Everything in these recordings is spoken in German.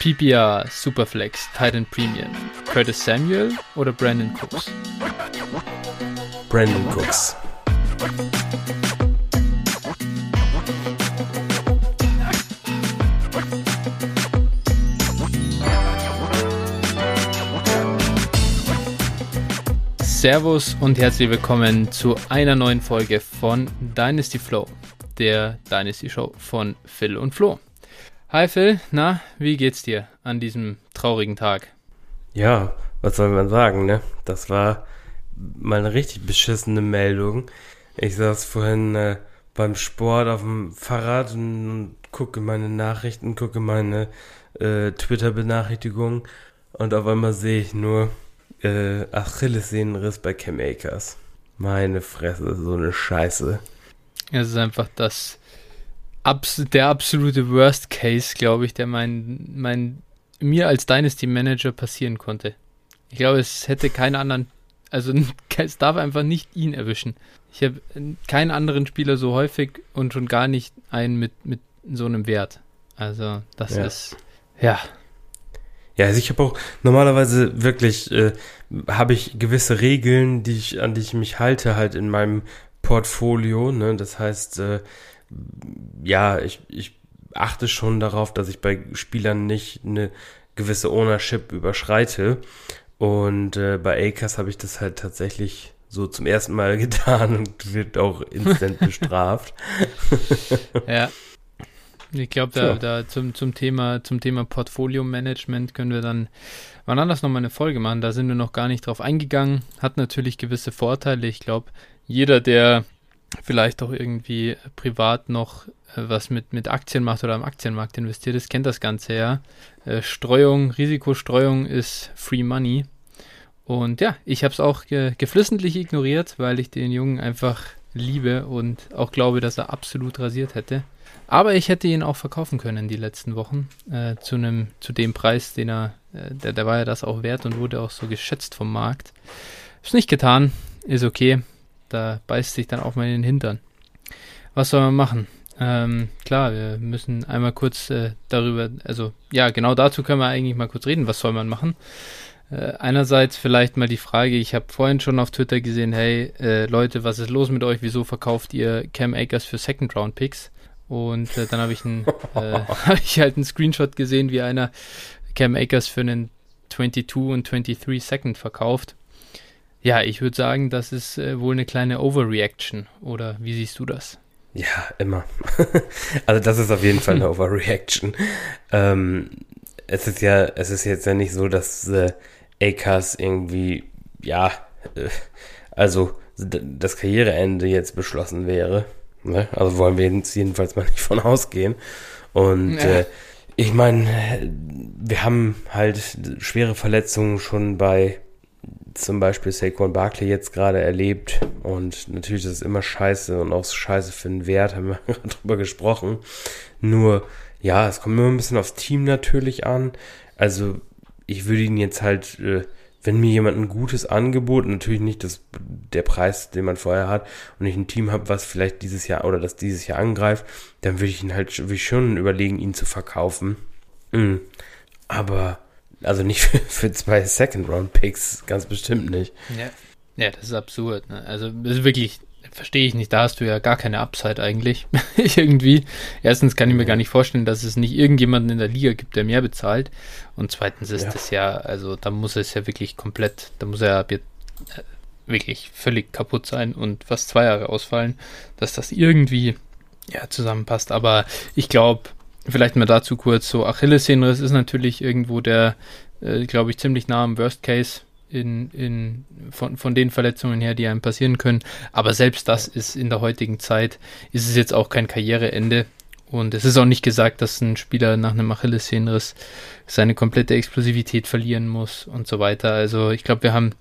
PPR, Superflex, Titan Premium. Curtis Samuel oder Brandon Cooks? Brandon Cooks. Servus und herzlich willkommen zu einer neuen Folge von Dynasty Flow, der Dynasty Show von Phil und Flo. Hi Phil, na, wie geht's dir an diesem traurigen Tag? Ja, was soll man sagen, ne? Das war mal eine richtig beschissene Meldung. Ich saß vorhin äh, beim Sport auf dem Fahrrad und gucke meine Nachrichten, gucke meine äh, Twitter-Benachrichtigungen und auf einmal sehe ich nur äh, Achillessehnenriss bei Cam Akers. Meine Fresse, so eine Scheiße. Es ist einfach das abs der absolute Worst Case, glaube ich, der mein, mein mir als Dynasty Manager passieren konnte. Ich glaube, es hätte keinen anderen, also es darf einfach nicht ihn erwischen. Ich habe keinen anderen Spieler so häufig und schon gar nicht einen mit, mit so einem Wert. Also das ja. ist, ja, ja, also ich habe auch normalerweise wirklich äh, habe ich gewisse Regeln, die ich an die ich mich halte halt in meinem Portfolio. Ne? Das heißt, äh, ja, ich, ich achte schon darauf, dass ich bei Spielern nicht eine gewisse Ownership überschreite. Und äh, bei Akers habe ich das halt tatsächlich so zum ersten Mal getan und wird auch instant bestraft. ja. Ich glaube, da, da zum, zum Thema, zum Thema Portfolio-Management können wir dann wann anders nochmal eine Folge machen. Da sind wir noch gar nicht drauf eingegangen. Hat natürlich gewisse Vorteile. Ich glaube, jeder, der vielleicht auch irgendwie privat noch äh, was mit, mit Aktien macht oder am Aktienmarkt investiert ist, kennt das Ganze ja. Äh, Streuung, Risikostreuung ist Free Money. Und ja, ich habe es auch ge geflissentlich ignoriert, weil ich den Jungen einfach liebe und auch glaube, dass er absolut rasiert hätte. Aber ich hätte ihn auch verkaufen können die letzten Wochen äh, zu einem zu dem Preis, den er, äh, der, der war ja das auch wert und wurde auch so geschätzt vom Markt. Ist nicht getan, ist okay. Da beißt sich dann auch mal in den Hintern. Was soll man machen? Ähm, klar, wir müssen einmal kurz äh, darüber, also ja, genau dazu können wir eigentlich mal kurz reden. Was soll man machen? Äh, einerseits vielleicht mal die Frage, ich habe vorhin schon auf Twitter gesehen, hey äh, Leute, was ist los mit euch? Wieso verkauft ihr Cam Akers für Second Round Picks? Und äh, dann habe ich, ein, äh, hab ich halt einen Screenshot gesehen, wie einer Cam Akers für einen 22 und 23 Second verkauft. Ja, ich würde sagen, das ist äh, wohl eine kleine Overreaction. Oder wie siehst du das? Ja, immer. also das ist auf jeden Fall eine Overreaction. ähm, es ist ja, es ist jetzt ja nicht so, dass äh, Akers irgendwie, ja, äh, also das Karriereende jetzt beschlossen wäre. Ne? Also wollen wir jetzt jedenfalls mal nicht von ausgehen. Und ja. äh, ich meine, wir haben halt schwere Verletzungen schon bei zum Beispiel Saquon Barkley jetzt gerade erlebt. Und natürlich ist es immer scheiße und auch scheiße für den Wert, haben wir gerade drüber gesprochen. Nur, ja, es kommt immer ein bisschen aufs Team natürlich an. Also ich würde ihn jetzt halt äh, wenn mir jemand ein gutes Angebot, natürlich nicht das, der Preis, den man vorher hat, und ich ein Team habe, was vielleicht dieses Jahr oder das dieses Jahr angreift, dann würde ich ihn halt würde ich schon überlegen, ihn zu verkaufen. Mhm. Aber, also nicht für, für zwei Second-Round-Picks, ganz bestimmt nicht. Ja. ja, das ist absurd. Ne? Also, das ist wirklich verstehe ich nicht. Da hast du ja gar keine Upside eigentlich. Irgendwie. Erstens kann ich mir gar nicht vorstellen, dass es nicht irgendjemanden in der Liga gibt, der mehr bezahlt. Und zweitens ist es ja. ja, also da muss es ja wirklich komplett, da muss er äh, wirklich völlig kaputt sein und fast zwei Jahre ausfallen, dass das irgendwie ja zusammenpasst. Aber ich glaube, vielleicht mal dazu kurz so Achillessehnenriss ist natürlich irgendwo der, äh, glaube ich, ziemlich nah am Worst Case in, in, von, von den Verletzungen her, die einem passieren können. Aber selbst das ist in der heutigen Zeit, ist es jetzt auch kein Karriereende. Und es ist auch nicht gesagt, dass ein Spieler nach einem Achillessehnenriss seine komplette Explosivität verlieren muss und so weiter. Also ich glaube, wir haben,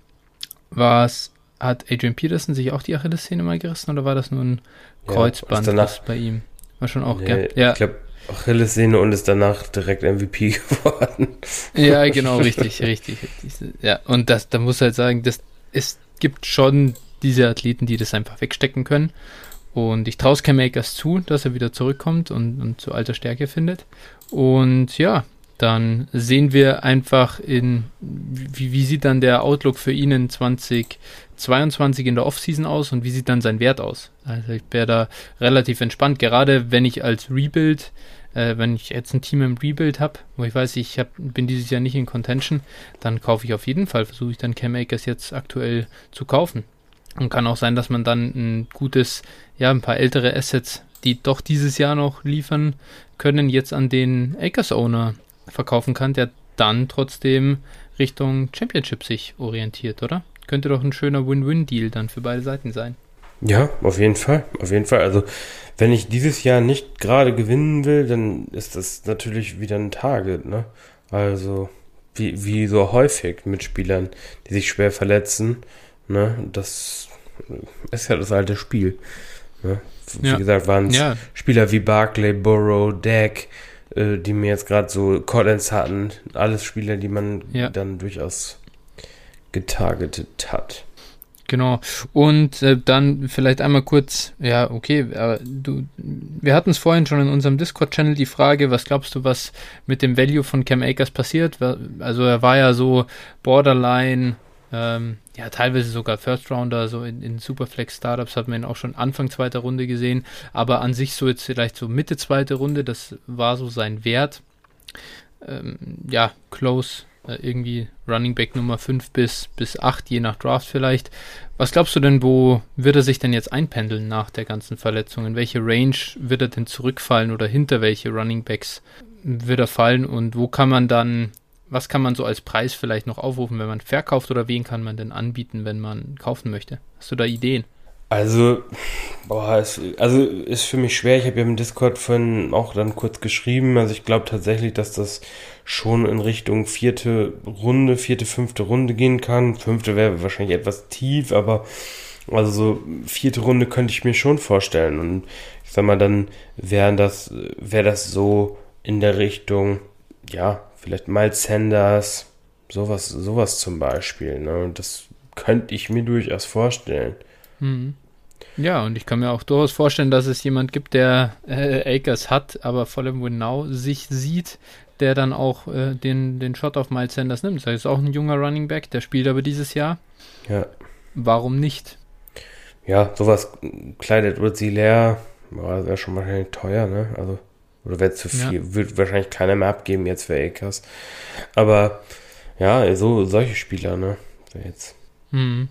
was, hat Adrian Peterson sich auch die Achillessehne mal gerissen oder war das nur ein Kreuzband ja, bei ihm? War schon auch, nee, gern. Ja. Ich glaube, Achillessehne und ist danach direkt MVP geworden. Ja, genau, richtig, richtig, richtig. Ja, und das, da muss halt sagen, das, es gibt schon diese Athleten, die das einfach wegstecken können. Und ich traue Cam Makers zu, dass er wieder zurückkommt und, und zu alter Stärke findet. Und ja, dann sehen wir einfach in, wie, wie sieht dann der Outlook für ihn in 2022 in der Offseason aus und wie sieht dann sein Wert aus? Also ich wäre da relativ entspannt, gerade wenn ich als Rebuild, äh, wenn ich jetzt ein Team im Rebuild habe, wo ich weiß, ich hab, bin dieses Jahr nicht in Contention, dann kaufe ich auf jeden Fall, versuche ich dann Cam Akers jetzt aktuell zu kaufen. Und kann auch sein, dass man dann ein gutes, ja, ein paar ältere Assets, die doch dieses Jahr noch liefern können, jetzt an den Akers Owner verkaufen kann, der dann trotzdem Richtung Championship sich orientiert, oder? Könnte doch ein schöner Win-Win-Deal dann für beide Seiten sein. Ja, auf jeden Fall. Auf jeden Fall. Also, wenn ich dieses Jahr nicht gerade gewinnen will, dann ist das natürlich wieder ein Target, ne? Also, wie, wie so häufig mit Spielern, die sich schwer verletzen, ne? Das ist ja das alte Spiel. Ne? Wie ja. gesagt, waren es ja. Spieler wie Barclay, Burrow, Dak, äh, die mir jetzt gerade so Collins hatten. Alles Spieler, die man ja. dann durchaus getargetet hat. Genau. Und äh, dann vielleicht einmal kurz, ja, okay, aber du, wir hatten es vorhin schon in unserem Discord-Channel die Frage, was glaubst du, was mit dem Value von Cam Akers passiert? Also er war ja so borderline ähm, ja, teilweise sogar First Rounder, so in, in Superflex Startups hat man ihn auch schon Anfang zweiter Runde gesehen, aber an sich so jetzt vielleicht so Mitte zweite Runde, das war so sein Wert. Ähm, ja, close, äh, irgendwie Running Back Nummer 5 bis, bis 8, je nach Draft vielleicht. Was glaubst du denn, wo wird er sich denn jetzt einpendeln nach der ganzen Verletzung? In welche Range wird er denn zurückfallen oder hinter welche Running Backs wird er fallen und wo kann man dann was kann man so als Preis vielleicht noch aufrufen, wenn man verkauft oder wen kann man denn anbieten, wenn man kaufen möchte? Hast du da Ideen? Also, boah, es, also ist für mich schwer. Ich habe ja im Discord vorhin auch dann kurz geschrieben. Also ich glaube tatsächlich, dass das schon in Richtung vierte Runde, vierte, fünfte Runde gehen kann. Fünfte wäre wahrscheinlich etwas tief, aber also so vierte Runde könnte ich mir schon vorstellen. Und ich sag mal, dann wäre das, wäre das so in der Richtung, ja, vielleicht Miles Sanders, sowas, sowas zum Beispiel. Ne? Das könnte ich mir durchaus vorstellen. Hm. Ja, und ich kann mir auch durchaus vorstellen, dass es jemand gibt, der äh, Akers hat, aber vor allem genau sich sieht, der dann auch äh, den, den Shot auf Miles Sanders nimmt. Das ist auch ein junger Running Back, der spielt aber dieses Jahr. Ja. Warum nicht? Ja, sowas kleidet Rizzi leer, das wäre schon wahrscheinlich teuer, ne? Also oder wäre zu viel, ja. wird wahrscheinlich keiner mehr abgeben jetzt für Akers. Aber ja, so solche Spieler, ne? Jetzt. Hm.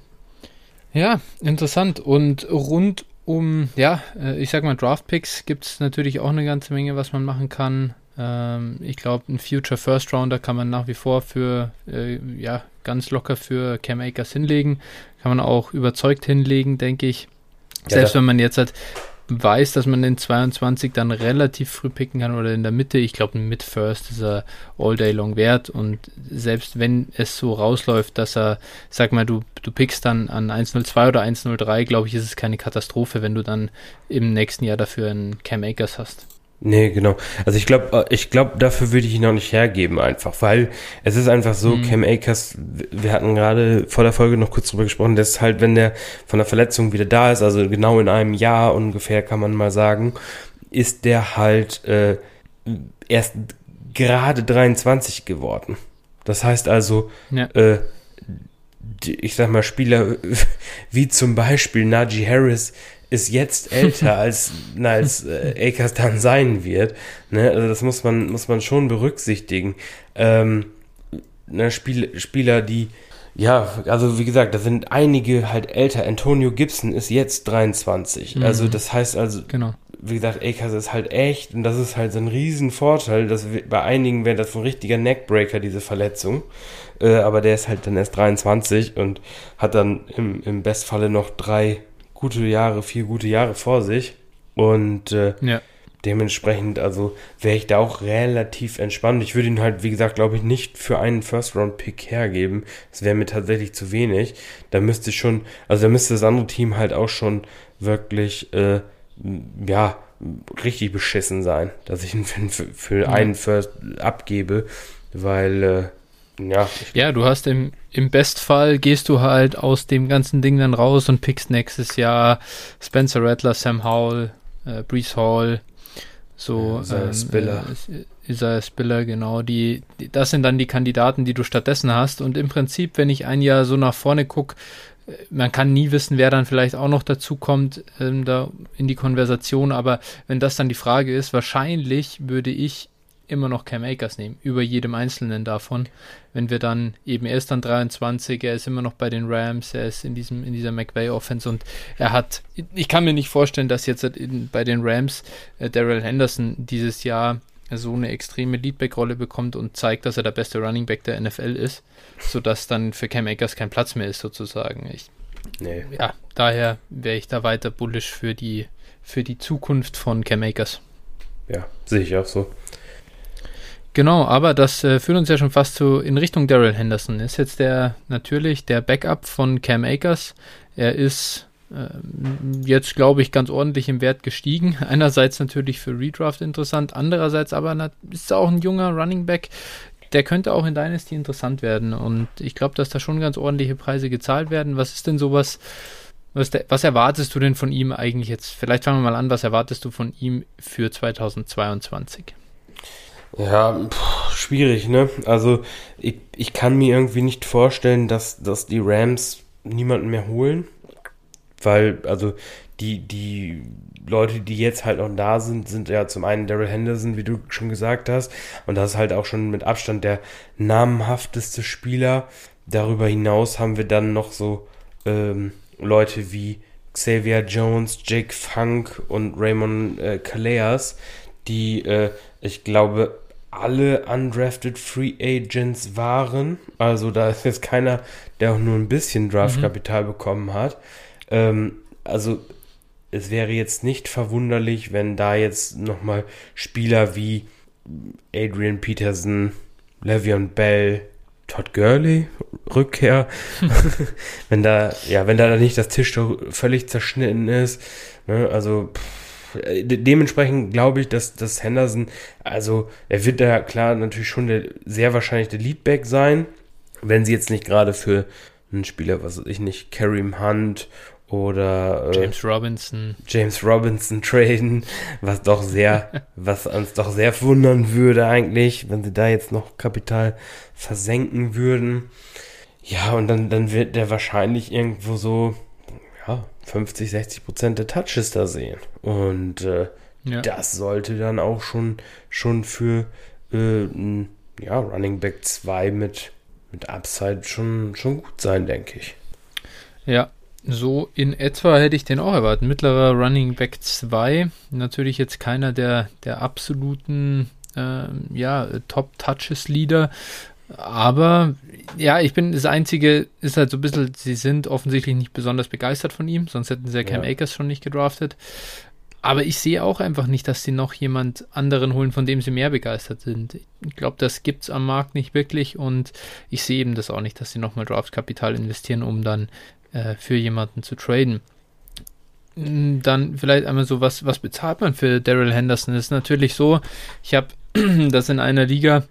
Ja, interessant. Und rund um, ja, äh, ich sag mal, Draftpicks gibt es natürlich auch eine ganze Menge, was man machen kann. Ähm, ich glaube, ein Future First Rounder kann man nach wie vor für, äh, ja, ganz locker für Cam Akers hinlegen. Kann man auch überzeugt hinlegen, denke ich. Selbst ja, wenn man jetzt halt weiß, dass man den 22 dann relativ früh picken kann oder in der Mitte. Ich glaube, ein Mid-First ist er all day long wert und selbst wenn es so rausläuft, dass er, sag mal, du, du pickst dann an 102 oder 103, glaube ich, ist es keine Katastrophe, wenn du dann im nächsten Jahr dafür einen Cam Akers hast. Nee, genau. Also ich glaube, äh, ich glaube, dafür würde ich ihn auch nicht hergeben, einfach, weil es ist einfach so, mhm. Cam Akers, wir hatten gerade vor der Folge noch kurz drüber gesprochen, dass halt, wenn der von der Verletzung wieder da ist, also genau in einem Jahr ungefähr, kann man mal sagen, ist der halt äh, erst gerade 23 geworden. Das heißt also, ja. äh, ich sag mal, Spieler wie zum Beispiel Najee Harris, ist jetzt älter als, als äh, Akers dann sein wird. Ne? Also das muss man, muss man schon berücksichtigen. Ähm, ne, Spiel, Spieler, die, ja, also wie gesagt, da sind einige halt älter. Antonio Gibson ist jetzt 23. Mhm. Also das heißt also, genau. wie gesagt, Akers ist halt echt und das ist halt so ein Riesenvorteil. Dass bei einigen wäre das ein richtiger Neckbreaker, diese Verletzung. Äh, aber der ist halt dann erst 23 und hat dann im, im Bestfalle noch drei gute Jahre, vier gute Jahre vor sich. Und äh, ja. dementsprechend, also wäre ich da auch relativ entspannt. Ich würde ihn halt, wie gesagt, glaube ich, nicht für einen First-Round-Pick hergeben. Das wäre mir tatsächlich zu wenig. Da müsste schon, also da müsste das andere Team halt auch schon wirklich, äh, ja, richtig beschissen sein, dass ich ihn für, für einen First abgebe, weil äh, ja. Ja, du hast im, im Bestfall gehst du halt aus dem ganzen Ding dann raus und pickst nächstes Jahr Spencer Rattler, Sam Howell, äh, Brees Hall, So, Isaiah ähm, Spiller. Äh, Isaiah Spiller, genau. Die, die, das sind dann die Kandidaten, die du stattdessen hast. Und im Prinzip, wenn ich ein Jahr so nach vorne gucke, man kann nie wissen, wer dann vielleicht auch noch dazu kommt, ähm, da in die Konversation, aber wenn das dann die Frage ist, wahrscheinlich würde ich immer noch Cam Akers nehmen, über jedem einzelnen davon. Wenn wir dann eben, er ist dann 23, er ist immer noch bei den Rams, er ist in diesem, in dieser McVay Offense und er hat, ich kann mir nicht vorstellen, dass jetzt in, bei den Rams äh, Daryl Henderson dieses Jahr so eine extreme Leadback-Rolle bekommt und zeigt, dass er der beste Running Back der NFL ist, sodass dann für Cam Akers kein Platz mehr ist, sozusagen. Ich, nee. Ja, daher wäre ich da weiter bullish für die, für die Zukunft von Cam Akers. Ja, sehe ich auch so. Genau, aber das äh, führt uns ja schon fast zu in Richtung Daryl Henderson. Ist jetzt der natürlich der Backup von Cam Akers. Er ist ähm, jetzt, glaube ich, ganz ordentlich im Wert gestiegen. Einerseits natürlich für Redraft interessant, andererseits aber ist auch ein junger Running Back. Der könnte auch in Dynasty interessant werden und ich glaube, dass da schon ganz ordentliche Preise gezahlt werden. Was ist denn sowas, was, der, was erwartest du denn von ihm eigentlich jetzt? Vielleicht fangen wir mal an, was erwartest du von ihm für 2022? Ja, pff, schwierig, ne? Also ich, ich kann mir irgendwie nicht vorstellen, dass, dass die Rams niemanden mehr holen weil, also die, die Leute, die jetzt halt noch da sind, sind ja zum einen Daryl Henderson, wie du schon gesagt hast, und das ist halt auch schon mit Abstand der namenhafteste Spieler. Darüber hinaus haben wir dann noch so ähm, Leute wie Xavier Jones, Jake Funk und Raymond äh, Calleas, die, äh, ich glaube, alle undrafted Free Agents waren. Also da ist jetzt keiner, der auch nur ein bisschen Draftkapital mhm. bekommen hat. Ähm, also es wäre jetzt nicht verwunderlich, wenn da jetzt nochmal Spieler wie Adrian Peterson, Le'Veon Bell, Todd Gurley Rückkehr, wenn da ja, wenn da nicht das Tisch völlig zerschnitten ist, ne, also pff, dementsprechend glaube ich, dass, dass Henderson, also er wird da klar natürlich schon der, sehr wahrscheinlich der Leadback sein, wenn sie jetzt nicht gerade für einen Spieler, was weiß ich nicht, Kareem Hunt oder äh, James Robinson. James Robinson traden, was doch sehr, was uns doch sehr wundern würde eigentlich, wenn sie da jetzt noch Kapital versenken würden. Ja, und dann, dann wird der wahrscheinlich irgendwo so, 50, 60 Prozent der Touches da sehen. Und äh, ja. das sollte dann auch schon, schon für äh, ein, ja, Running Back 2 mit, mit Upside schon, schon gut sein, denke ich. Ja, so in etwa hätte ich den auch erwartet. Mittlerer Running Back 2. Natürlich jetzt keiner der, der absoluten äh, ja, Top-Touches-Leader. Aber ja, ich bin das Einzige, ist halt so ein bisschen, sie sind offensichtlich nicht besonders begeistert von ihm, sonst hätten sie ja Cam ja. Akers schon nicht gedraftet. Aber ich sehe auch einfach nicht, dass sie noch jemand anderen holen, von dem sie mehr begeistert sind. Ich glaube, das gibt es am Markt nicht wirklich und ich sehe eben das auch nicht, dass sie nochmal Draftkapital investieren, um dann äh, für jemanden zu traden. Mm, dann vielleicht einmal so, was, was bezahlt man für Daryl Henderson? Das ist natürlich so, ich habe das in einer Liga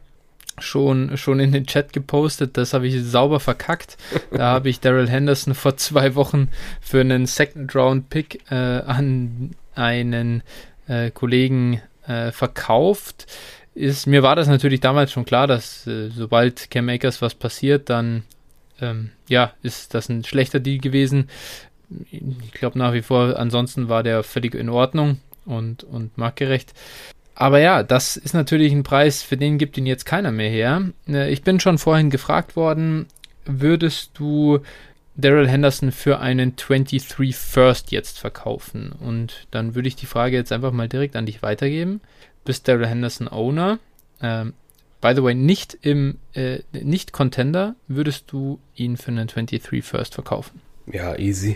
schon, schon in den Chat gepostet, das habe ich sauber verkackt. Da habe ich Daryl Henderson vor zwei Wochen für einen Second Round Pick äh, an einen äh, Kollegen äh, verkauft. Ist, mir war das natürlich damals schon klar, dass äh, sobald Cam Makers was passiert, dann ähm, ja, ist das ein schlechter Deal gewesen. Ich glaube nach wie vor, ansonsten war der völlig in Ordnung und, und marktgerecht. Aber ja, das ist natürlich ein Preis, für den gibt ihn jetzt keiner mehr her. Äh, ich bin schon vorhin gefragt worden, würdest du Daryl Henderson für einen 23 First jetzt verkaufen? Und dann würde ich die Frage jetzt einfach mal direkt an dich weitergeben. Bist Daryl Henderson Owner? Ähm, by the way, nicht im äh, nicht Contender würdest du ihn für einen 23 First verkaufen. Ja, easy.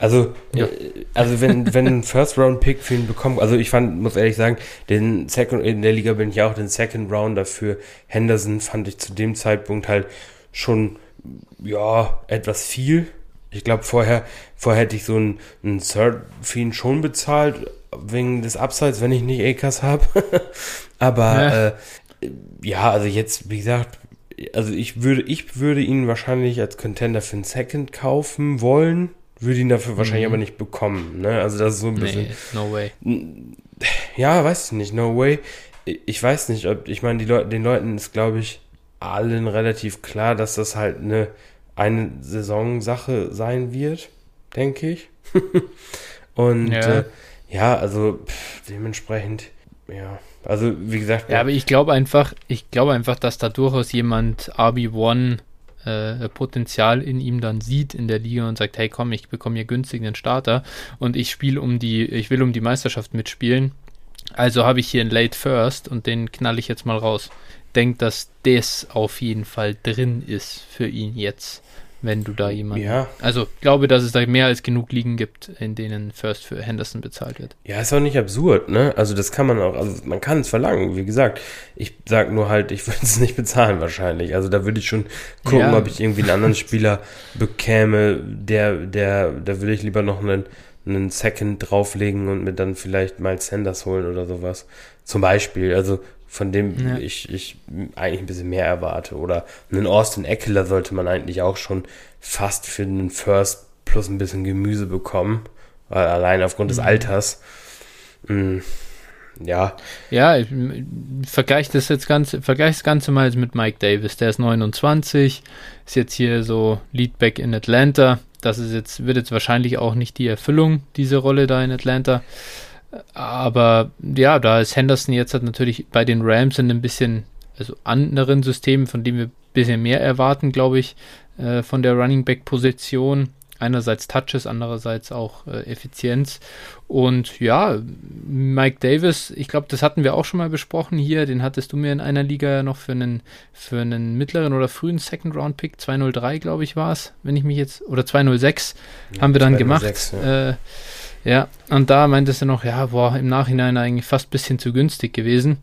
Also, ja. Äh, also wenn, wenn ein First-Round-Pick für ihn bekommt, also ich fand, muss ehrlich sagen, den Second, in der Liga bin ich auch den Second Rounder für Henderson fand ich zu dem Zeitpunkt halt schon, ja, etwas viel. Ich glaube, vorher, vorher hätte ich so einen, einen Third für ihn schon bezahlt, wegen des Upsides, wenn ich nicht Acres habe. Aber ja. äh, ja, also jetzt, wie gesagt, also ich würde, ich würde ihn wahrscheinlich als Contender für einen Second kaufen wollen, würde ihn dafür wahrscheinlich mhm. aber nicht bekommen. Ne? Also das ist so ein bisschen. Nee, no way. ja, weiß ich nicht, no way. Ich weiß nicht, ob, ich meine, die Leute, den Leuten ist, glaube ich, allen relativ klar, dass das halt eine, eine Saisonsache sein wird, denke ich. Und ja, äh, ja also pff, dementsprechend, ja. Also, wie gesagt. Ja, aber ich glaube einfach, ich glaube einfach, dass da durchaus jemand RB1 äh, Potenzial in ihm dann sieht in der Liga und sagt, hey komm, ich bekomme hier günstig einen Starter und ich spiele um die, ich will um die Meisterschaft mitspielen. Also habe ich hier einen Late First und den knall ich jetzt mal raus. Denk, dass das auf jeden Fall drin ist für ihn jetzt wenn du da jemanden. Ja. Also glaube, dass es da mehr als genug Ligen gibt, in denen First für Henderson bezahlt wird. Ja, ist auch nicht absurd, ne? Also das kann man auch, also man kann es verlangen, wie gesagt. Ich sag nur halt, ich würde es nicht bezahlen wahrscheinlich. Also da würde ich schon gucken, ja. ob ich irgendwie einen anderen Spieler bekäme, der, der, da würde ich lieber noch einen, einen Second drauflegen und mir dann vielleicht Miles Sanders holen oder sowas. Zum Beispiel. Also von dem ja. ich, ich eigentlich ein bisschen mehr erwarte. Oder einen Austin Eckler sollte man eigentlich auch schon fast für einen First plus ein bisschen Gemüse bekommen. Allein aufgrund mhm. des Alters. Mhm. Ja. Ja, ich vergleiche das jetzt ganz, vergleich das Ganze mal mit Mike Davis. Der ist 29, ist jetzt hier so Leadback in Atlanta. Das ist jetzt, wird jetzt wahrscheinlich auch nicht die Erfüllung, diese Rolle da in Atlanta. Aber ja, da ist Henderson jetzt halt natürlich bei den Rams in ein bisschen also anderen Systemen, von dem wir ein bisschen mehr erwarten, glaube ich, äh, von der Running Back Position. Einerseits Touches, andererseits auch äh, Effizienz. Und ja, Mike Davis, ich glaube, das hatten wir auch schon mal besprochen hier. Den hattest du mir in einer Liga noch für einen, für einen mittleren oder frühen Second Round Pick, 203, glaube ich, war es, wenn ich mich jetzt, oder 206 ja, haben wir dann 206, gemacht. Ja. Äh, ja, und da meintest du noch, ja, boah, im Nachhinein eigentlich fast ein bisschen zu günstig gewesen.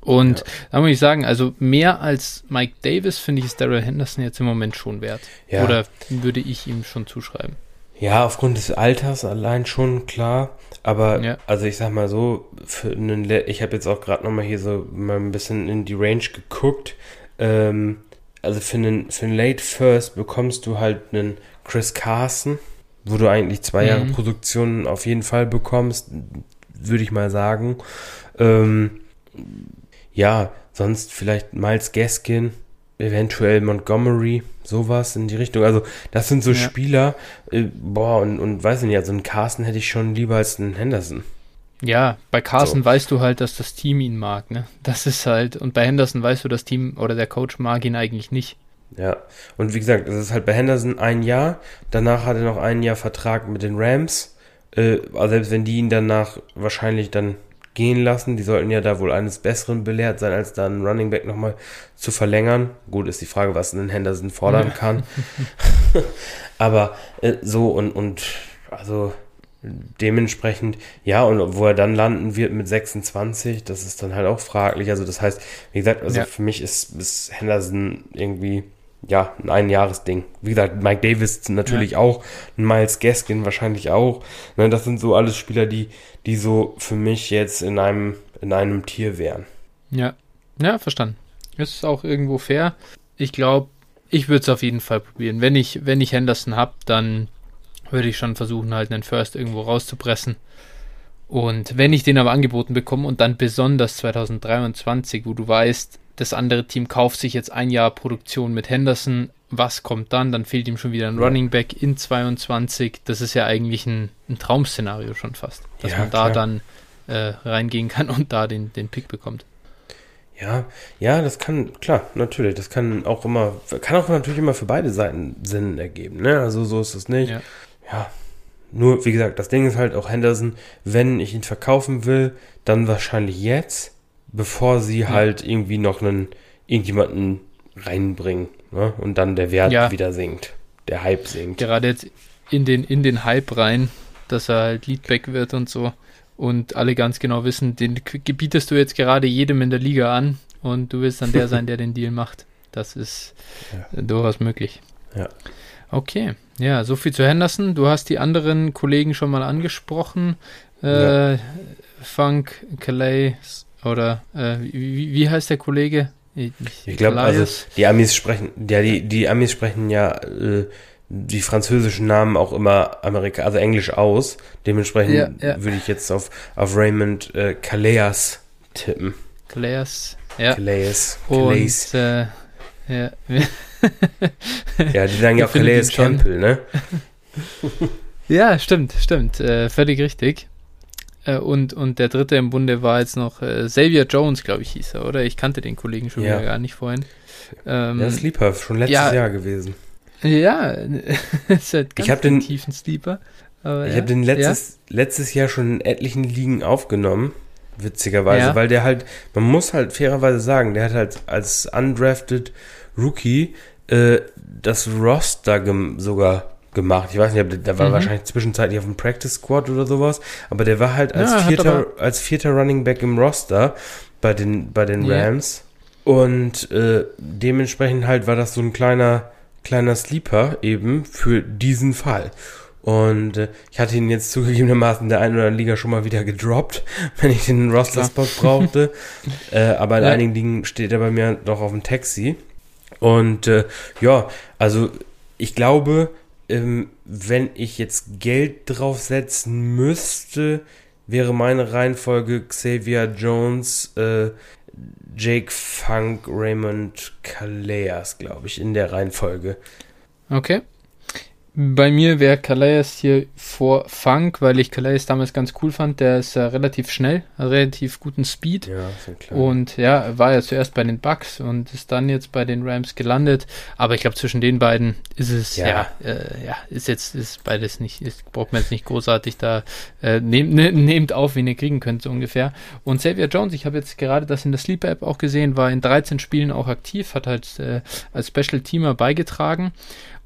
Und ja. da muss ich sagen, also mehr als Mike Davis finde ich ist Daryl Henderson jetzt im Moment schon wert. Ja. Oder würde ich ihm schon zuschreiben. Ja, aufgrund des Alters allein schon, klar. Aber, ja. also ich sag mal so, für einen, ich habe jetzt auch gerade nochmal hier so mal ein bisschen in die Range geguckt. Ähm, also für einen, für einen Late First bekommst du halt einen Chris Carson wo du eigentlich zwei mhm. Jahre Produktion auf jeden Fall bekommst, würde ich mal sagen. Ähm, ja, sonst vielleicht Miles Gaskin, eventuell Montgomery, sowas in die Richtung. Also, das sind so ja. Spieler, äh, boah, und, und weiß nicht, also einen Carsten hätte ich schon lieber als einen Henderson. Ja, bei Carson so. weißt du halt, dass das Team ihn mag, ne? Das ist halt, und bei Henderson weißt du, das Team oder der Coach mag ihn eigentlich nicht. Ja, und wie gesagt, es ist halt bei Henderson ein Jahr. Danach hat er noch ein Jahr Vertrag mit den Rams. Äh, also selbst wenn die ihn danach wahrscheinlich dann gehen lassen, die sollten ja da wohl eines Besseren belehrt sein, als dann Running Back nochmal zu verlängern. Gut, ist die Frage, was ein Henderson fordern ja. kann. Aber äh, so und, und also dementsprechend, ja, und wo er dann landen wird mit 26, das ist dann halt auch fraglich. Also das heißt, wie gesagt, also ja. für mich ist, ist Henderson irgendwie ja, ein Einjahresding. Wie gesagt, Mike Davis natürlich ja. auch, Miles Gaskin wahrscheinlich auch. Ne, das sind so alles Spieler, die, die so für mich jetzt in einem, in einem Tier wären. Ja, ja, verstanden. Ist auch irgendwo fair. Ich glaube, ich würde es auf jeden Fall probieren. Wenn ich, wenn ich Henderson habe, dann würde ich schon versuchen, halt einen First irgendwo rauszupressen. Und wenn ich den aber angeboten bekomme und dann besonders 2023, wo du weißt, das andere Team kauft sich jetzt ein Jahr Produktion mit Henderson. Was kommt dann? Dann fehlt ihm schon wieder ein Running Back in 22. Das ist ja eigentlich ein, ein Traum-Szenario schon fast, dass ja, man da klar. dann äh, reingehen kann und da den, den Pick bekommt. Ja, ja, das kann, klar, natürlich, das kann auch immer, kann auch natürlich immer für beide Seiten Sinn ergeben, ne? Also so ist es nicht. Ja. ja. Nur, wie gesagt, das Ding ist halt auch Henderson, wenn ich ihn verkaufen will, dann wahrscheinlich jetzt bevor sie ja. halt irgendwie noch einen irgendjemanden reinbringen ne? und dann der Wert ja. wieder sinkt, der Hype sinkt. Gerade jetzt in den, in den Hype rein, dass er halt Leadback wird und so und alle ganz genau wissen, den gebietest du jetzt gerade jedem in der Liga an und du willst dann der sein, der den Deal macht. Das ist ja. durchaus möglich. Ja. Okay, ja, so viel zu Henderson. Du hast die anderen Kollegen schon mal angesprochen. Äh, ja. Funk, Calais, oder äh, wie, wie heißt der Kollege? Ich, ich glaube, also die Amis sprechen, ja, die, die Amis sprechen ja äh, die französischen Namen auch immer Amerika, also Englisch aus. Dementsprechend ja, ja. würde ich jetzt auf, auf Raymond äh, Calais tippen. Calais, ja. Calais. Calais. Und, äh, ja. ja, die sagen ja auch Calais Campbell, ne? ja, stimmt, stimmt. Äh, völlig richtig. Äh, und, und der dritte im Bunde war jetzt noch äh, Xavier Jones, glaube ich, hieß er, oder? Ich kannte den Kollegen schon ja. gar nicht vorhin. Ähm, ja, Sleeper, schon letztes ja, Jahr gewesen. Ja, ist halt ganz ich habe den tiefen Sleeper. Aber ich ja. habe den letztes, ja? letztes Jahr schon in etlichen Ligen aufgenommen, witzigerweise, ja. weil der halt, man muss halt fairerweise sagen, der hat halt als undrafted Rookie äh, das Roster sogar gemacht. Ich weiß nicht, der war mhm. wahrscheinlich zwischenzeitlich auf dem Practice Squad oder sowas, aber der war halt als vierter, als vierter Running Back im Roster bei den, bei den Rams. Und äh, dementsprechend halt war das so ein kleiner, kleiner Sleeper eben für diesen Fall. Und äh, ich hatte ihn jetzt zugegebenermaßen in der einen oder anderen Liga schon mal wieder gedroppt, wenn ich den Roster-Spot brauchte. äh, aber in ja. einigen Ligen steht er bei mir doch auf dem Taxi. Und äh, ja, also ich glaube, ähm, wenn ich jetzt Geld draufsetzen müsste, wäre meine Reihenfolge Xavier Jones, äh, Jake Funk, Raymond Calais, glaube ich, in der Reihenfolge. Okay. Bei mir wäre Calais hier vor Funk, weil ich Calais damals ganz cool fand. Der ist äh, relativ schnell, relativ guten Speed. Ja, klar. Und ja, war ja zuerst bei den Bucks und ist dann jetzt bei den Rams gelandet. Aber ich glaube, zwischen den beiden ist es, ja, ja, äh, ja, ist jetzt, ist beides nicht, ist, braucht man jetzt nicht großartig da, äh, nehmt, ne, nehmt auf, wen ihr kriegen könnt, so ungefähr. Und Xavier Jones, ich habe jetzt gerade das in der Sleeper App auch gesehen, war in 13 Spielen auch aktiv, hat halt äh, als Special Teamer beigetragen.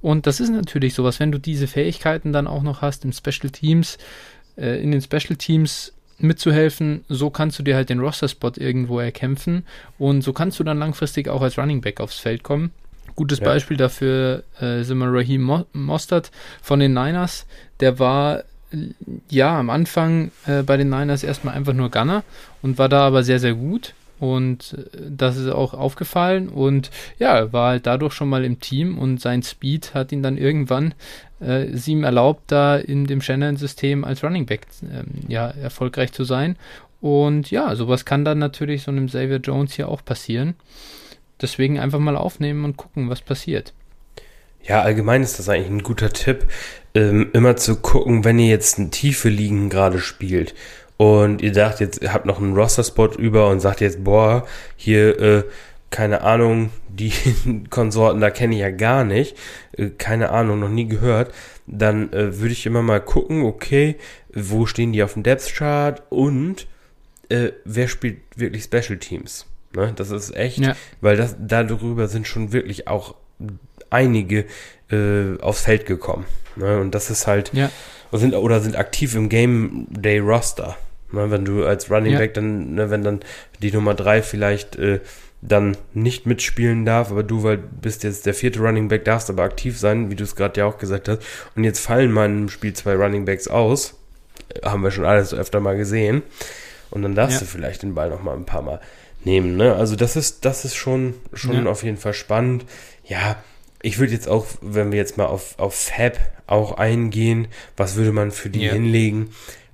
Und das ist natürlich sowas, wenn du diese Fähigkeiten dann auch noch hast im Special Teams, äh, in den Special Teams mitzuhelfen, so kannst du dir halt den Roster-Spot irgendwo erkämpfen und so kannst du dann langfristig auch als Running Back aufs Feld kommen. Gutes ja. Beispiel dafür äh, sind wir Raheem Mo Mostert von den Niners. Der war ja am Anfang äh, bei den Niners erstmal einfach nur Gunner und war da aber sehr, sehr gut. Und äh, das ist auch aufgefallen. Und ja, war halt dadurch schon mal im Team und sein Speed hat ihn dann irgendwann äh, sie ihm erlaubt, da in dem Shannon-System als Running Back ähm, ja, erfolgreich zu sein. Und ja, sowas kann dann natürlich so einem Xavier Jones hier auch passieren. Deswegen einfach mal aufnehmen und gucken, was passiert. Ja, allgemein ist das eigentlich ein guter Tipp, ähm, immer zu gucken, wenn ihr jetzt ein tiefe Ligen gerade spielt und ihr sagt jetzt, ihr habt noch einen Roster-Spot über und sagt jetzt, boah, hier, äh, keine Ahnung, die Konsorten, da kenne ich ja gar nicht, äh, keine Ahnung, noch nie gehört, dann äh, würde ich immer mal gucken, okay, wo stehen die auf dem Depth-Chart und äh, wer spielt wirklich Special Teams? Ne? Das ist echt, ja. weil das darüber sind schon wirklich auch einige äh, aufs Feld gekommen. Ne? Und das ist halt, ja. sind, oder sind aktiv im Game Day Roster. Ne, wenn du als Running ja. Back dann, ne, wenn dann die Nummer drei vielleicht äh, dann nicht mitspielen darf, aber du weil bist jetzt der vierte Running Back, darfst aber aktiv sein, wie du es gerade ja auch gesagt hast. Und jetzt fallen mal im Spiel zwei Running Backs aus. Haben wir schon alles öfter mal gesehen. Und dann darfst ja. du vielleicht den Ball noch mal ein paar Mal nehmen. Ne? Also das ist, das ist schon, schon ja. auf jeden Fall spannend. Ja, ich würde jetzt auch, wenn wir jetzt mal auf, auf Fab auch eingehen, was würde man für die ja. hinlegen?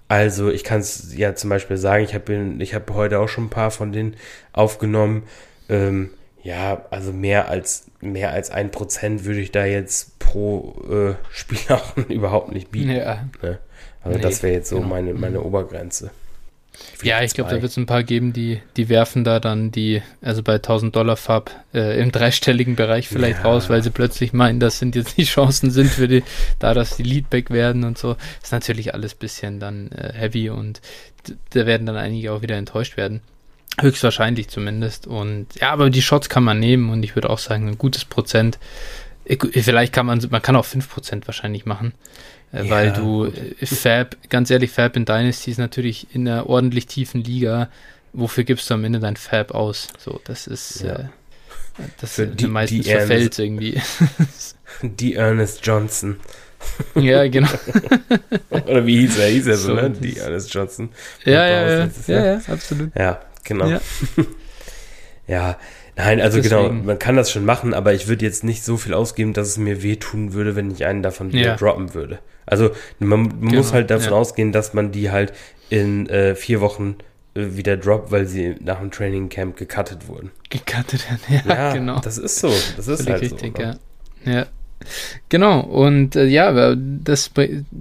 Also ich kann es ja zum Beispiel sagen, ich habe ich hab heute auch schon ein paar von denen aufgenommen. Ähm, ja, also mehr als mehr als ein Prozent würde ich da jetzt pro äh, Spiel auch überhaupt nicht bieten. Ja. Ne? Also nee, das wäre jetzt so genau. meine, meine Obergrenze. Ja, ich glaube, da wird es ein paar geben, die, die werfen da dann die, also bei 1000 Dollar Fab äh, im dreistelligen Bereich vielleicht ja. raus, weil sie plötzlich meinen, das sind jetzt die Chancen sind für die, da dass die Leadback werden und so. Ist natürlich alles bisschen dann äh, heavy und da werden dann einige auch wieder enttäuscht werden. Höchstwahrscheinlich zumindest. Und ja, aber die Shots kann man nehmen und ich würde auch sagen, ein gutes Prozent. Vielleicht kann man, man kann auch 5% wahrscheinlich machen. Äh, ja, weil du äh, Fab, ganz ehrlich, Fab in Dynasty ist natürlich in einer ordentlich tiefen Liga. Wofür gibst du am Ende dein Fab aus? So, das ist ja. äh, das Für die, meistens die verfällt irgendwie. Die Ernest Johnson. Ja, genau. Oder wie hieß er? Hieß er so, so ne? Die Ernest Johnson. Ja, ja, ja, ja, ja, absolut. Ja, genau. Ja. Ja, nein, also genau, Deswegen. genau, man kann das schon machen, aber ich würde jetzt nicht so viel ausgeben, dass es mir wehtun würde, wenn ich einen davon wieder droppen würde. Also man, man genau, muss halt davon ja. ausgehen, dass man die halt in äh, vier Wochen äh, wieder droppt, weil sie nach dem Training Camp gecuttet wurden. Gecuttet, ja, ja genau. Das ist so, das ist Völlig halt richtig, so. Ne? Ja. ja. Genau, und äh, ja, das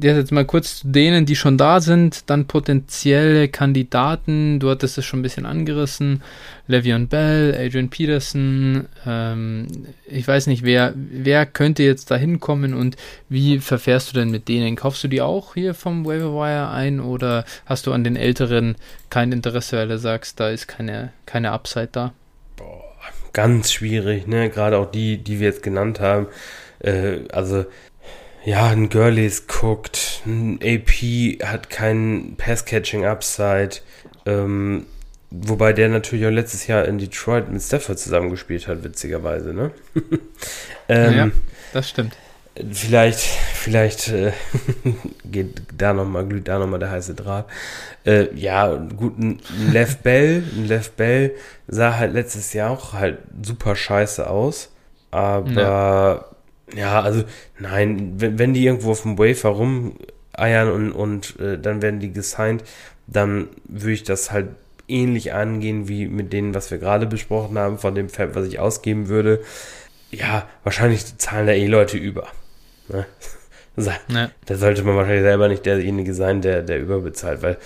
jetzt mal kurz zu denen, die schon da sind, dann potenzielle Kandidaten, du hattest es schon ein bisschen angerissen, Le'Veon Bell, Adrian Peterson, ähm, ich weiß nicht, wer, wer könnte jetzt da hinkommen und wie verfährst du denn mit denen? Kaufst du die auch hier vom Waiver ein oder hast du an den Älteren kein Interesse, weil du sagst, da ist keine, keine Upside da? Boah, ganz schwierig, ne, gerade auch die, die wir jetzt genannt haben äh, also ja, ein Girlies guckt, ein AP hat keinen Pass-Catching-Upside, ähm, wobei der natürlich auch letztes Jahr in Detroit mit Stafford zusammengespielt hat, witzigerweise, ne? ähm, ja, das stimmt. Vielleicht, vielleicht äh, geht da nochmal, glüht da nochmal der heiße Draht. Äh, ja, gut, ein Left Bell, ein Left Bell sah halt letztes Jahr auch halt super scheiße aus. Aber ja. Ja, also nein, wenn, wenn die irgendwo auf dem Wafer rumeiern und, und äh, dann werden die gesigned, dann würde ich das halt ähnlich angehen wie mit denen, was wir gerade besprochen haben, von dem Fab, was ich ausgeben würde. Ja, wahrscheinlich zahlen da eh Leute über. Ne? Ja. Da sollte man wahrscheinlich selber nicht derjenige sein, der, der überbezahlt, weil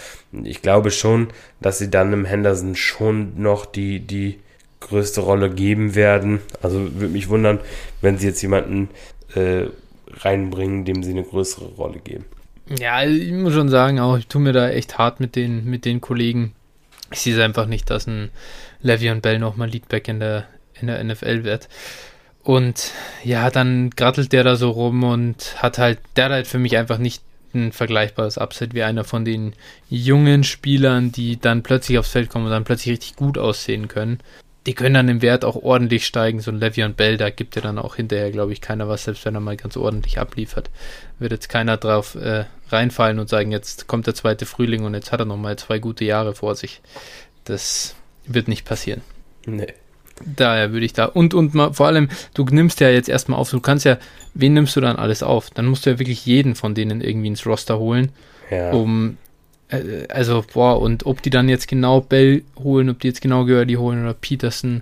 ich glaube schon, dass sie dann im Henderson schon noch die, die größte Rolle geben werden. Also würde mich wundern, wenn sie jetzt jemanden äh, reinbringen, dem sie eine größere Rolle geben. Ja, ich muss schon sagen, auch ich tue mir da echt hart mit den, mit den Kollegen. Ich sehe es einfach nicht, dass ein Le'Veon Bell nochmal Leadback in der, in der NFL wird. Und ja, dann grattelt der da so rum und hat halt, der hat halt für mich einfach nicht ein vergleichbares Upset wie einer von den jungen Spielern, die dann plötzlich aufs Feld kommen und dann plötzlich richtig gut aussehen können die können dann im Wert auch ordentlich steigen. So ein Le'Veon Bell, da gibt ja dann auch hinterher, glaube ich, keiner was, selbst wenn er mal ganz ordentlich abliefert. Wird jetzt keiner drauf äh, reinfallen und sagen, jetzt kommt der zweite Frühling und jetzt hat er nochmal zwei gute Jahre vor sich. Das wird nicht passieren. Nee. Daher würde ich da. Und, und mal, vor allem, du nimmst ja jetzt erstmal auf, du kannst ja, wen nimmst du dann alles auf? Dann musst du ja wirklich jeden von denen irgendwie ins Roster holen, ja. um also, boah, und ob die dann jetzt genau Bell holen, ob die jetzt genau Gurley holen oder Peterson,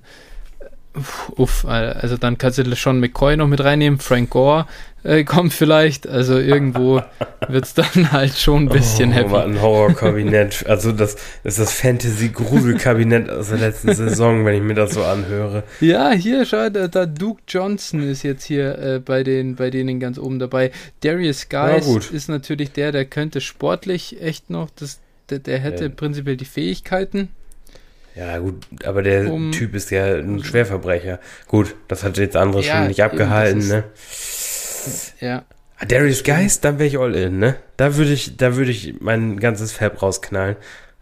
uff, also dann kannst du schon McCoy noch mit reinnehmen, Frank Gore äh, kommt vielleicht, also irgendwo wird es dann halt schon ein bisschen oh, happy. ein Horror-Kabinett, also das, das ist das Fantasy-Grusel-Kabinett aus der letzten Saison, wenn ich mir das so anhöre. Ja, hier, schau, da, da Duke Johnson ist jetzt hier äh, bei, den, bei denen ganz oben dabei. Darius Guys ist natürlich der, der könnte sportlich echt noch, das, der, der hätte ja. prinzipiell die Fähigkeiten, ja, gut, aber der um, Typ ist ja ein Schwerverbrecher. Gut, das hat jetzt andere ja, schon nicht abgehalten, ist, ne? Ja. Ah, Darius Geist, dann wäre ich all in, ne? Da würde ich, da würde ich mein ganzes Fab rausknallen.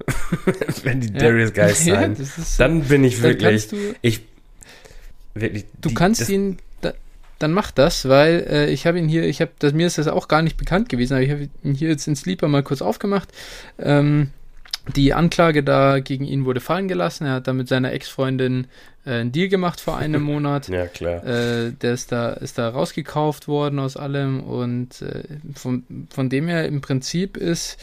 Wenn die ja. Darius Geist sein. Ja, so, dann bin ich wirklich. Du, ich wirklich. Du die, kannst ihn. Da, dann mach das, weil äh, ich habe ihn hier, ich habe, mir ist das auch gar nicht bekannt gewesen, aber ich habe ihn hier jetzt in Sleeper mal kurz aufgemacht. Ähm, die Anklage da gegen ihn wurde fallen gelassen. Er hat da mit seiner Ex-Freundin äh, einen Deal gemacht vor einem Monat. ja, klar. Äh, der ist da, ist da rausgekauft worden aus allem und äh, von, von dem her im Prinzip ist,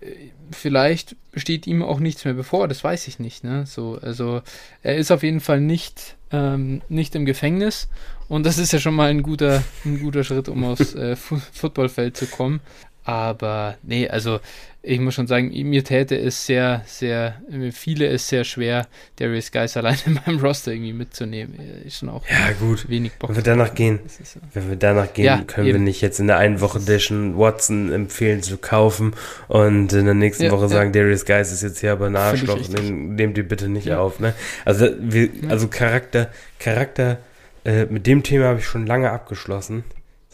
äh, vielleicht steht ihm auch nichts mehr bevor, das weiß ich nicht. Ne? So, also er ist auf jeden Fall nicht, ähm, nicht im Gefängnis und das ist ja schon mal ein guter, ein guter Schritt, um aufs äh, Footballfeld zu kommen. Aber nee, also ich muss schon sagen, mir täte es sehr, sehr, viele es sehr schwer, Darius Guys allein in meinem Roster irgendwie mitzunehmen. Ist schon auch ja, gut. wenig Bock. Wenn wir danach gehen, so. wenn wir danach gehen, ja, können eben. wir nicht jetzt in der einen Woche Dishon Watson empfehlen zu kaufen und in der nächsten ja, Woche sagen, Darius Guys ist jetzt hier aber ein Arschloch, nehmt ihr bitte nicht auf, ne? Also, wir, also Charakter, Charakter, äh, mit dem Thema habe ich schon lange abgeschlossen.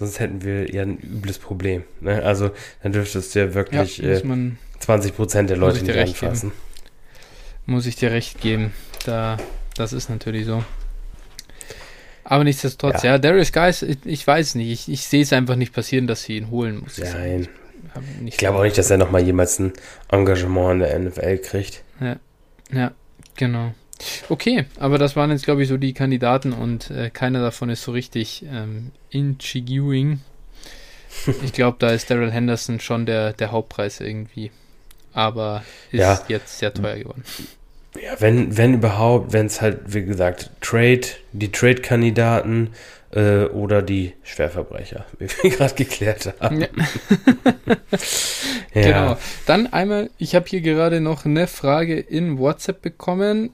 Sonst hätten wir ja ein übles Problem. Ne? Also dann dürftest du ja wirklich ja, äh, man, 20 Prozent der Leute nicht anfassen. Geben. Muss ich dir recht geben. Da, das ist natürlich so. Aber nichtsdestotrotz, ja, ja Darius Guys, ich, ich weiß nicht, ich, ich sehe es einfach nicht passieren, dass sie ihn holen muss. Nein. Ich glaube auch nicht, dass er nochmal jemals ein Engagement in der NFL kriegt. Ja, ja, genau. Okay, aber das waren jetzt, glaube ich, so die Kandidaten und äh, keiner davon ist so richtig ähm, intriguing. Ich glaube, da ist Daryl Henderson schon der, der Hauptpreis irgendwie. Aber ist ja. jetzt sehr teuer geworden. Ja, wenn, wenn überhaupt, wenn es halt, wie gesagt, Trade, die Trade-Kandidaten äh, oder die Schwerverbrecher, wie wir gerade geklärt haben. Ja. ja. Genau. Dann einmal, ich habe hier gerade noch eine Frage in WhatsApp bekommen.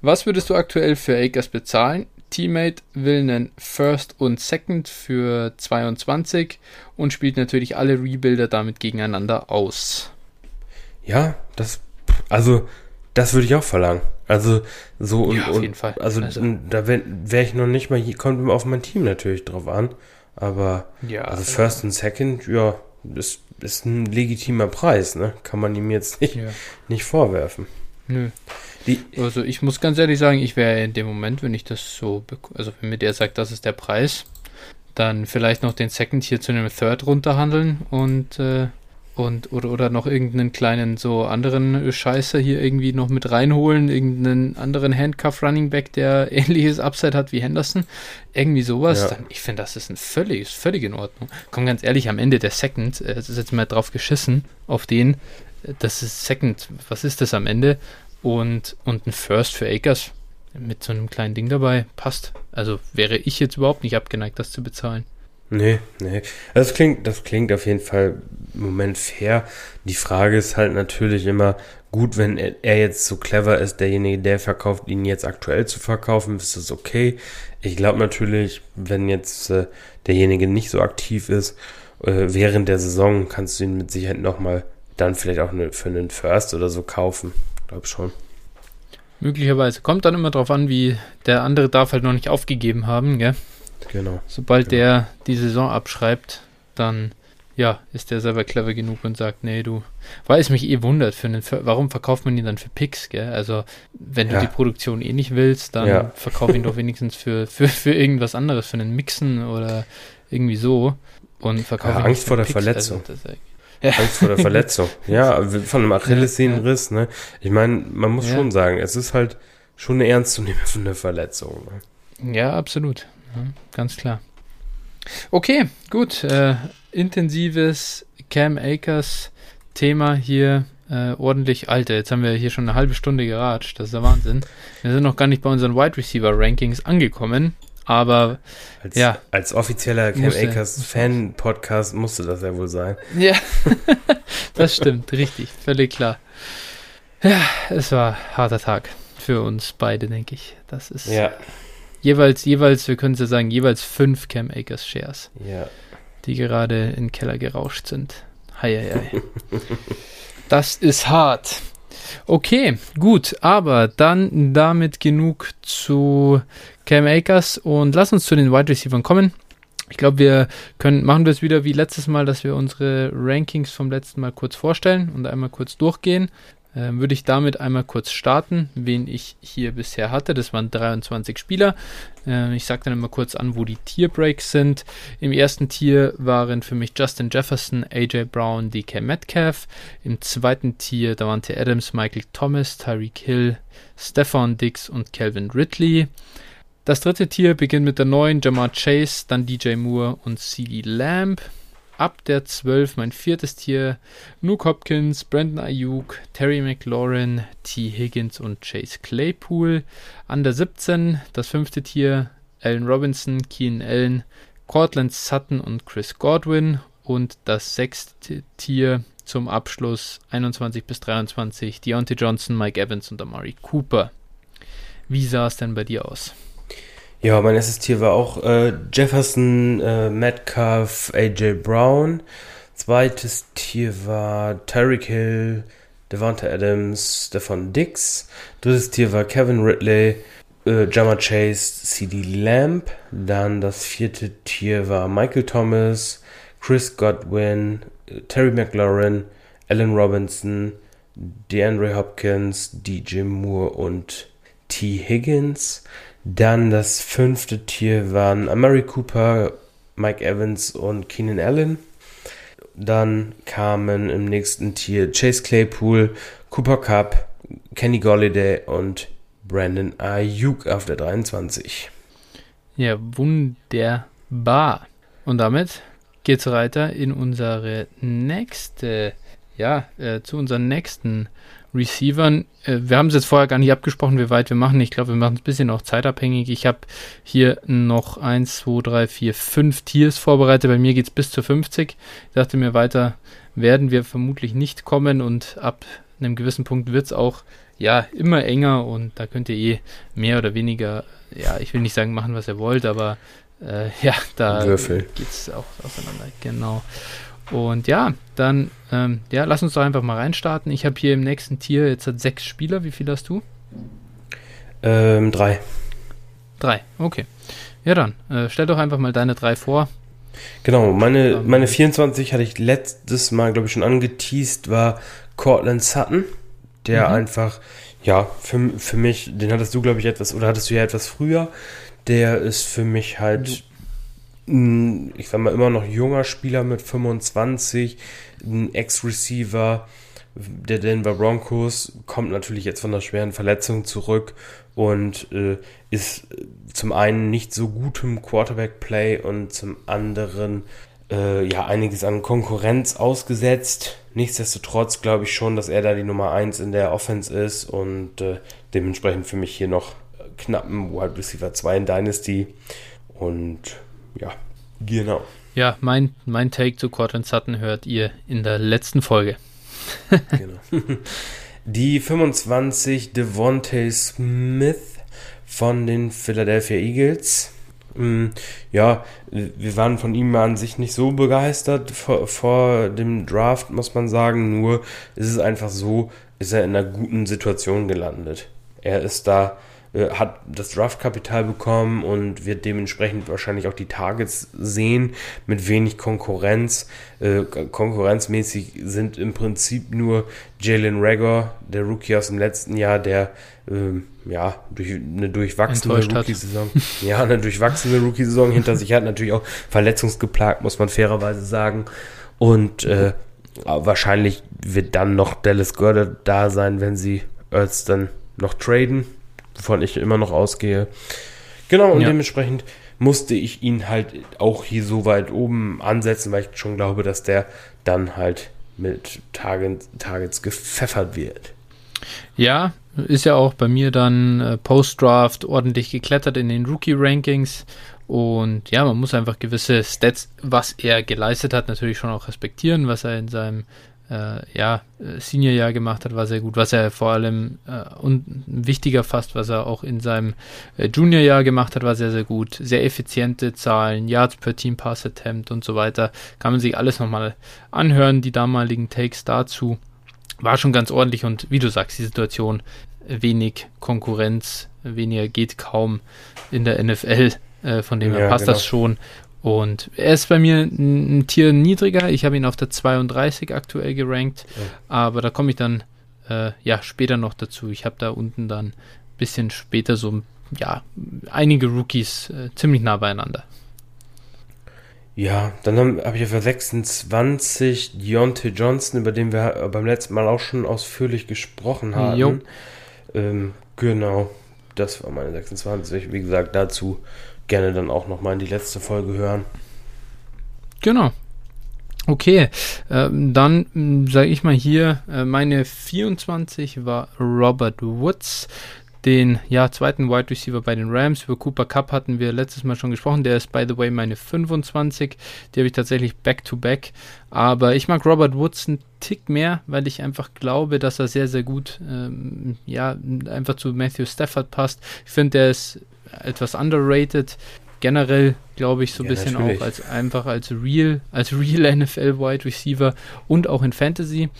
Was würdest du aktuell für Akers bezahlen? Teammate will einen First und Second für 22 und spielt natürlich alle Rebuilder damit gegeneinander aus. Ja, das, also, das würde ich auch verlangen. Also, so und, ja, auf jeden Fall. Also, also da wäre wär ich noch nicht mal, kommt immer auf mein Team natürlich drauf an. Aber, ja, also First und Second, ja, ist, ist ein legitimer Preis, ne? Kann man ihm jetzt nicht, ja. nicht vorwerfen. Nö. Die, also ich muss ganz ehrlich sagen, ich wäre in dem Moment, wenn ich das so, also wenn mir der sagt, das ist der Preis, dann vielleicht noch den Second hier zu einem Third runterhandeln und äh, und oder, oder noch irgendeinen kleinen so anderen Scheiße hier irgendwie noch mit reinholen, irgendeinen anderen Handcuff Running Back, der ähnliches Upside hat wie Henderson, irgendwie sowas, ja. dann ich finde, das ist ein völlig, völlig in Ordnung. Komm ganz ehrlich, am Ende der Second, äh, es ist jetzt mal drauf geschissen auf den, äh, das ist Second, was ist das am Ende? Und, und ein First für Akers mit so einem kleinen Ding dabei passt. Also wäre ich jetzt überhaupt nicht abgeneigt, das zu bezahlen. Nee, nee. Das klingt, das klingt auf jeden Fall im Moment fair. Die Frage ist halt natürlich immer, gut, wenn er jetzt so clever ist, derjenige, der verkauft, ihn jetzt aktuell zu verkaufen, ist das okay. Ich glaube natürlich, wenn jetzt äh, derjenige nicht so aktiv ist, äh, während der Saison kannst du ihn mit Sicherheit nochmal dann vielleicht auch ne, für einen First oder so kaufen. Glaub schon. Möglicherweise. Kommt dann immer drauf an, wie der andere darf halt noch nicht aufgegeben haben, gell? Genau. Sobald genau. der die Saison abschreibt, dann ja, ist der selber clever genug und sagt, nee, du, weil es mich eh wundert, für einen, warum verkauft man ihn dann für Picks, gell? Also, wenn ja. du die Produktion eh nicht willst, dann ja. verkauf ihn doch wenigstens für, für, für irgendwas anderes, für einen Mixen oder irgendwie so. Und verkauf ja, ihn Angst vor der Picks. Verletzung. Also, ja. Angst vor der Verletzung. ja, von einem Achillessehnenriss, ne? Ich meine, man muss schon sagen, es ist halt schon eine ernstzunehmende Verletzung. Ne? Ja, absolut. Ja, ganz klar. Okay, gut. Äh, intensives Cam Akers Thema hier. Äh, ordentlich, Alter, jetzt haben wir hier schon eine halbe Stunde geratscht. Das ist der Wahnsinn. Wir sind noch gar nicht bei unseren Wide Receiver Rankings angekommen. Aber als, ja. Als offizieller Cam musste, Akers Fan-Podcast musste das ja wohl sein. Ja, das stimmt, richtig, völlig klar. Ja, es war ein harter Tag für uns beide, denke ich. Das ist ja. jeweils, jeweils, wir können es ja sagen, jeweils fünf Cam Akers Shares. Ja. Die gerade in den Keller gerauscht sind. Hei, hei, hei. das ist hart. Okay, gut, aber dann damit genug zu Cam Akers und lass uns zu den Wide Receivers kommen. Ich glaube, wir können machen es wieder wie letztes Mal, dass wir unsere Rankings vom letzten Mal kurz vorstellen und einmal kurz durchgehen. Äh, würde ich damit einmal kurz starten, wen ich hier bisher hatte. Das waren 23 Spieler. Äh, ich sage dann immer kurz an, wo die Tierbreaks sind. Im ersten Tier waren für mich Justin Jefferson, AJ Brown, DK Metcalf. Im zweiten Tier Davante Adams, Michael Thomas, Tyreek Hill, Stefan Dix und Calvin Ridley. Das dritte Tier beginnt mit der neuen Jamar Chase, dann DJ Moore und CD Lamb. Ab der 12 mein viertes Tier. Nuke Hopkins, Brandon Ayuk, Terry McLaurin, T. Higgins und Chase Claypool. An der 17 das fünfte Tier. Allen Robinson, Keenan Allen, Cortland Sutton und Chris Godwin. Und das sechste Tier zum Abschluss 21 bis 23. Deontay Johnson, Mike Evans und Amari Cooper. Wie sah es denn bei dir aus? Ja, mein erstes Tier war auch äh, Jefferson, äh, Metcalf, AJ Brown. Zweites Tier war Tyreek Hill, Devonta Adams, Stefan Dix. Drittes Tier war Kevin Ridley, äh, Jama Chase, CD Lamb. Dann das vierte Tier war Michael Thomas, Chris Godwin, äh, Terry McLaurin, Allen Robinson, DeAndre Hopkins, DJ Moore und T. Higgins. Dann das fünfte Tier waren Amari Cooper, Mike Evans und Keenan Allen. Dann kamen im nächsten Tier Chase Claypool, Cooper Cup, Kenny Golliday und Brandon Ayuk auf der 23. Ja, wunderbar. Und damit geht's weiter in unsere nächste, ja, äh, zu unseren nächsten Receivern. Äh, wir haben es jetzt vorher gar nicht abgesprochen, wie weit wir machen. Ich glaube, wir machen es ein bisschen auch zeitabhängig. Ich habe hier noch 1, 2, 3, 4, 5 Tiers vorbereitet. Bei mir geht es bis zu 50. Ich dachte mir, weiter werden wir vermutlich nicht kommen und ab einem gewissen Punkt wird es auch ja immer enger und da könnt ihr eh mehr oder weniger, ja, ich will nicht sagen machen, was ihr wollt, aber äh, ja, da geht es auch auseinander. Genau. Und ja, dann, ähm, ja, lass uns doch einfach mal reinstarten. Ich habe hier im nächsten Tier jetzt hat sechs Spieler. Wie viel hast du? Ähm, drei. Drei, okay. Ja, dann, äh, stell doch einfach mal deine drei vor. Genau, meine, ähm, meine 24 hatte ich letztes Mal, glaube ich, schon angeteased, war Cortland Sutton, der mhm. einfach, ja, für, für mich, den hattest du, glaube ich, etwas, oder hattest du ja etwas früher, der ist für mich halt ich sag mal, immer noch junger Spieler mit 25, ein Ex-Receiver der Denver Broncos, kommt natürlich jetzt von einer schweren Verletzung zurück und äh, ist zum einen nicht so gut im Quarterback-Play und zum anderen äh, ja einiges an Konkurrenz ausgesetzt. Nichtsdestotrotz glaube ich schon, dass er da die Nummer 1 in der Offense ist und äh, dementsprechend für mich hier noch knappen Wide Receiver 2 in Dynasty und ja, genau. Ja, mein, mein Take zu Cortland Sutton hört ihr in der letzten Folge. genau. Die 25 Devontae Smith von den Philadelphia Eagles. Mm, ja, wir waren von ihm an sich nicht so begeistert vor, vor, dem Draft, muss man sagen. Nur ist es einfach so, ist er in einer guten Situation gelandet. Er ist da äh, hat das Draftkapital bekommen und wird dementsprechend wahrscheinlich auch die Targets sehen mit wenig Konkurrenz. Äh, konkurrenzmäßig sind im Prinzip nur Jalen Rager, der Rookie aus dem letzten Jahr, der äh, ja durch eine durchwachsene Rookie-Saison, ja eine durchwachsene Rookie-Saison hinter sich hat, natürlich auch verletzungsgeplagt, muss man fairerweise sagen. Und äh, wahrscheinlich wird dann noch Dallas Goddard da sein, wenn sie Earths dann noch traden wovon ich immer noch ausgehe. Genau, und ja. dementsprechend musste ich ihn halt auch hier so weit oben ansetzen, weil ich schon glaube, dass der dann halt mit Target, Targets gepfeffert wird. Ja, ist ja auch bei mir dann äh, Post-Draft ordentlich geklettert in den Rookie-Rankings. Und ja, man muss einfach gewisse Stats, was er geleistet hat, natürlich schon auch respektieren, was er in seinem äh, ja, Senior-Jahr gemacht hat, war sehr gut. Was er vor allem äh, und wichtiger fast, was er auch in seinem äh, Junior-Jahr gemacht hat, war sehr, sehr gut. Sehr effiziente Zahlen, Yards per Team, Pass Attempt und so weiter. Kann man sich alles nochmal anhören, die damaligen Takes dazu. War schon ganz ordentlich und wie du sagst, die Situation, wenig Konkurrenz, weniger geht kaum in der NFL. Äh, von dem her ja, passt genau. das schon. Und er ist bei mir ein, ein Tier niedriger. Ich habe ihn auf der 32 aktuell gerankt. Ja. Aber da komme ich dann äh, ja später noch dazu. Ich habe da unten dann ein bisschen später so ja einige Rookies äh, ziemlich nah beieinander. Ja, dann habe hab ich auf der 26 Deontay Johnson, über den wir beim letzten Mal auch schon ausführlich gesprochen haben. Ähm, genau, das war meine 26. Wie gesagt, dazu gerne dann auch nochmal in die letzte Folge hören. Genau. Okay, ähm, dann hm, sage ich mal hier, äh, meine 24 war Robert Woods, den ja, zweiten Wide Receiver bei den Rams. Über Cooper Cup hatten wir letztes Mal schon gesprochen. Der ist, by the way, meine 25. Die habe ich tatsächlich back-to-back. -back. Aber ich mag Robert Woods einen Tick mehr, weil ich einfach glaube, dass er sehr, sehr gut ähm, ja, einfach zu Matthew Stafford passt. Ich finde, der ist etwas underrated. Generell glaube ich so ein ja, bisschen natürlich. auch als einfach als real, als real NFL Wide Receiver und auch in Fantasy.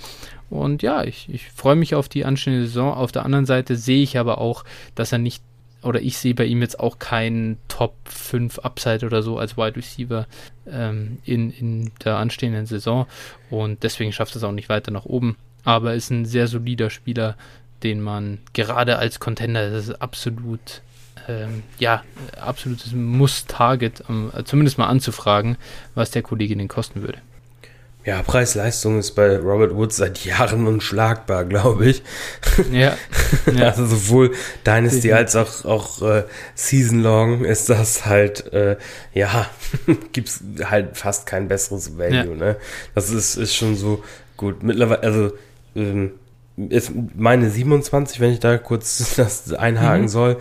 Und ja, ich, ich freue mich auf die anstehende Saison. Auf der anderen Seite sehe ich aber auch, dass er nicht, oder ich sehe bei ihm jetzt auch keinen Top 5 Upside oder so als Wide Receiver ähm, in, in der anstehenden Saison. Und deswegen schafft es auch nicht weiter nach oben. Aber ist ein sehr solider Spieler, den man gerade als Contender, das ist absolut ähm, ja, absolutes Muss-Target, um, zumindest mal anzufragen, was der Kollege denn kosten würde. Ja, Preis-Leistung ist bei Robert Woods seit Jahren unschlagbar, glaube ich. Ja. ja. Also sowohl Dynasty als auch, auch äh, Season Long ist das halt, äh, ja, gibt's halt fast kein besseres Value, ja. ne? Das ist, ist schon so gut. Mittlerweile, also ähm, ist meine 27, wenn ich da kurz das einhaken mhm. soll.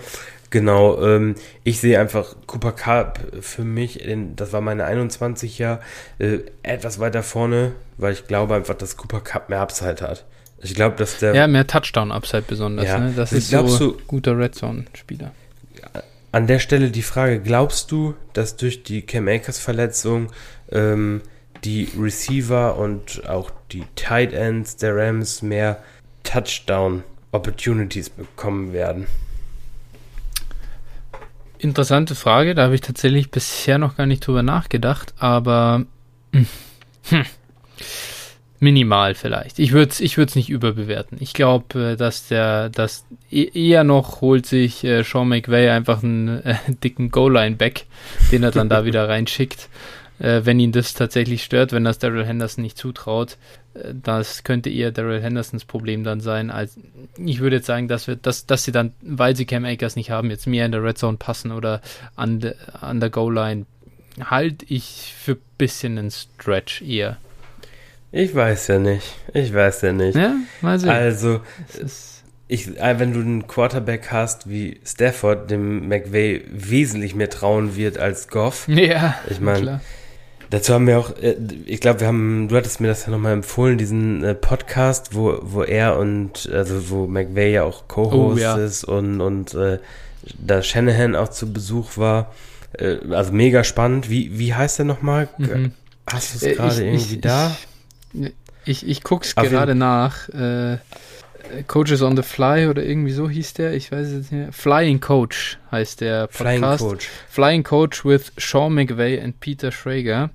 Genau, ähm, ich sehe einfach Cooper Cup für mich, in, das war meine 21 Jahr, äh, etwas weiter vorne, weil ich glaube einfach, dass Cooper Cup mehr Upside hat. Ich glaube, dass der. Ja, mehr Touchdown-Upside besonders. Ja. Ne? Das ist glaubst so du, guter Red Zone-Spieler. An der Stelle die Frage: Glaubst du, dass durch die Cam Akers-Verletzung ähm, die Receiver und auch die Tight Ends der Rams mehr Touchdown-Opportunities bekommen werden? Interessante Frage, da habe ich tatsächlich bisher noch gar nicht drüber nachgedacht, aber hm, hm minimal vielleicht. Ich würde es ich nicht überbewerten. Ich glaube, äh, dass der, dass e-, eher noch holt sich äh, Sean McVay einfach einen äh, dicken Goal-Line-Back, den er dann da wieder reinschickt äh, wenn ihn das tatsächlich stört, wenn das Daryl Henderson nicht zutraut. Das könnte eher Daryl Hendersons Problem dann sein, als ich würde jetzt sagen, dass wir, dass, dass sie dann, weil sie Cam Akers nicht haben, jetzt mehr in der Red Zone passen oder an, de, an der Goal-Line, halte ich für ein bisschen einen Stretch eher. Ich weiß ja nicht. Ich weiß ja nicht. Ja, mal sehen. Also, ich, äh, wenn du einen Quarterback hast wie Stafford, dem McVay wesentlich mehr trauen wird als Goff. Ja, ich meine, Dazu haben wir auch, äh, ich glaube, wir haben, du hattest mir das ja nochmal empfohlen, diesen äh, Podcast, wo, wo er und, also wo McVay ja auch Co-Host oh, ja. ist und, und äh, da Shanahan auch zu Besuch war. Äh, also mega spannend. Wie, wie heißt der nochmal? Mhm. Hast du es gerade irgendwie ich, da? Ich, ich, ich guck's gerade nach. Äh, Coaches on the Fly oder irgendwie so hieß der, ich weiß es jetzt nicht mehr. Flying Coach heißt der Podcast. Flying Coach. Flying Coach with Sean McVay und Peter Schrager.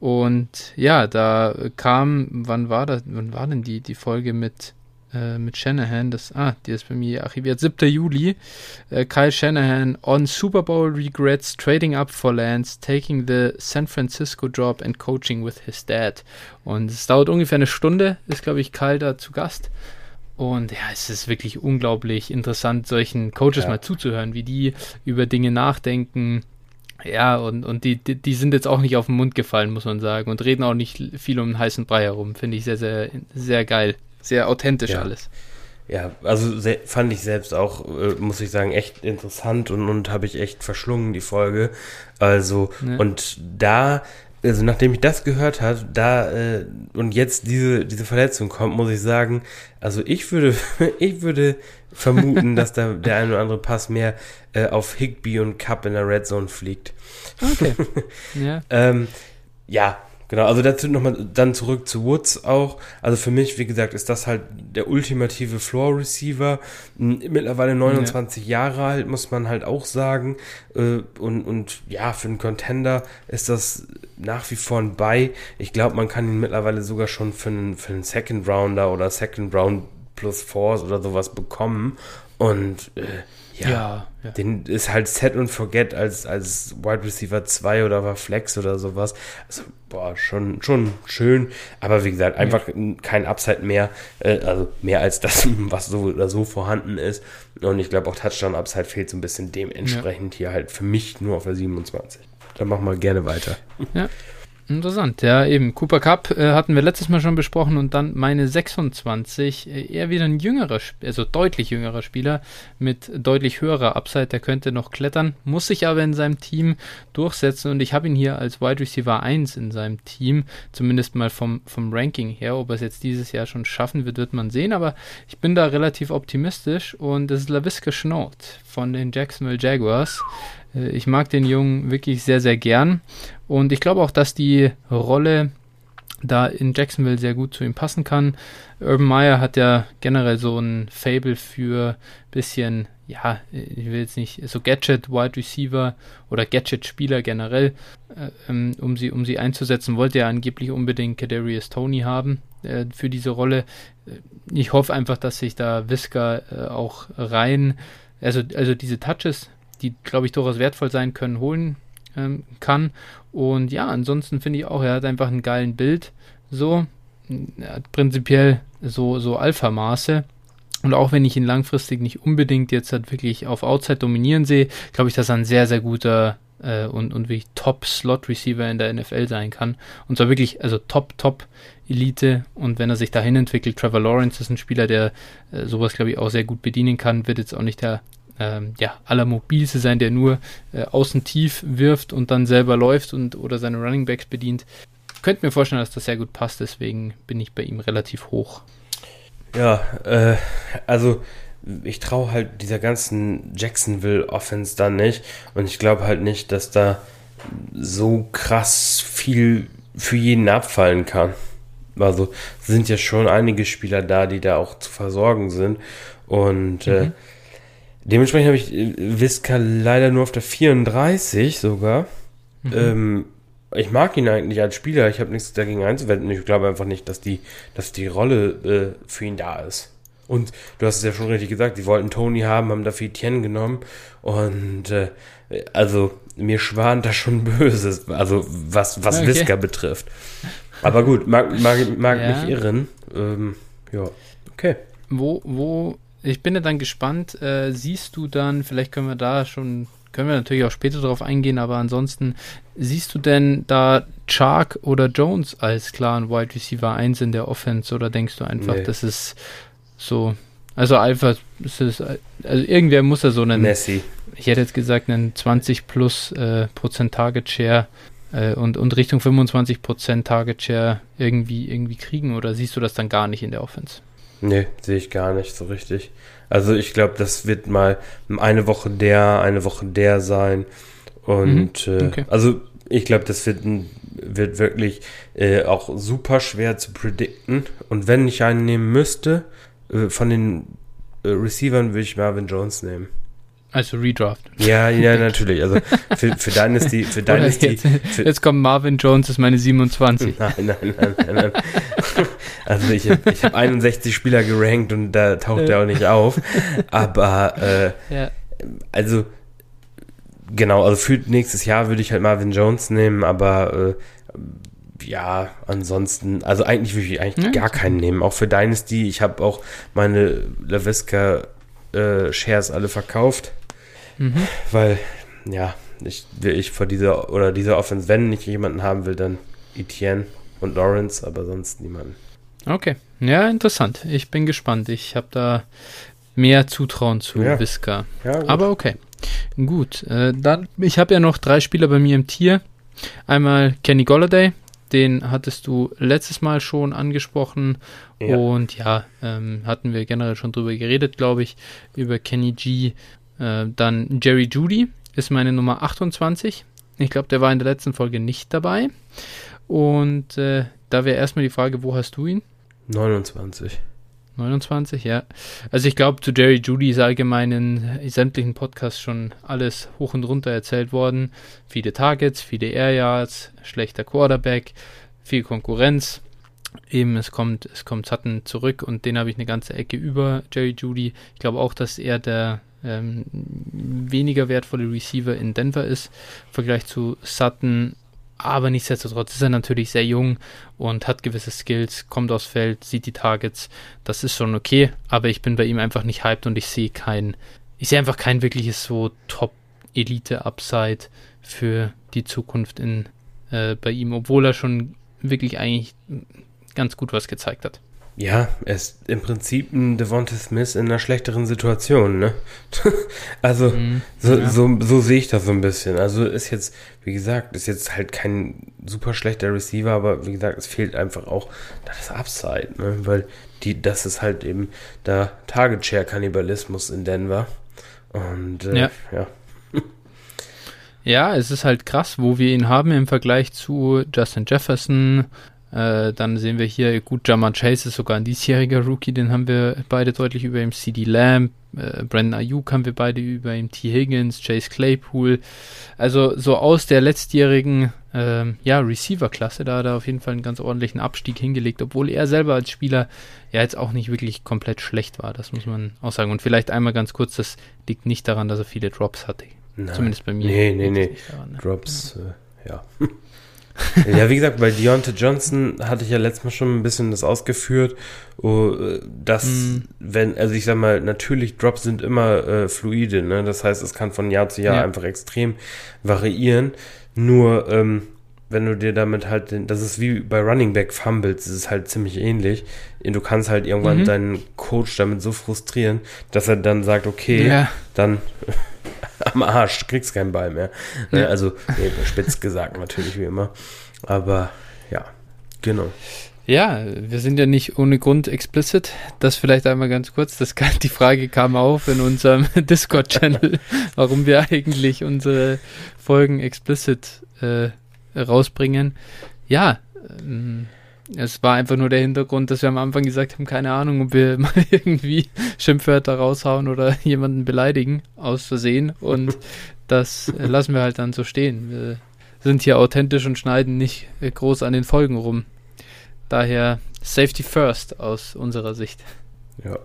Und ja, da kam, wann war das, wann war denn die, die Folge mit, äh, mit Shanahan? Das, ah, die ist bei mir archiviert. 7. Juli. Äh, Kyle Shanahan on Super Bowl regrets trading up for Lance, taking the San Francisco job and coaching with his dad. Und es dauert ungefähr eine Stunde, ist, glaube ich, Kyle da zu Gast. Und ja, es ist wirklich unglaublich interessant, solchen Coaches ja. mal zuzuhören, wie die über Dinge nachdenken. Ja, und, und die, die, die, sind jetzt auch nicht auf den Mund gefallen, muss man sagen, und reden auch nicht viel um den heißen Brei herum. Finde ich sehr, sehr, sehr geil. Sehr authentisch ja. alles. Ja, also sehr, fand ich selbst auch, äh, muss ich sagen, echt interessant und, und habe ich echt verschlungen, die Folge. Also, ja. und da also nachdem ich das gehört habe, da äh, und jetzt diese, diese Verletzung kommt, muss ich sagen, also ich würde, ich würde vermuten, dass da der ein oder andere Pass mehr äh, auf Higby und Cup in der Red Zone fliegt. Okay. ja. ähm, ja, Genau, also dazu nochmal dann zurück zu Woods auch. Also für mich, wie gesagt, ist das halt der ultimative Floor Receiver. Mittlerweile 29 ja. Jahre alt, muss man halt auch sagen. Äh, und, und ja, für einen Contender ist das nach wie vor ein Buy. Ich glaube, man kann ihn mittlerweile sogar schon für einen, für einen Second Rounder oder Second Round plus Force oder sowas bekommen. Und äh, ja, ja, ja, den ist halt Set und Forget als, als Wide Receiver 2 oder war Flex oder sowas. Also, boah, schon, schon schön. Aber wie gesagt, einfach ja. kein Upside mehr. Äh, also mehr als das, was so oder so vorhanden ist. Und ich glaube auch Touchdown-Upside fehlt so ein bisschen dementsprechend hier halt für mich nur auf der 27. Dann machen wir gerne weiter. Ja. Interessant, ja, eben. Cooper Cup äh, hatten wir letztes Mal schon besprochen und dann meine 26, äh, eher wieder ein jüngerer, also deutlich jüngerer Spieler mit deutlich höherer Upside, der könnte noch klettern, muss sich aber in seinem Team durchsetzen und ich habe ihn hier als Wide Receiver 1 in seinem Team, zumindest mal vom, vom Ranking her. Ob er es jetzt dieses Jahr schon schaffen wird, wird man sehen, aber ich bin da relativ optimistisch und das ist LaVisca Schnaut von den Jacksonville Jaguars. Äh, ich mag den Jungen wirklich sehr, sehr gern. Und ich glaube auch, dass die Rolle da in Jacksonville sehr gut zu ihm passen kann. Urban Meyer hat ja generell so ein Fable für bisschen, ja, ich will jetzt nicht, so Gadget-Wide Receiver oder Gadget-Spieler generell, äh, ähm, um, sie, um sie einzusetzen, wollte er angeblich unbedingt Kadarius Tony haben äh, für diese Rolle. Äh, ich hoffe einfach, dass sich da Whisker äh, auch rein, also, also diese Touches die, glaube ich, durchaus wertvoll sein können, holen ähm, kann. Und ja, ansonsten finde ich auch, er hat einfach einen geilen Bild. so. Ja, prinzipiell so, so Alpha-Maße. Und auch wenn ich ihn langfristig nicht unbedingt jetzt halt wirklich auf Outside dominieren sehe, glaube ich, dass er ein sehr, sehr guter äh, und, und wirklich Top-Slot-Receiver in der NFL sein kann. Und zwar wirklich, also Top, Top Elite. Und wenn er sich dahin entwickelt, Trevor Lawrence ist ein Spieler, der äh, sowas, glaube ich, auch sehr gut bedienen kann, wird jetzt auch nicht der ähm, ja, allermobilste sein, der nur äh, außen tief wirft und dann selber läuft und oder seine Running Backs bedient. Könnte mir vorstellen, dass das sehr gut passt, deswegen bin ich bei ihm relativ hoch. Ja, äh, also ich traue halt dieser ganzen Jacksonville Offense dann nicht und ich glaube halt nicht, dass da so krass viel für jeden abfallen kann. Also sind ja schon einige Spieler da, die da auch zu versorgen sind und äh, mhm. äh, dementsprechend habe ich Visca leider nur auf der 34 sogar. Mhm. Ähm, ich mag ihn eigentlich als Spieler, ich habe nichts dagegen einzuwenden. Ich glaube einfach nicht, dass die, dass die Rolle äh, für ihn da ist. Und du hast es ja schon richtig gesagt, die wollten Tony haben, haben dafür Etienne genommen. Und äh, also mir schwant da schon Böses, also was, was okay. Visca betrifft. Aber gut, mag, mag, mag ja. mich irren. Ähm, ja, okay. Wo, wo, ich bin ja dann gespannt, äh, siehst du dann, vielleicht können wir da schon können wir natürlich auch später darauf eingehen, aber ansonsten siehst du denn da Chark oder Jones als klaren Wide Receiver 1 in der Offense oder denkst du einfach, nee. das ist so, also einfach, ist es, also irgendwer muss ja so einen, Messi. ich hätte jetzt gesagt, einen 20 plus äh, Prozent Target Share äh, und, und Richtung 25 Prozent Target Share irgendwie, irgendwie kriegen oder siehst du das dann gar nicht in der Offense? Nee, sehe ich gar nicht so richtig. Also ich glaube, das wird mal eine Woche der, eine Woche der sein. Und mhm. okay. äh, also ich glaube, das wird, wird wirklich äh, auch super schwer zu predikten. Und wenn ich einen nehmen müsste, äh, von den äh, Receivern würde ich Marvin Jones nehmen. Also Redraft. Ja, ja, natürlich. Also für, für Dynasty, für Dynasty. Jetzt, für jetzt kommt Marvin Jones, ist meine 27. Nein, nein, nein, nein, nein. Also ich, ich habe 61 Spieler gerankt und da taucht er auch nicht auf. Aber äh, ja. also genau, also für nächstes Jahr würde ich halt Marvin Jones nehmen, aber äh, ja, ansonsten, also eigentlich würde ich eigentlich ja, gar keinen nehmen. Auch für Dynasty, ich habe auch meine LaVisca äh, Shares alle verkauft. Mhm. Weil, ja, ich, ich vor dieser oder dieser Offense, wenn ich jemanden haben will, dann Etienne und Lawrence, aber sonst niemanden. Okay, ja, interessant. Ich bin gespannt. Ich habe da mehr Zutrauen zu ja. Visca. Ja, aber okay. Gut, äh, dann, ich habe ja noch drei Spieler bei mir im Tier. Einmal Kenny Golladay, den hattest du letztes Mal schon angesprochen. Ja. Und ja, ähm, hatten wir generell schon drüber geredet, glaube ich, über Kenny G. Äh, dann Jerry Judy ist meine Nummer 28. Ich glaube, der war in der letzten Folge nicht dabei. Und äh, da wäre erstmal die Frage, wo hast du ihn? 29. 29, ja. Also ich glaube, zu Jerry Judy ist allgemein in sämtlichen Podcasts schon alles hoch und runter erzählt worden. Viele Targets, viele Air Yards, schlechter Quarterback, viel Konkurrenz. Eben, es kommt, es kommt Sutton zurück und den habe ich eine ganze Ecke über Jerry Judy. Ich glaube auch, dass er der ähm, weniger wertvolle Receiver in Denver ist, im Vergleich zu Sutton aber nichtsdestotrotz ist er natürlich sehr jung und hat gewisse Skills, kommt aufs Feld, sieht die Targets. Das ist schon okay, aber ich bin bei ihm einfach nicht hyped und ich sehe kein, ich sehe einfach kein wirkliches so Top-Elite-Upside für die Zukunft in, äh, bei ihm, obwohl er schon wirklich eigentlich ganz gut was gezeigt hat. Ja, er ist im Prinzip ein Devonta Smith in einer schlechteren Situation, ne? also, mhm, so, ja. so, so sehe ich das so ein bisschen. Also ist jetzt, wie gesagt, ist jetzt halt kein super schlechter Receiver, aber wie gesagt, es fehlt einfach auch das Upside, ne? Weil die, das ist halt eben der Target Share Kannibalismus in Denver. Und äh, ja. ja. Ja, es ist halt krass, wo wir ihn haben im Vergleich zu Justin Jefferson, äh, dann sehen wir hier, gut, Jaman Chase ist sogar ein diesjähriger Rookie, den haben wir beide deutlich über ihm. CD Lamb, äh, Brandon Ayuk haben wir beide über ihm. T. Higgins, Chase Claypool. Also so aus der letztjährigen ähm, ja, Receiver-Klasse, da hat er auf jeden Fall einen ganz ordentlichen Abstieg hingelegt, obwohl er selber als Spieler ja jetzt auch nicht wirklich komplett schlecht war. Das muss man auch sagen. Und vielleicht einmal ganz kurz, das liegt nicht daran, dass er viele Drops hatte. Nein. Zumindest bei mir. Nee, nee, nee. Daran, ne? Drops, ja. Äh, ja. ja, wie gesagt, bei Deontay Johnson hatte ich ja letztes Mal schon ein bisschen das ausgeführt, oh, dass, mm. wenn, also ich sag mal, natürlich Drops sind immer äh, fluide, ne? Das heißt, es kann von Jahr zu Jahr ja. einfach extrem variieren. Nur, ähm, wenn du dir damit halt, den, das ist wie bei Running Back Fumbles, das ist halt ziemlich ähnlich. Du kannst halt irgendwann mhm. deinen Coach damit so frustrieren, dass er dann sagt, okay, ja. dann am Arsch, kriegst keinen Ball mehr. Ne? Ja. Also, spitz gesagt natürlich wie immer. Aber ja, genau. Ja, wir sind ja nicht ohne Grund explicit. Das vielleicht einmal ganz kurz. Das die Frage kam auf in unserem Discord-Channel, warum wir eigentlich unsere Folgen explicit äh, rausbringen. Ja, ähm, es war einfach nur der Hintergrund, dass wir am Anfang gesagt haben, keine Ahnung, ob wir mal irgendwie Schimpfwörter raushauen oder jemanden beleidigen, aus Versehen. Und das lassen wir halt dann so stehen. Wir sind hier authentisch und schneiden nicht groß an den Folgen rum. Daher Safety First aus unserer Sicht. Ja.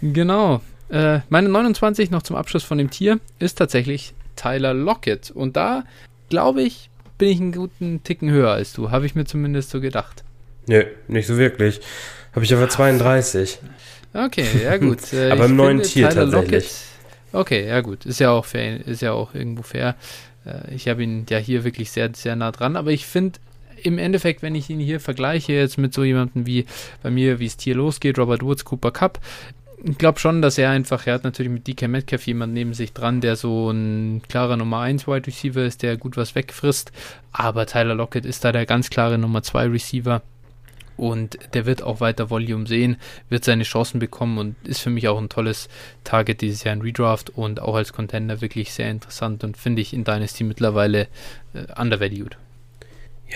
Genau. Äh, meine 29 noch zum Abschluss von dem Tier ist tatsächlich Tyler Lockett. Und da glaube ich, bin ich einen guten Ticken höher als du. Habe ich mir zumindest so gedacht. Nö, nicht so wirklich. Habe ich aber 32. Okay, ja gut. Äh, aber im neuen Tier Tyler tatsächlich. Lockett, okay, ja gut. Ist ja auch fair, ist ja auch irgendwo fair. Äh, ich habe ihn ja hier wirklich sehr, sehr nah dran. Aber ich finde, im Endeffekt, wenn ich ihn hier vergleiche jetzt mit so jemandem wie bei mir, wie es Tier losgeht, Robert Woods, Cooper Cup, ich glaube schon, dass er einfach, er hat natürlich mit DK Metcalf jemand neben sich dran, der so ein klarer Nummer 1 Wide Receiver ist, der gut was wegfrisst. Aber Tyler Lockett ist da der ganz klare Nummer 2 Receiver. Und der wird auch weiter Volume sehen, wird seine Chancen bekommen und ist für mich auch ein tolles Target dieses Jahr in Redraft und auch als Contender wirklich sehr interessant und finde ich in Dynasty mittlerweile äh, undervalued.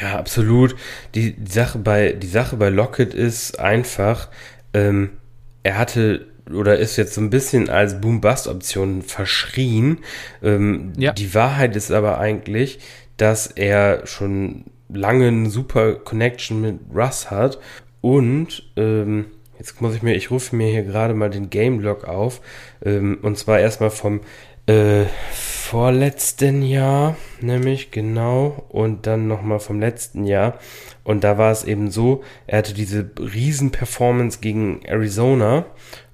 Ja, absolut. Die, die, Sache bei, die Sache bei Lockett ist einfach, ähm, er hatte oder ist jetzt so ein bisschen als Boom-Bust-Option verschrien. Ähm, ja. Die Wahrheit ist aber eigentlich, dass er schon lange eine super Connection mit Russ hat und ähm, jetzt muss ich mir, ich rufe mir hier gerade mal den Game Log auf ähm, und zwar erstmal vom äh, vorletzten Jahr, nämlich genau, und dann nochmal vom letzten Jahr. Und da war es eben so, er hatte diese Riesen-Performance gegen Arizona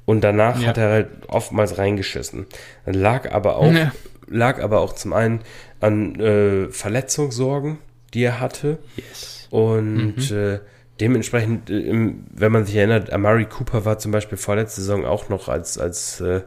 und danach ja. hat er halt oftmals reingeschissen. Lag aber auch, ja. lag aber auch zum einen an äh, Verletzungssorgen, die er hatte. Yes. Und mhm. äh, dementsprechend, äh, wenn man sich erinnert, Amari Cooper war zum Beispiel vorletzte Saison auch noch als, als äh,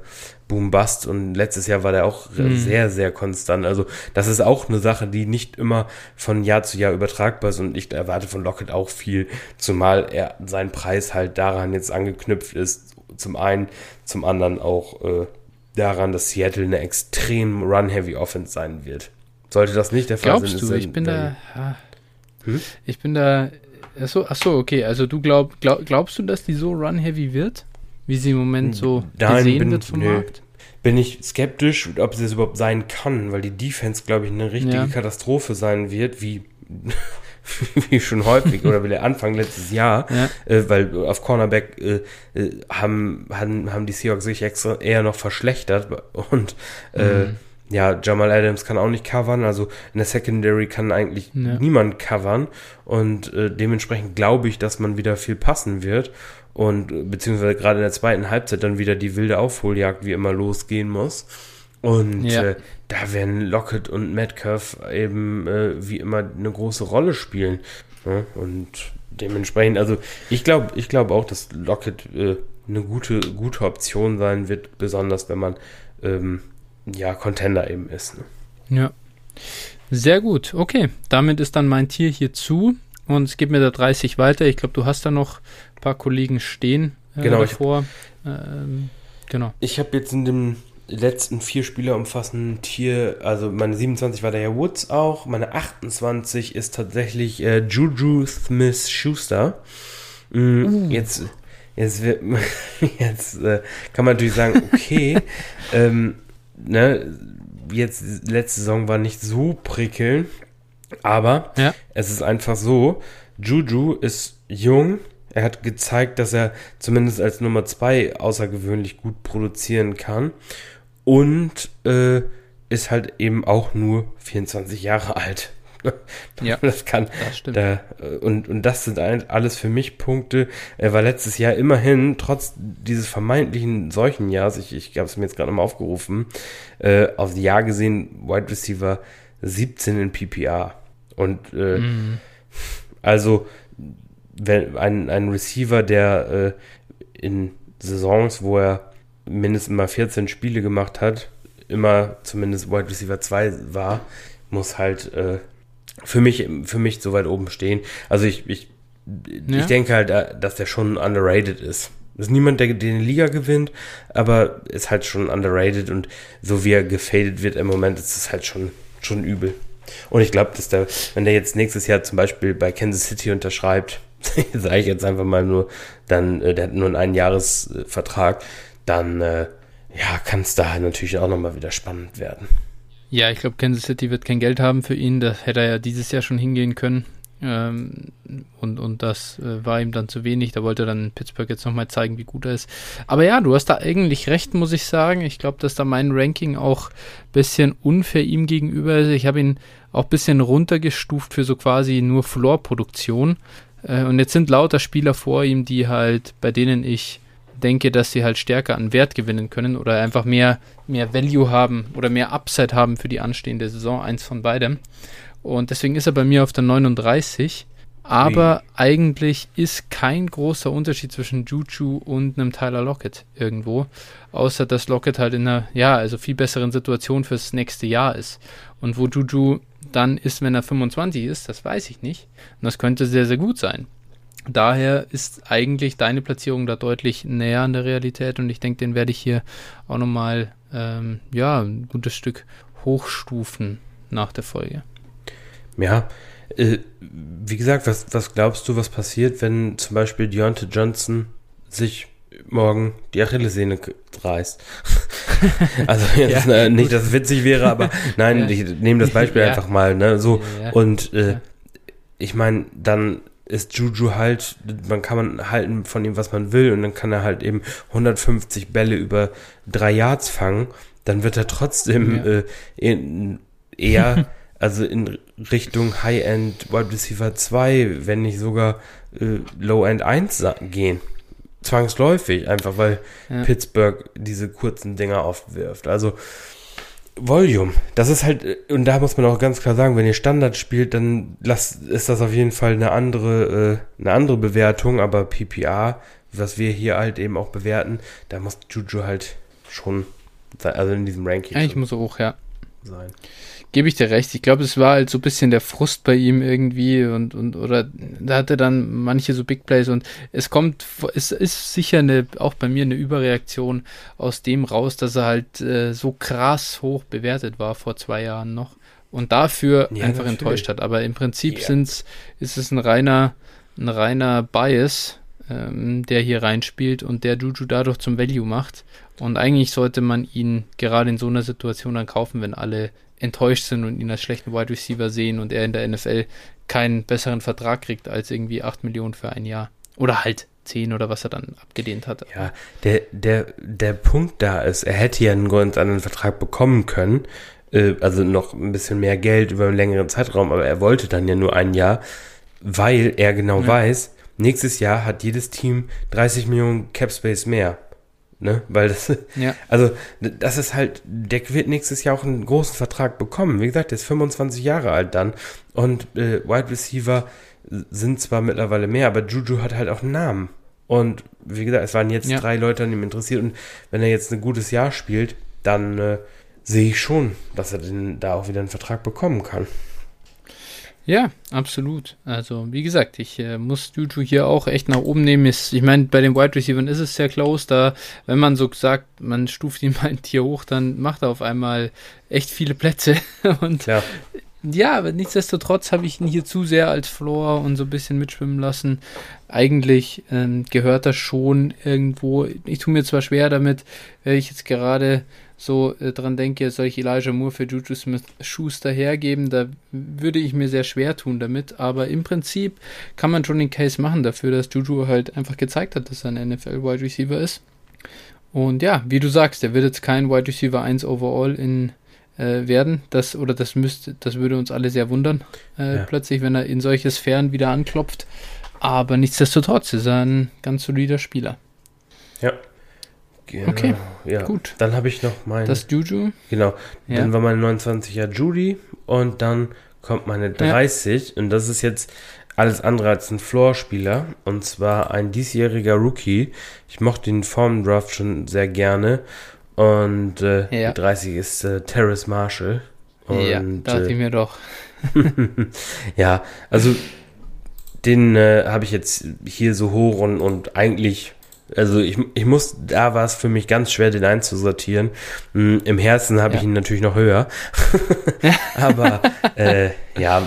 Boom Bust und letztes Jahr war der auch mhm. sehr, sehr konstant. Also das ist auch eine Sache, die nicht immer von Jahr zu Jahr übertragbar ist und ich erwarte von Lockett auch viel, zumal er sein Preis halt daran jetzt angeknüpft ist, zum einen, zum anderen auch äh, daran, dass Seattle eine extrem run-heavy Offense sein wird. Sollte das nicht der Fall Glaubst sein, du, ich bin da, hm? ich bin da, achso, achso, okay, also du glaub, glaub, glaubst du, dass die so run-heavy wird? Wie sie im Moment so Nein, gesehen bin, wird vom nö. Markt? Bin ich skeptisch, ob sie das überhaupt sein kann, weil die Defense, glaube ich, eine richtige ja. Katastrophe sein wird, wie wie schon häufig oder wie der Anfang letztes Jahr, ja. äh, weil auf Cornerback äh, äh, haben, haben, haben die Seahawks sich extra eher noch verschlechtert und äh, mhm. ja, Jamal Adams kann auch nicht covern, also in der Secondary kann eigentlich ja. niemand covern und äh, dementsprechend glaube ich, dass man wieder viel passen wird und äh, beziehungsweise gerade in der zweiten Halbzeit dann wieder die wilde Aufholjagd wie immer losgehen muss. Und ja. äh, da werden Lockett und Metcalf eben äh, wie immer eine große Rolle spielen. Ne? Und dementsprechend, also ich glaube ich glaube auch, dass Lockett äh, eine gute, gute Option sein wird, besonders wenn man ähm, ja Contender eben ist. Ne? Ja. Sehr gut. Okay, damit ist dann mein Tier hier zu und es geht mir da 30 weiter. Ich glaube, du hast da noch ein paar Kollegen stehen äh, genau, davor. Ich, ähm, genau. Ich habe jetzt in dem letzten vier Spieler umfassen Tier, also meine 27 war der ja Woods auch, meine 28 ist tatsächlich äh, Juju Smith Schuster. Mm, uh. Jetzt, jetzt, wird, jetzt äh, kann man natürlich sagen, okay, ähm, ne, jetzt letzte Saison war nicht so prickelnd, aber ja. es ist einfach so, Juju ist jung, er hat gezeigt, dass er zumindest als Nummer 2 außergewöhnlich gut produzieren kann und äh, ist halt eben auch nur 24 Jahre alt. Ja, das kann. Das stimmt. Da, und, und das sind alles für mich Punkte. Er war letztes Jahr immerhin, trotz dieses vermeintlichen Seuchenjahrs, ich, ich habe es mir jetzt gerade mal aufgerufen, äh, aufs Jahr gesehen, Wide Receiver 17 in PPR. Und äh, mm. also wenn ein, ein Receiver, der äh, in Saisons, wo er mindestens mal 14 Spiele gemacht hat, immer zumindest Wide Receiver 2 war, muss halt äh, für mich für mich so weit oben stehen. Also ich, ich, ja. ich denke halt, äh, dass der schon underrated ist. Ist niemand, der den Liga gewinnt, aber ist halt schon underrated und so wie er gefadet wird im Moment, ist es halt schon, schon übel. Und ich glaube, dass der, wenn der jetzt nächstes Jahr zum Beispiel bei Kansas City unterschreibt, sage ich jetzt einfach mal nur, dann, äh, der hat nur einen Einjahresvertrag, dann äh, ja, kann es da natürlich auch nochmal wieder spannend werden. Ja, ich glaube, Kansas City wird kein Geld haben für ihn. Da hätte er ja dieses Jahr schon hingehen können. Ähm, und, und das äh, war ihm dann zu wenig. Da wollte dann Pittsburgh jetzt nochmal zeigen, wie gut er ist. Aber ja, du hast da eigentlich recht, muss ich sagen. Ich glaube, dass da mein Ranking auch ein bisschen unfair ihm gegenüber ist. Ich habe ihn auch ein bisschen runtergestuft für so quasi nur Floor-Produktion. Äh, und jetzt sind lauter Spieler vor ihm, die halt, bei denen ich denke, dass sie halt stärker an Wert gewinnen können oder einfach mehr, mehr Value haben oder mehr Upside haben für die anstehende Saison, eins von beidem. Und deswegen ist er bei mir auf der 39. Aber Wie? eigentlich ist kein großer Unterschied zwischen Juju und einem Tyler Lockett irgendwo. Außer dass Lockett halt in einer, ja, also viel besseren Situation fürs nächste Jahr ist. Und wo Juju dann ist, wenn er 25 ist, das weiß ich nicht. Und das könnte sehr, sehr gut sein. Daher ist eigentlich deine Platzierung da deutlich näher an der Realität und ich denke, den werde ich hier auch nochmal, ähm, ja, ein gutes Stück hochstufen nach der Folge. Ja, äh, wie gesagt, was, was glaubst du, was passiert, wenn zum Beispiel Deontay Johnson sich morgen die Achillessehne reißt? also jetzt, ja, äh, nicht, dass es witzig wäre, aber nein, ja. ich nehme das Beispiel ja. einfach mal, ne, so und äh, ich meine, dann ist Juju halt, man kann man halten von ihm, was man will, und dann kann er halt eben 150 Bälle über drei Yards fangen, dann wird er trotzdem ja. äh, in, eher, also in Richtung High-End Wide Receiver 2, wenn nicht sogar äh, Low-End 1 gehen. Zwangsläufig, einfach weil ja. Pittsburgh diese kurzen Dinger oft wirft. Also, Volume. Das ist halt, und da muss man auch ganz klar sagen, wenn ihr Standard spielt, dann lasst, ist das auf jeden Fall eine andere, äh, eine andere Bewertung, aber PPA, was wir hier halt eben auch bewerten, da muss Juju halt schon, also in diesem Ranking. Eigentlich muss er hoch, ja. Sein gebe ich dir recht. Ich glaube, es war halt so ein bisschen der Frust bei ihm irgendwie und, und oder da hatte dann manche so Big Plays und es kommt, es ist sicher eine, auch bei mir eine Überreaktion aus dem raus, dass er halt äh, so krass hoch bewertet war vor zwei Jahren noch und dafür ja, einfach natürlich. enttäuscht hat. Aber im Prinzip ja. sind's, ist es ein reiner, ein reiner Bias, ähm, der hier reinspielt und der Juju dadurch zum Value macht. Und eigentlich sollte man ihn gerade in so einer Situation dann kaufen, wenn alle enttäuscht sind und ihn als schlechten Wide Receiver sehen und er in der NFL keinen besseren Vertrag kriegt als irgendwie 8 Millionen für ein Jahr. Oder halt 10 oder was er dann abgedehnt hat. Ja, der, der, der Punkt da ist, er hätte ja einen ganz anderen Vertrag bekommen können, äh, also noch ein bisschen mehr Geld über einen längeren Zeitraum, aber er wollte dann ja nur ein Jahr, weil er genau ja. weiß, nächstes Jahr hat jedes Team 30 Millionen Cap Space mehr. Ne? Weil das, ja. also, das ist halt, der wird nächstes Jahr auch einen großen Vertrag bekommen. Wie gesagt, der ist 25 Jahre alt dann. Und äh, Wide Receiver sind zwar mittlerweile mehr, aber Juju hat halt auch einen Namen. Und wie gesagt, es waren jetzt ja. drei Leute an ihm interessiert. Und wenn er jetzt ein gutes Jahr spielt, dann äh, sehe ich schon, dass er den, da auch wieder einen Vertrag bekommen kann. Ja, absolut. Also, wie gesagt, ich äh, muss Juju hier auch echt nach oben nehmen. Ist, ich meine, bei den Wide Receivers ist es sehr close. Da, wenn man so sagt, man stuft ihn mal ein Tier hoch, dann macht er auf einmal echt viele Plätze. Und ja, ja aber nichtsdestotrotz habe ich ihn hier zu sehr als Floor und so ein bisschen mitschwimmen lassen. Eigentlich ähm, gehört das schon irgendwo. Ich tue mir zwar schwer damit, wenn ich jetzt gerade so äh, dran denke, soll ich Elijah Moore für Juju Smith Schuster hergeben, da würde ich mir sehr schwer tun damit, aber im Prinzip kann man schon den Case machen dafür, dass Juju halt einfach gezeigt hat, dass er ein NFL Wide Receiver ist. Und ja, wie du sagst, er wird jetzt kein Wide Receiver 1 overall in äh, werden. Das, oder das müsste, das würde uns alle sehr wundern, äh, ja. plötzlich, wenn er in solche Sphären wieder anklopft. Aber nichtsdestotrotz ist er ein ganz solider Spieler. Ja. Genau, okay, ja. gut. Dann habe ich noch mein. Das Juju. Genau. Ja. Dann war meine 29er Judy und dann kommt meine 30 ja. und das ist jetzt alles andere als ein Floor-Spieler und zwar ein diesjähriger Rookie. Ich mochte ihn vorm Draft schon sehr gerne und äh, ja. die 30 ist äh, Terrace Marshall. Und, ja, dachte äh, ich mir doch. ja, also den äh, habe ich jetzt hier so hoch und, und eigentlich also ich, ich muss, da war es für mich ganz schwer, den einzusortieren. Hm, Im Herzen habe ja. ich ihn natürlich noch höher. Aber äh, ja,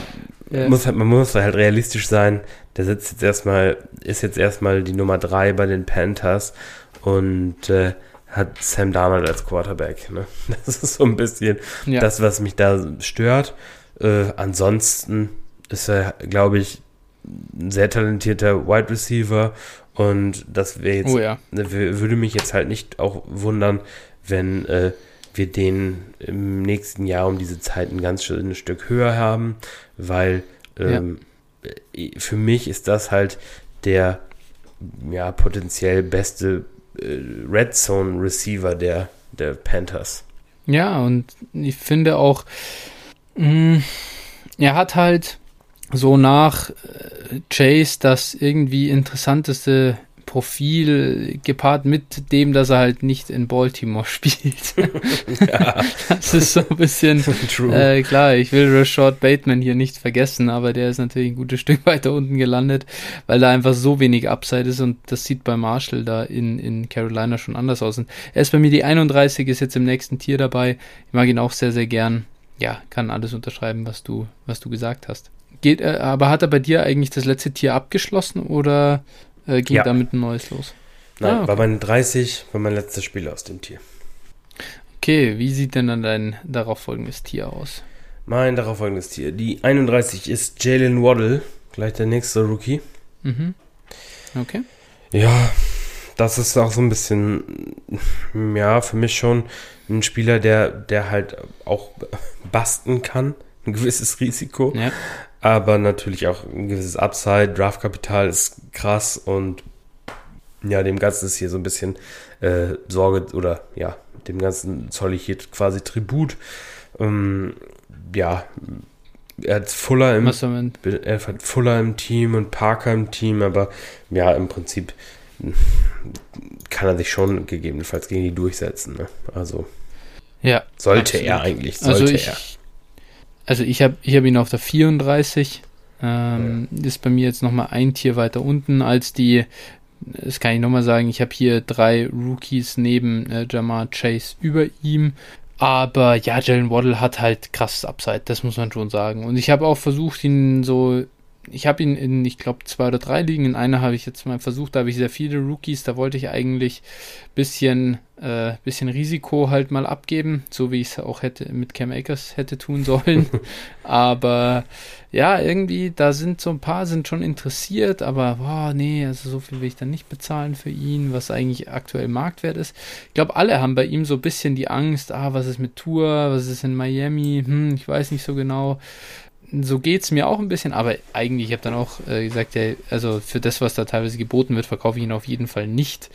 ja. Muss halt, man muss halt realistisch sein. Der sitzt jetzt erstmal, ist jetzt erstmal die Nummer drei bei den Panthers und äh, hat Sam Darnold als Quarterback. Ne? Das ist so ein bisschen ja. das, was mich da stört. Äh, ansonsten ist er, glaube ich, ein sehr talentierter Wide Receiver und das wäre jetzt, oh ja. Ne, würde mich jetzt halt nicht auch wundern, wenn äh, wir den im nächsten Jahr um diese Zeit ein ganz schönes Stück höher haben, weil ähm, ja. für mich ist das halt der ja, potenziell beste äh, Red Zone Receiver der, der Panthers. Ja, und ich finde auch, mh, mm, er hat halt so nach äh, Chase das irgendwie interessanteste Profil gepaart mit dem, dass er halt nicht in Baltimore spielt. ja. Das ist so ein bisschen äh, klar. Ich will Rashad Bateman hier nicht vergessen, aber der ist natürlich ein gutes Stück weiter unten gelandet, weil da einfach so wenig Upside ist und das sieht bei Marshall da in, in Carolina schon anders aus. Und er ist bei mir die 31, ist jetzt im nächsten Tier dabei. Ich mag ihn auch sehr, sehr gern. Ja, kann alles unterschreiben, was du, was du gesagt hast. Geht, aber hat er bei dir eigentlich das letzte Tier abgeschlossen oder äh, ging ja. damit ein neues los? Nein, ah, okay. war meine 30, war mein letztes Spiel aus dem Tier. Okay, wie sieht denn dann dein darauf folgendes Tier aus? Mein darauf folgendes Tier. Die 31 ist Jalen Waddle, gleich der nächste Rookie. Mhm. Okay. Ja, das ist auch so ein bisschen, ja, für mich schon ein Spieler, der, der halt auch basten kann. Ein gewisses Risiko. Ja aber natürlich auch ein gewisses Upside. Draftkapital ist krass und ja, dem Ganzen ist hier so ein bisschen äh, Sorge oder ja, dem Ganzen zoll ich hier quasi Tribut. Ähm, ja, er hat Fuller im, er hat Fuller im Team und Parker im Team, aber ja, im Prinzip kann er sich schon gegebenenfalls gegen die durchsetzen. Ne? Also ja, sollte absolut. er eigentlich, sollte also ich, er. Also ich habe ich hab ihn auf der 34. Ähm, ja. Ist bei mir jetzt nochmal ein Tier weiter unten als die, das kann ich nochmal sagen, ich habe hier drei Rookies neben äh, Jamar Chase über ihm. Aber ja, Jalen Waddle hat halt krasses Upside, das muss man schon sagen. Und ich habe auch versucht, ihn so ich habe ihn in, ich glaube, zwei oder drei Ligen. In einer habe ich jetzt mal versucht, da habe ich sehr viele Rookies. Da wollte ich eigentlich bisschen, äh, bisschen Risiko halt mal abgeben, so wie ich es auch hätte mit Cam Akers hätte tun sollen. aber ja, irgendwie, da sind so ein paar sind schon interessiert, aber boah, nee, also so viel will ich dann nicht bezahlen für ihn, was eigentlich aktuell Marktwert ist. Ich glaube, alle haben bei ihm so ein bisschen die Angst, ah, was ist mit Tour, was ist in Miami, hm, ich weiß nicht so genau so geht es mir auch ein bisschen, aber eigentlich, ich habe dann auch äh, gesagt, ja, also für das, was da teilweise geboten wird, verkaufe ich ihn auf jeden Fall nicht.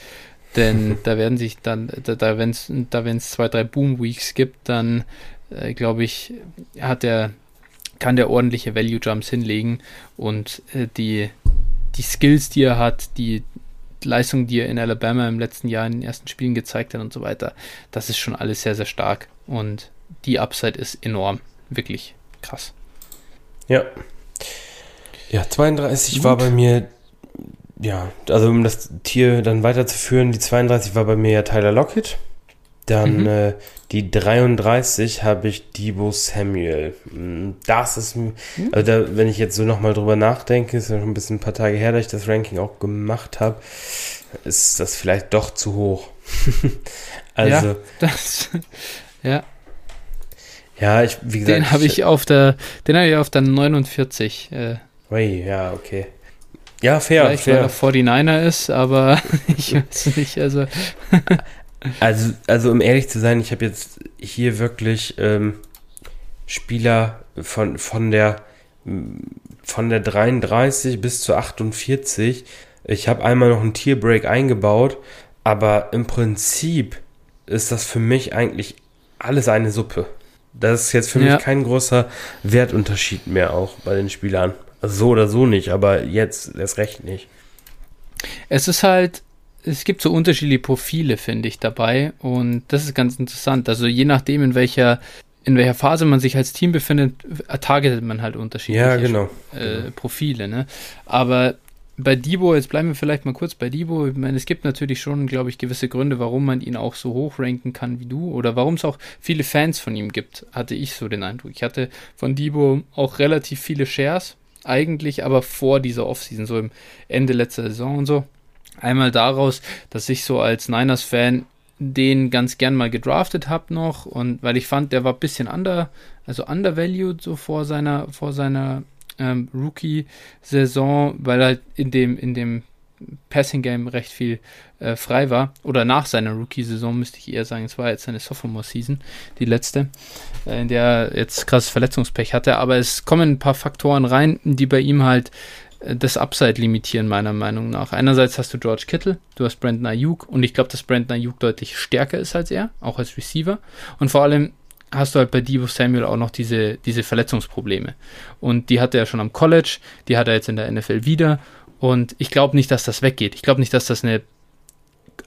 Denn da werden sich dann, da, da wenn es da wenn's zwei, drei Boom-Weeks gibt, dann äh, glaube ich, hat der, kann der ordentliche Value-Jumps hinlegen und äh, die, die Skills, die er hat, die Leistung, die er in Alabama im letzten Jahr in den ersten Spielen gezeigt hat und so weiter, das ist schon alles sehr, sehr stark. Und die Upside ist enorm. Wirklich krass. Ja. Ja, 32 Gut. war bei mir, ja, also um das Tier dann weiterzuführen, die 32 war bei mir ja Tyler Lockett. Dann mhm. äh, die 33 habe ich Debo Samuel. Hm, das ist, mhm. also da, wenn ich jetzt so nochmal drüber nachdenke, ist ja schon ein bisschen ein paar Tage her, dass ich das Ranking auch gemacht habe, ist das vielleicht doch zu hoch. also, ja, das, ja. Ja, ich, wie gesagt. Den habe ich auf der, den habe ich auf der 49. Äh, Ui, ja, okay. Ja, fair, Vielleicht, fair. weil er 49er ist, aber ich weiß nicht, also. Also, also um ehrlich zu sein, ich habe jetzt hier wirklich ähm, Spieler von, von der von der 33 bis zur 48. Ich habe einmal noch einen Tierbreak eingebaut, aber im Prinzip ist das für mich eigentlich alles eine Suppe. Das ist jetzt für ja. mich kein großer Wertunterschied mehr auch bei den Spielern. Also so oder so nicht, aber jetzt erst recht nicht. Es ist halt, es gibt so unterschiedliche Profile, finde ich, dabei. Und das ist ganz interessant. Also je nachdem, in welcher, in welcher Phase man sich als Team befindet, targetet man halt unterschiedliche ja, genau. äh, Profile. Ne? Aber bei Debo, jetzt bleiben wir vielleicht mal kurz bei Debo. Ich meine, es gibt natürlich schon, glaube ich, gewisse Gründe, warum man ihn auch so hoch ranken kann wie du oder warum es auch viele Fans von ihm gibt, hatte ich so den Eindruck. Ich hatte von Debo auch relativ viele Shares, eigentlich aber vor dieser Offseason, so im Ende letzter Saison und so. Einmal daraus, dass ich so als Niners-Fan den ganz gern mal gedraftet habe noch und weil ich fand, der war ein bisschen under, also undervalued so vor seiner, vor seiner ähm, Rookie-Saison, weil halt in dem, in dem Passing-Game recht viel äh, frei war. Oder nach seiner Rookie-Saison müsste ich eher sagen, es war jetzt seine Sophomore-Season, die letzte, äh, in der er jetzt krasses Verletzungspech hatte. Aber es kommen ein paar Faktoren rein, die bei ihm halt das Upside limitieren, meiner Meinung nach. Einerseits hast du George Kittle, du hast Brandon Ayuk und ich glaube, dass Brandon Ayuk deutlich stärker ist als er, auch als Receiver. Und vor allem hast du halt bei Debo Samuel auch noch diese, diese Verletzungsprobleme. Und die hatte er schon am College, die hat er jetzt in der NFL wieder. Und ich glaube nicht, dass das weggeht. Ich glaube nicht, dass das eine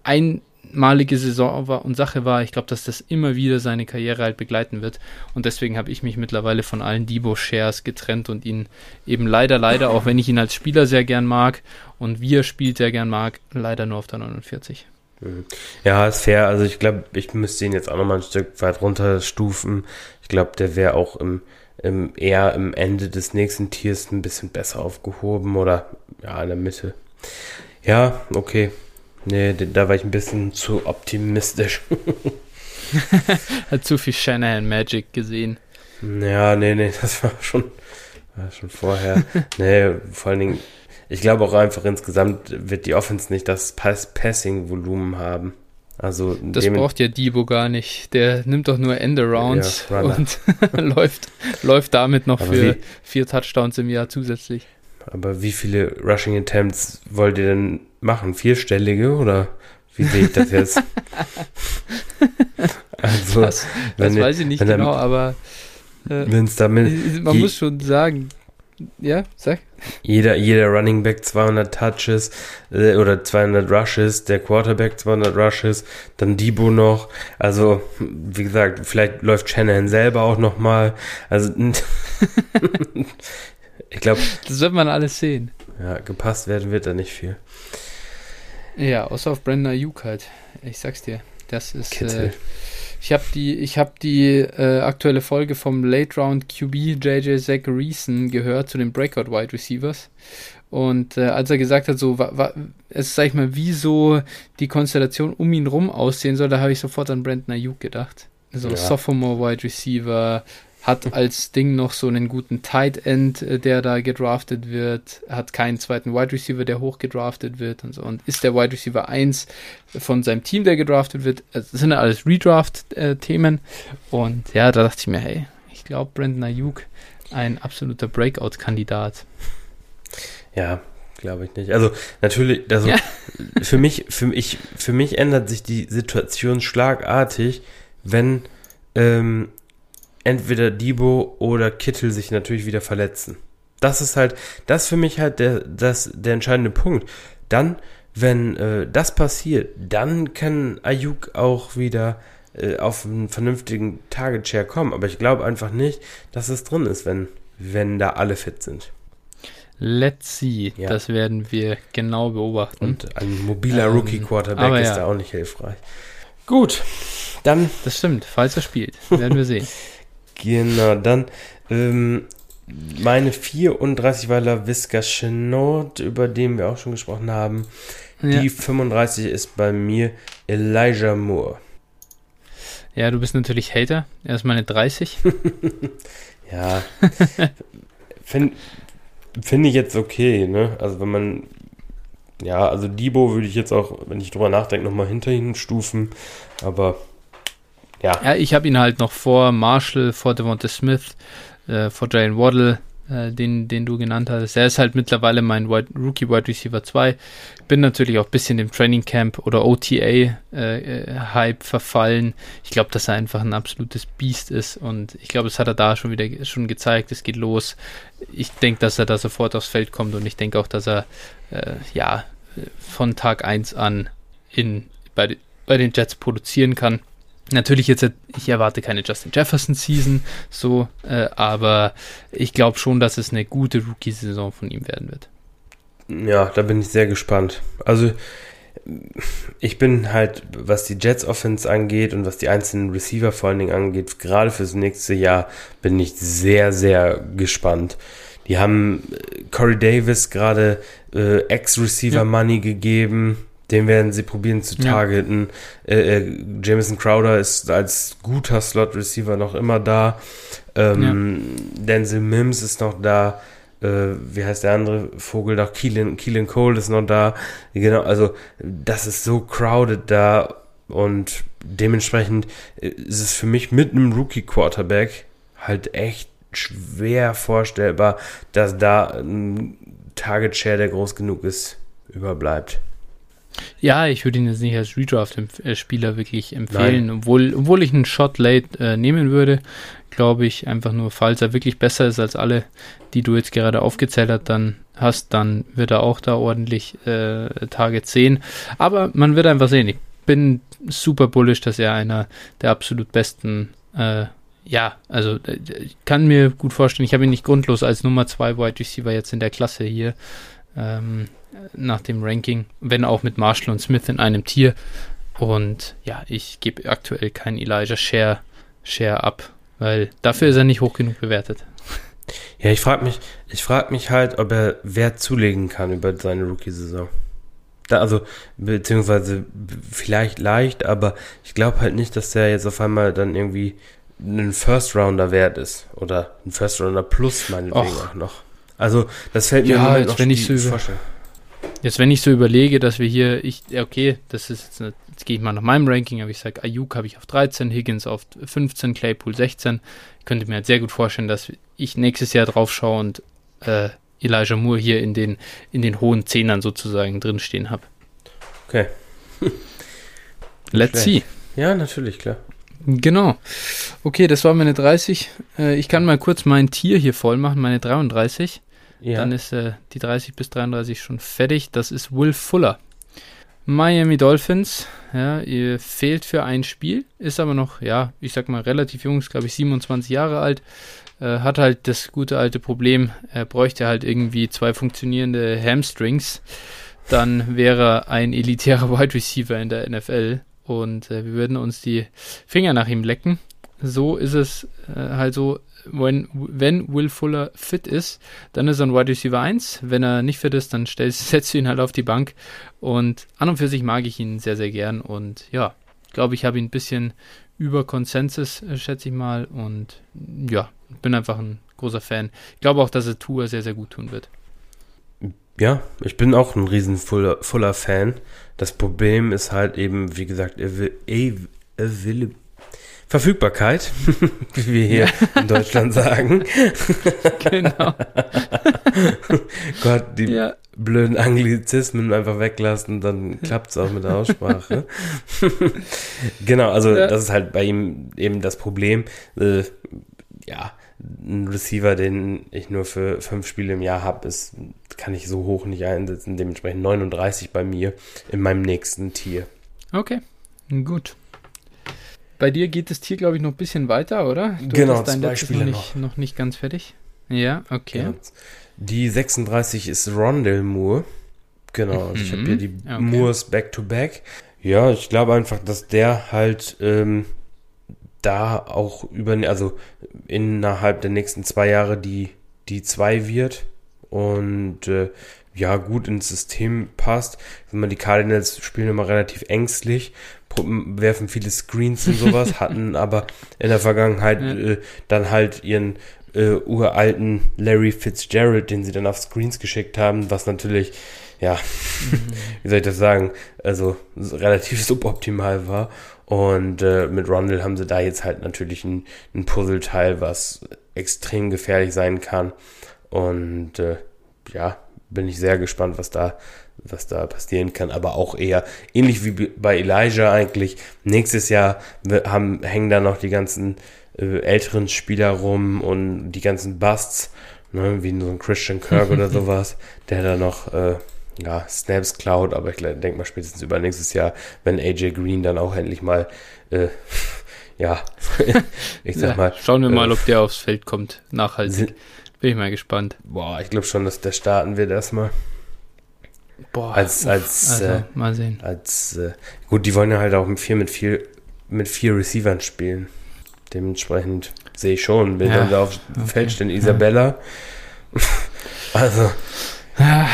ein, malige Saison war und Sache war. Ich glaube, dass das immer wieder seine Karriere halt begleiten wird. Und deswegen habe ich mich mittlerweile von allen Debo-Shares getrennt und ihn eben leider, leider, auch wenn ich ihn als Spieler sehr gern mag und wie er spielt sehr gern mag, leider nur auf der 49. Ja, ist fair. Also ich glaube, ich müsste ihn jetzt auch nochmal ein Stück weit runterstufen. Ich glaube, der wäre auch im, im, eher im Ende des nächsten Tiers ein bisschen besser aufgehoben oder ja, in der Mitte. Ja, okay. Nee, da war ich ein bisschen zu optimistisch. Hat zu viel Shanahan Magic gesehen. Ja, nee, nee, das war schon, war schon vorher. nee, vor allen Dingen, ich glaube auch einfach insgesamt wird die Offense nicht das Pass Passing-Volumen haben. Also das braucht ja Debo gar nicht. Der nimmt doch nur Endarounds ja, und läuft, läuft damit noch Aber für wie, vier Touchdowns im Jahr zusätzlich. Aber wie viele Rushing Attempts wollt ihr denn machen? Vierstellige oder wie sehe ich das jetzt? also, das, das wenn, weiß ich nicht genau, aber äh, wenn es damit man muss schon sagen, ja, sag. Jeder, jeder Running Back 200 Touches äh, oder 200 Rushes, der Quarterback 200 Rushes, dann Debo noch. Also, wie gesagt, vielleicht läuft Shanahan selber auch noch mal. Also, ich glaube. Das wird man alles sehen. Ja, gepasst werden wird da nicht viel. Ja, außer auf Brandon Ayuk halt. Ich sag's dir. Das ist. Äh, ich habe die, ich hab die äh, aktuelle Folge vom Late Round QB JJ Zach Reason gehört zu den Breakout Wide Receivers. Und äh, als er gesagt hat, so, wa, wa, es sag ich mal, wie so die Konstellation um ihn rum aussehen soll, da habe ich sofort an Brandon Ayuk gedacht. So ja. Sophomore Wide Receiver, hat als Ding noch so einen guten Tight End, äh, der da gedraftet wird, hat keinen zweiten Wide Receiver, der hoch gedraftet wird und so und ist der Wide Receiver 1 von seinem Team, der gedraftet wird. Das sind ja alles Redraft-Themen und ja, da dachte ich mir, hey, ich glaube Brandon Ayuk ein absoluter Breakout-Kandidat. Ja, glaube ich nicht. Also natürlich, also ja. für mich, für mich, für mich ändert sich die Situation schlagartig, wenn ähm, entweder Debo oder Kittel sich natürlich wieder verletzen. Das ist halt, das ist für mich halt der, das, der entscheidende Punkt. Dann, wenn äh, das passiert, dann kann Ayuk auch wieder äh, auf einen vernünftigen Target Share kommen. Aber ich glaube einfach nicht, dass es drin ist, wenn, wenn da alle fit sind. Let's see. Ja. Das werden wir genau beobachten. Und ein mobiler ähm, Rookie Quarterback ist ja. da auch nicht hilfreich. Gut, dann. Das stimmt, falls er spielt. Werden wir sehen. Genau, dann ähm, meine 34 war La Visca Chenot, über den wir auch schon gesprochen haben. Ja. Die 35 ist bei mir Elijah Moore. Ja, du bist natürlich Hater. Er ist meine 30. ja. Finde find ich jetzt okay, ne? Also wenn man ja, also Debo würde ich jetzt auch, wenn ich drüber nachdenke, nochmal hinter ihn stufen. Aber ja. Ja, ich habe ihn halt noch vor Marshall, vor Devonta Smith, äh, vor Jalen Waddle, äh, den, den du genannt hast. Er ist halt mittlerweile mein Wide, Rookie Wide Receiver 2. Bin natürlich auch ein bisschen dem Training Camp oder OTA äh, äh, verfallen. Ich glaube, dass er einfach ein absolutes Biest ist und ich glaube, das hat er da schon wieder schon gezeigt. Es geht los. Ich denke, dass er da sofort aufs Feld kommt und ich denke auch, dass er äh, ja von Tag 1 an in, bei, bei den Jets produzieren kann. Natürlich jetzt, ich erwarte keine Justin Jefferson Season, so, äh, aber ich glaube schon, dass es eine gute Rookie-Saison von ihm werden wird. Ja, da bin ich sehr gespannt. Also, ich bin halt, was die Jets Offense angeht und was die einzelnen Receiver vor allen Dingen angeht, gerade fürs nächste Jahr bin ich sehr, sehr gespannt. Die haben äh, Corey Davis gerade äh, Ex-Receiver ja. Money gegeben den werden sie probieren zu targeten. Ja. Äh, äh, Jameson Crowder ist als guter Slot-Receiver noch immer da. Ähm, ja. Denzel Mims ist noch da. Äh, wie heißt der andere Vogel noch? Keelan, Keelan Cole ist noch da. Genau, also das ist so crowded da und dementsprechend äh, ist es für mich mit einem Rookie-Quarterback halt echt schwer vorstellbar, dass da ein Target-Share, der groß genug ist, überbleibt. Ja, ich würde ihn jetzt nicht als Redraft-Spieler wirklich empfehlen, obwohl, obwohl ich einen Shot late äh, nehmen würde, glaube ich, einfach nur, falls er wirklich besser ist als alle, die du jetzt gerade aufgezählt hast, dann hast, dann wird er auch da ordentlich äh, Target sehen. Aber man wird einfach sehen. Ich bin super bullish, dass er einer der absolut besten äh, ja, also äh, ich kann mir gut vorstellen, ich habe ihn nicht grundlos als Nummer 2 Wide Receiver jetzt in der Klasse hier. Ähm, nach dem Ranking, wenn auch mit Marshall und Smith in einem Tier. Und ja, ich gebe aktuell keinen Elijah Share, Share ab, weil dafür ist er nicht hoch genug bewertet. Ja, ich frage mich, ich frage mich halt, ob er Wert zulegen kann über seine Rookie-Saison. also, beziehungsweise vielleicht leicht, aber ich glaube halt nicht, dass der jetzt auf einmal dann irgendwie ein First-Rounder wert ist. Oder ein First-Rounder plus meinetwegen Och. auch noch. Also, das fällt mir ja, Moment noch wenn ich so über, Jetzt, wenn ich so überlege, dass wir hier, ich, okay, das ist jetzt, eine, jetzt gehe ich mal nach meinem Ranking, aber ich sage, Ayuk habe ich auf 13, Higgins auf 15, Claypool 16. Ich könnte mir halt sehr gut vorstellen, dass ich nächstes Jahr drauf schaue und äh, Elijah Moore hier in den, in den hohen Zehnern sozusagen drinstehen habe. Okay. Let's see. Ja, natürlich, klar. Genau. Okay, das war meine 30. Äh, ich kann mal kurz mein Tier hier voll machen, meine 33. Ja. Dann ist äh, die 30 bis 33 schon fertig. Das ist Will Fuller. Miami Dolphins, ja, fehlt für ein Spiel, ist aber noch, ja, ich sag mal, relativ jung, ist glaube ich 27 Jahre alt, äh, hat halt das gute alte Problem, er bräuchte halt irgendwie zwei funktionierende Hamstrings, dann wäre ein elitärer Wide Receiver in der NFL und äh, wir würden uns die Finger nach ihm lecken. So ist es äh, halt so, wenn, wenn Will Fuller fit ist, dann ist er ein Wide Receiver 1. Wenn er nicht fit ist, dann setzt du ihn halt auf die Bank. Und an und für sich mag ich ihn sehr, sehr gern. Und ja, glaube ich, habe ihn ein bisschen über Konsensus, äh, schätze ich mal. Und ja, bin einfach ein großer Fan. Ich glaube auch, dass er Tour sehr, sehr gut tun wird. Ja, ich bin auch ein riesen Fuller, Fuller Fan. Das Problem ist halt eben, wie gesagt, will Verfügbarkeit, wie wir hier ja. in Deutschland sagen. genau. Gott, die ja. blöden Anglizismen einfach weglassen, dann klappt es auch mit der Aussprache. genau, also ja. das ist halt bei ihm eben das Problem. Äh, ja, ein Receiver, den ich nur für fünf Spiele im Jahr habe, ist, kann ich so hoch nicht einsetzen. Dementsprechend 39 bei mir in meinem nächsten Tier. Okay, gut. Bei dir geht das Tier, glaube ich, noch ein bisschen weiter, oder? Du genau, dein zwei Spiele noch nicht, noch. nicht ganz fertig. Ja, okay. Ja. Die 36 ist Rondell Moore. Genau, also ich habe hier die okay. Moores Back-to-Back. Ja, ich glaube einfach, dass der halt ähm, da auch über, also innerhalb der nächsten zwei Jahre die, die zwei wird und äh, ja, gut ins System passt. Wenn man die Cardinals spielen immer relativ ängstlich werfen viele Screens und sowas, hatten aber in der Vergangenheit ja. äh, dann halt ihren äh, uralten Larry Fitzgerald, den sie dann auf Screens geschickt haben, was natürlich ja, mhm. wie soll ich das sagen, also relativ suboptimal war. Und äh, mit Rondell haben sie da jetzt halt natürlich ein, ein Puzzleteil, was extrem gefährlich sein kann. Und äh, ja, bin ich sehr gespannt, was da, was da passieren kann. Aber auch eher ähnlich wie bei Elijah eigentlich. Nächstes Jahr haben, hängen da noch die ganzen äh, älteren Spieler rum und die ganzen Busts, ne, wie so ein Christian Kirk oder sowas, der da noch äh, ja, Snaps klaut, aber ich denke mal spätestens über nächstes Jahr, wenn AJ Green dann auch endlich mal äh, ja, ich sag ja, mal. Schauen wir äh, mal, ob der aufs Feld kommt, nachhaltig. Bin ich mal gespannt. Boah, ich glaube schon, dass der starten wird erstmal. Boah, als, als, also, äh, mal sehen. Als, äh, gut, die wollen ja halt auch mit vier, mit vier, mit vier Receivern spielen. Dementsprechend sehe ich schon, wenn ja, dann da auf okay. Feld stehen Isabella. also. Ja,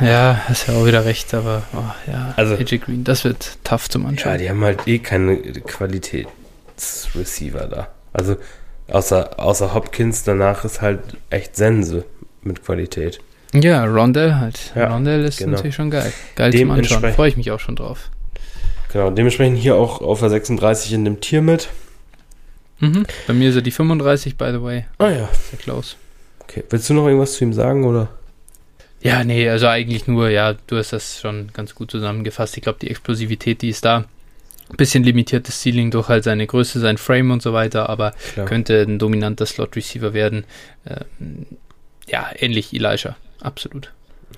ja, hast ja auch wieder recht, aber oh, ja, also, AJ Green, das wird tough zum Anschauen. Ja, die haben halt eh keine Qualitätsreceiver da. Also außer, außer Hopkins, danach ist halt echt Sense mit Qualität. Ja, Rondell halt. Ja, Rondell ist genau. natürlich schon geil. Geil zum Anschauen. Freue ich mich auch schon drauf. Genau, dementsprechend hier auch auf der 36 in dem Tier mit. Mhm. Bei mir ist er die 35, by the way. Ah ja. Sehr close. Okay. Willst du noch irgendwas zu ihm sagen, oder? Ja, nee, also eigentlich nur, ja, du hast das schon ganz gut zusammengefasst. Ich glaube, die Explosivität, die ist da. Bisschen limitiertes Ceiling durch halt seine Größe, sein Frame und so weiter, aber Klar. könnte ein dominanter Slot-Receiver werden. Ähm, ja, ähnlich Elijah, absolut.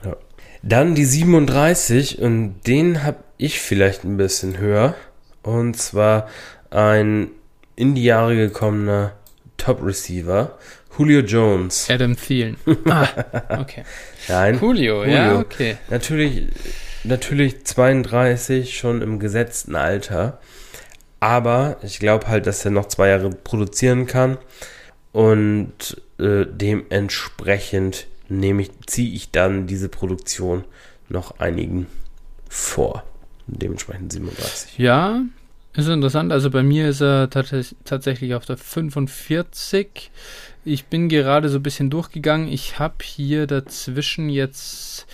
Ja. Dann die 37 und den habe ich vielleicht ein bisschen höher. Und zwar ein in die Jahre gekommener Top-Receiver, Julio Jones. Adam Thielen. Ah, okay. Nein. Julio, Julio, ja, okay. Natürlich, natürlich 32, schon im gesetzten Alter. Aber ich glaube halt, dass er noch zwei Jahre produzieren kann. Und äh, dementsprechend nehme ich, ziehe ich dann diese Produktion noch einigen vor. Dementsprechend 37. Ja, ist interessant. Also bei mir ist er tatsächlich auf der 45. Ich bin gerade so ein bisschen durchgegangen. Ich habe hier dazwischen jetzt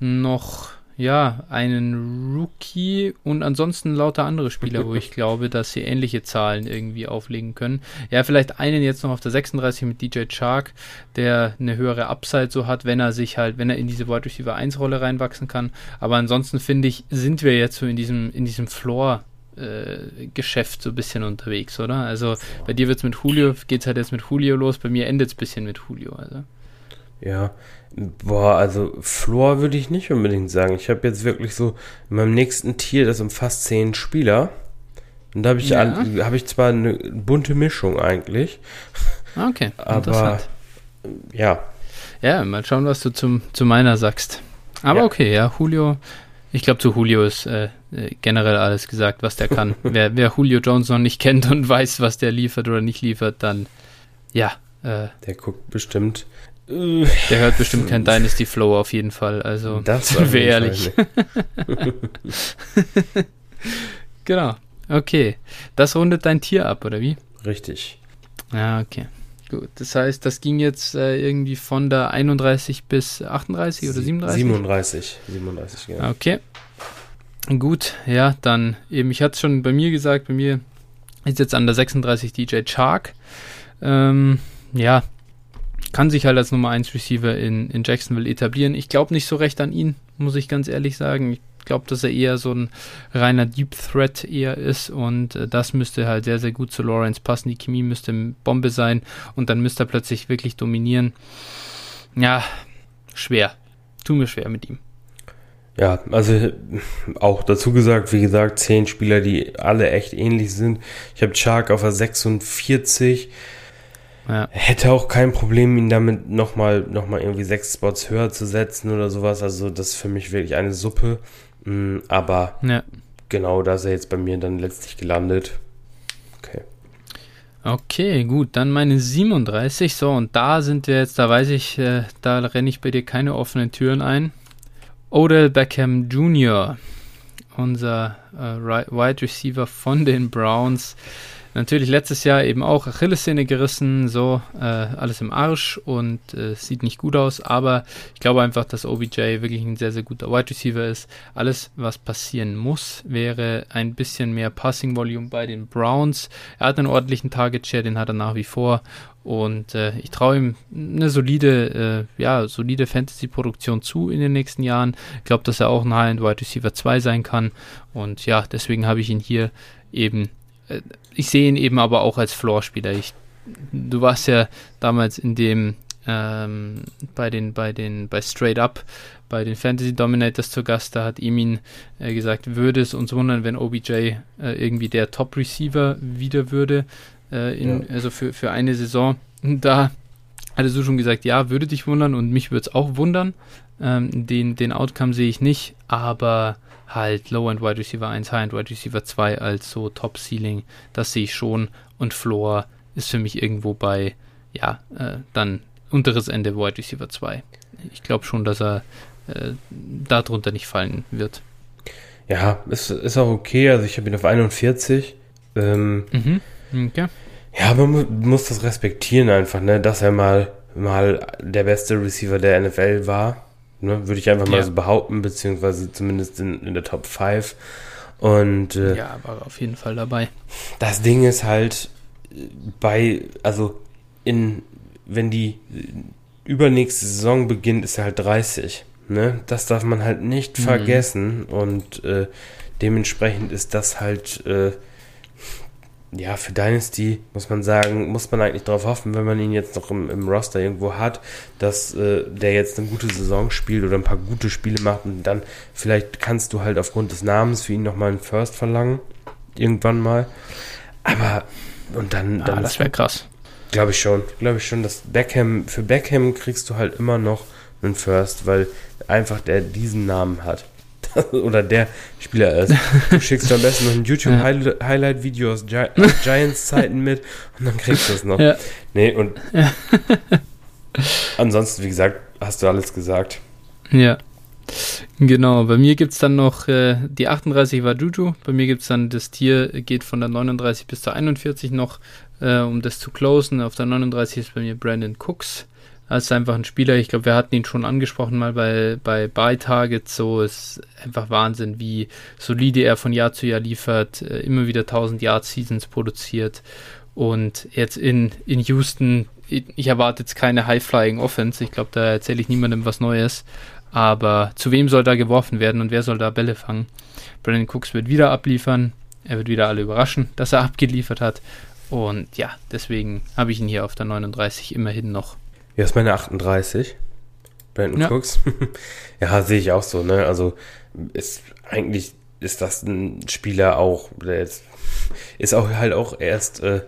noch ja, einen Rookie und ansonsten lauter andere Spieler, wo ich glaube, dass sie ähnliche Zahlen irgendwie auflegen können. Ja, vielleicht einen jetzt noch auf der 36 mit DJ Chark, der eine höhere Upside so hat, wenn er sich halt, wenn er in diese Wide Receiver 1 Rolle reinwachsen kann. Aber ansonsten finde ich, sind wir jetzt so in diesem, in diesem Floor äh, Geschäft so ein bisschen unterwegs, oder? Also bei dir wird es mit Julio, geht es halt jetzt mit Julio los, bei mir endet es ein bisschen mit Julio, also. Ja, boah, also Floor würde ich nicht unbedingt sagen. Ich habe jetzt wirklich so in meinem nächsten Tier, das umfasst zehn Spieler. Und da habe ich, ja. hab ich zwar eine bunte Mischung eigentlich. Okay, aber ja. Ja, mal schauen, was du zum, zu meiner sagst. Aber ja. okay, ja, Julio, ich glaube, zu Julio ist äh, äh, generell alles gesagt, was der kann. wer, wer, Julio Jones noch nicht kennt und weiß, was der liefert oder nicht liefert, dann ja. Äh, der guckt bestimmt. Äh, der hört bestimmt kein Dynasty Flow auf jeden Fall. Also, das sind wir ehrlich. genau. Okay. Das rundet dein Tier ab, oder wie? Richtig. Ja, okay. Gut, das heißt, das ging jetzt äh, irgendwie von der 31 bis 38 oder 37? 37, 37, genau. Okay. Gut, ja, dann eben, ich hatte es schon bei mir gesagt, bei mir ist jetzt an der 36 DJ Chark. Ähm, ja, kann sich halt als Nummer 1 Receiver in, in Jacksonville etablieren. Ich glaube nicht so recht an ihn, muss ich ganz ehrlich sagen. Ich glaube, dass er eher so ein reiner Deep Threat eher ist und äh, das müsste halt sehr, sehr gut zu Lawrence passen. Die Chemie müsste Bombe sein und dann müsste er plötzlich wirklich dominieren. Ja, schwer. Tun wir schwer mit ihm. Ja, also auch dazu gesagt, wie gesagt, zehn Spieler, die alle echt ähnlich sind. Ich habe Chark auf der 46. Ja. Hätte auch kein Problem, ihn damit nochmal noch mal irgendwie sechs Spots höher zu setzen oder sowas. Also das ist für mich wirklich eine Suppe. Mm, aber ja. genau da ist er jetzt bei mir dann letztlich gelandet. Okay. Okay, gut, dann meine 37. So, und da sind wir jetzt, da weiß ich, äh, da renne ich bei dir keine offenen Türen ein. Odell Beckham Jr., unser äh, Wide Receiver von den Browns. Natürlich letztes Jahr eben auch Achillessehne gerissen, so äh, alles im Arsch und äh, sieht nicht gut aus, aber ich glaube einfach, dass OBJ wirklich ein sehr, sehr guter Wide Receiver ist. Alles, was passieren muss, wäre ein bisschen mehr Passing Volume bei den Browns. Er hat einen ordentlichen Target Share, den hat er nach wie vor und äh, ich traue ihm eine solide, äh, ja, solide Fantasy-Produktion zu in den nächsten Jahren. Ich glaube, dass er auch ein High-End Wide Receiver 2 sein kann. Und ja, deswegen habe ich ihn hier eben, äh, ich sehe ihn eben aber auch als Floor-Spieler. du warst ja damals in dem, ähm, bei den, bei den, bei Straight Up, bei den Fantasy Dominators zu Gast, da hat Emin äh, gesagt, würde es uns wundern, wenn OBJ äh, irgendwie der Top-Receiver wieder würde äh, in, ja. also für, für eine Saison. Da hattest du schon gesagt, ja, würde dich wundern und mich würde es auch wundern. Ähm, den, den Outcome sehe ich nicht, aber halt Low-End Wide Receiver 1, High-End Wide Receiver 2 als so Top-Ceiling, das sehe ich schon. Und Floor ist für mich irgendwo bei, ja, äh, dann unteres Ende Wide Receiver 2. Ich glaube schon, dass er äh, darunter nicht fallen wird. Ja, ist, ist auch okay. Also ich habe ihn auf 41. Ähm, mhm. Okay. Ja, man muss das respektieren einfach, ne, dass er mal, mal der beste Receiver der NFL war. Ne, würde ich einfach mal ja. so behaupten, beziehungsweise zumindest in, in der Top 5. Und äh, ja, war auf jeden Fall dabei. Das Ding ist halt bei, also in, wenn die übernächste Saison beginnt, ist er halt 30. Ne? Das darf man halt nicht mhm. vergessen und äh, dementsprechend ist das halt äh, ja, für Dynasty muss man sagen, muss man eigentlich darauf hoffen, wenn man ihn jetzt noch im, im Roster irgendwo hat, dass äh, der jetzt eine gute Saison spielt oder ein paar gute Spiele macht und dann vielleicht kannst du halt aufgrund des Namens für ihn nochmal einen First verlangen. Irgendwann mal. Aber, und dann. dann ah, das wäre krass. Glaube ich schon. Glaube ich schon, dass Beckham, für Beckham kriegst du halt immer noch einen First, weil einfach der diesen Namen hat. oder der Spieler ist. Du schickst am besten noch ein YouTube-Highlight-Video aus Gi Giants-Zeiten mit und dann kriegst du es noch. Ja. Nee, und ja. ansonsten, wie gesagt, hast du alles gesagt. Ja. Genau, bei mir gibt es dann noch äh, die 38 war Juju. Bei mir gibt es dann das Tier, geht von der 39 bis zur 41 noch, äh, um das zu closen. Auf der 39 ist bei mir Brandon Cooks. Ist einfach ein Spieler, ich glaube, wir hatten ihn schon angesprochen mal bei, bei Buy so ist einfach Wahnsinn, wie solide er von Jahr zu Jahr liefert, äh, immer wieder 1000 Yard Seasons produziert und jetzt in, in Houston, ich erwarte jetzt keine High-Flying Offense, ich glaube, da erzähle ich niemandem was Neues, aber zu wem soll da geworfen werden und wer soll da Bälle fangen? Brandon Cooks wird wieder abliefern, er wird wieder alle überraschen, dass er abgeliefert hat und ja, deswegen habe ich ihn hier auf der 39 immerhin noch. Ja, ist meine 38. Brandon ja. Cooks. ja, sehe ich auch so, ne? Also ist eigentlich ist das ein Spieler auch, der jetzt, ist auch halt auch erst, äh,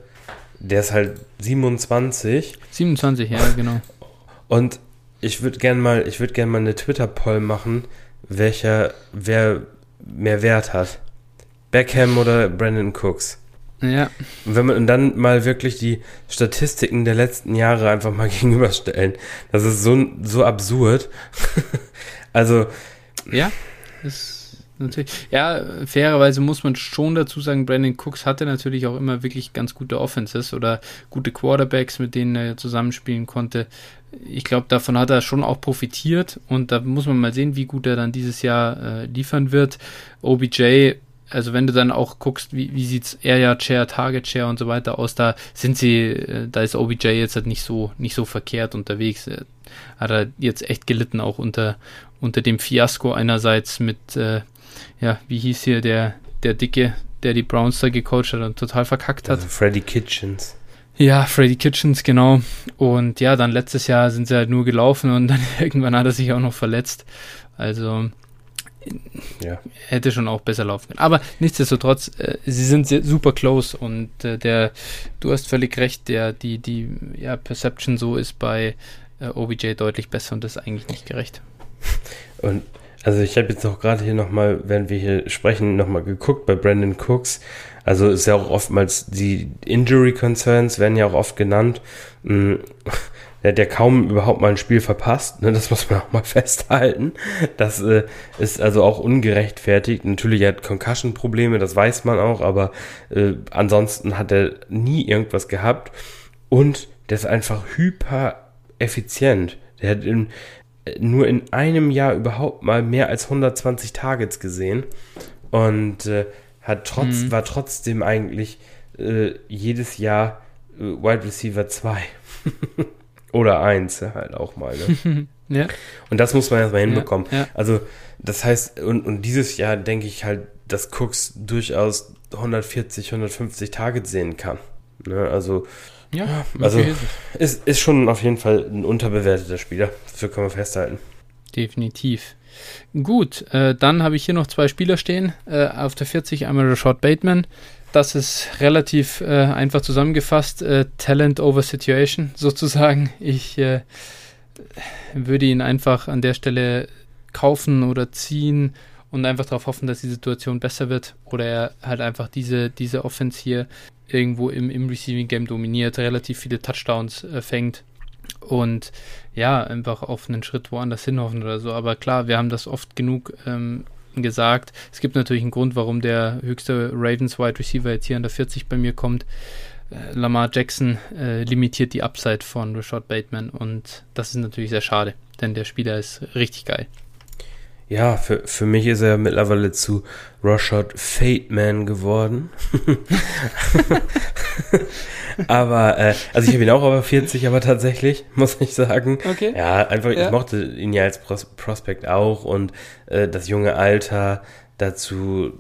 der ist halt 27. 27, ja, genau. Und ich würde gerne mal, ich würde gerne mal eine Twitter-Poll machen, welcher, wer mehr Wert hat. Beckham oder Brandon Cooks? Ja. Und wenn man dann mal wirklich die Statistiken der letzten Jahre einfach mal gegenüberstellen, das ist so, so absurd. also. Ja, ist natürlich. Ja, fairerweise muss man schon dazu sagen, Brandon Cooks hatte natürlich auch immer wirklich ganz gute Offenses oder gute Quarterbacks, mit denen er zusammenspielen konnte. Ich glaube, davon hat er schon auch profitiert und da muss man mal sehen, wie gut er dann dieses Jahr äh, liefern wird. OBJ also wenn du dann auch guckst, wie, wie sieht's Area Chair, Target Chair und so weiter aus, da sind sie, äh, da ist OBJ jetzt halt nicht so, nicht so verkehrt unterwegs. Äh, hat er jetzt echt gelitten, auch unter, unter dem Fiasko einerseits mit, äh, ja, wie hieß hier der, der Dicke, der die Browns da gecoacht hat und total verkackt hat. Also Freddy Kitchens. Ja, Freddy Kitchens, genau. Und ja, dann letztes Jahr sind sie halt nur gelaufen und dann irgendwann hat er sich auch noch verletzt. Also, ja. hätte schon auch besser laufen können. Aber nichtsdestotrotz, äh, sie sind sehr, super close und äh, der, du hast völlig recht, der, die, die ja, Perception so ist bei äh, OBJ deutlich besser und das ist eigentlich nicht gerecht. Und also ich habe jetzt auch gerade hier nochmal, während wir hier sprechen, nochmal geguckt bei Brandon Cooks. Also ist ja auch oftmals die Injury Concerns werden ja auch oft genannt. Mm, der hat ja kaum überhaupt mal ein Spiel verpasst. Ne? Das muss man auch mal festhalten. Das äh, ist also auch ungerechtfertigt. Natürlich hat Concussion-Probleme, das weiß man auch, aber äh, ansonsten hat er nie irgendwas gehabt. Und der ist einfach hyper effizient. Der hat in, äh, nur in einem Jahr überhaupt mal mehr als 120 Targets gesehen und äh, hat trotz, mhm. war trotzdem eigentlich äh, jedes Jahr äh, Wide Receiver 2. Oder 1 halt auch mal. Ne? ja. Und das muss man erstmal hinbekommen. Ja, ja. Also, das heißt, und, und dieses Jahr denke ich halt, dass Cooks durchaus 140, 150 Targets sehen kann. Ne? Also, ja, also ist, ist schon auf jeden Fall ein unterbewerteter Spieler. Das können wir festhalten. Definitiv. Gut, äh, dann habe ich hier noch zwei Spieler stehen. Äh, auf der 40 einmal Rashad Bateman. Das ist relativ äh, einfach zusammengefasst. Äh, Talent over Situation sozusagen. Ich äh, würde ihn einfach an der Stelle kaufen oder ziehen und einfach darauf hoffen, dass die Situation besser wird oder er halt einfach diese, diese Offense hier irgendwo im, im Receiving Game dominiert, relativ viele Touchdowns äh, fängt und ja, einfach auf einen Schritt woanders hinhoffen oder so. Aber klar, wir haben das oft genug ähm, gesagt. Es gibt natürlich einen Grund, warum der höchste Ravens Wide Receiver jetzt hier an der 40 bei mir kommt. Äh, Lamar Jackson äh, limitiert die Upside von Rashad Bateman und das ist natürlich sehr schade, denn der Spieler ist richtig geil. Ja, für, für mich ist er mittlerweile zu Rashad Fateman geworden. aber, äh, also ich habe ihn auch über 40, aber tatsächlich, muss ich sagen. Okay. Ja, einfach, ja. ich mochte ihn ja als Pros Prospect auch und äh, das junge Alter, dazu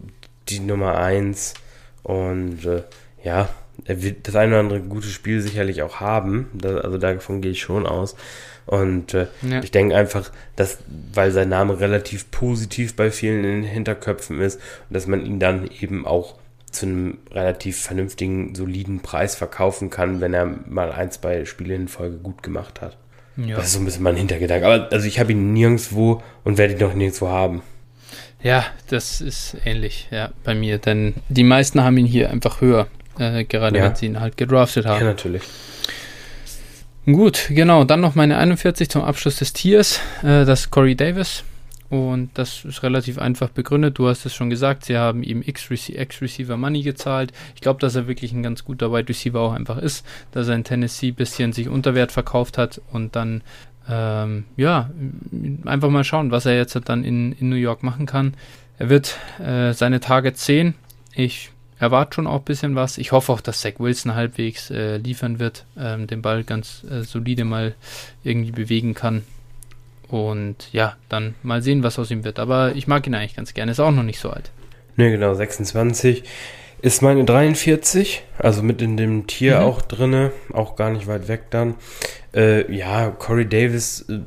die Nummer 1 und äh, ja, er wird das eine oder andere gute Spiel sicherlich auch haben. Das, also davon gehe ich schon aus. Und äh, ja. ich denke einfach, dass, weil sein Name relativ positiv bei vielen in den Hinterköpfen ist, dass man ihn dann eben auch zu einem relativ vernünftigen, soliden Preis verkaufen kann, wenn er mal ein, zwei Spiele in Folge gut gemacht hat. Ja. Das ist so ein bisschen mein Hintergedanke. Aber also ich habe ihn nirgendwo und werde ihn noch nirgendwo haben. Ja, das ist ähnlich, ja, bei mir. Denn die meisten haben ihn hier einfach höher, äh, gerade ja. wenn sie ihn halt gedraftet haben. Ja, natürlich. Gut, genau. Dann noch meine 41 zum Abschluss des Tiers. Äh, das ist Corey Davis. Und das ist relativ einfach begründet. Du hast es schon gesagt, sie haben ihm X-Receiver Money gezahlt. Ich glaube, dass er wirklich ein ganz guter Wide Receiver auch einfach ist, dass er in Tennessee ein bisschen sich unter Wert verkauft hat und dann, ähm, ja, einfach mal schauen, was er jetzt dann in, in New York machen kann. Er wird äh, seine Targets sehen. Ich erwarte schon auch ein bisschen was. Ich hoffe auch, dass Zach Wilson halbwegs äh, liefern wird, ähm, den Ball ganz äh, solide mal irgendwie bewegen kann. Und ja, dann mal sehen, was aus ihm wird. Aber ich mag ihn eigentlich ganz gerne. Ist auch noch nicht so alt. Ne, genau, 26. Ist meine 43, also mit in dem Tier mhm. auch drinne, auch gar nicht weit weg dann. Äh, ja, Corey Davis, äh,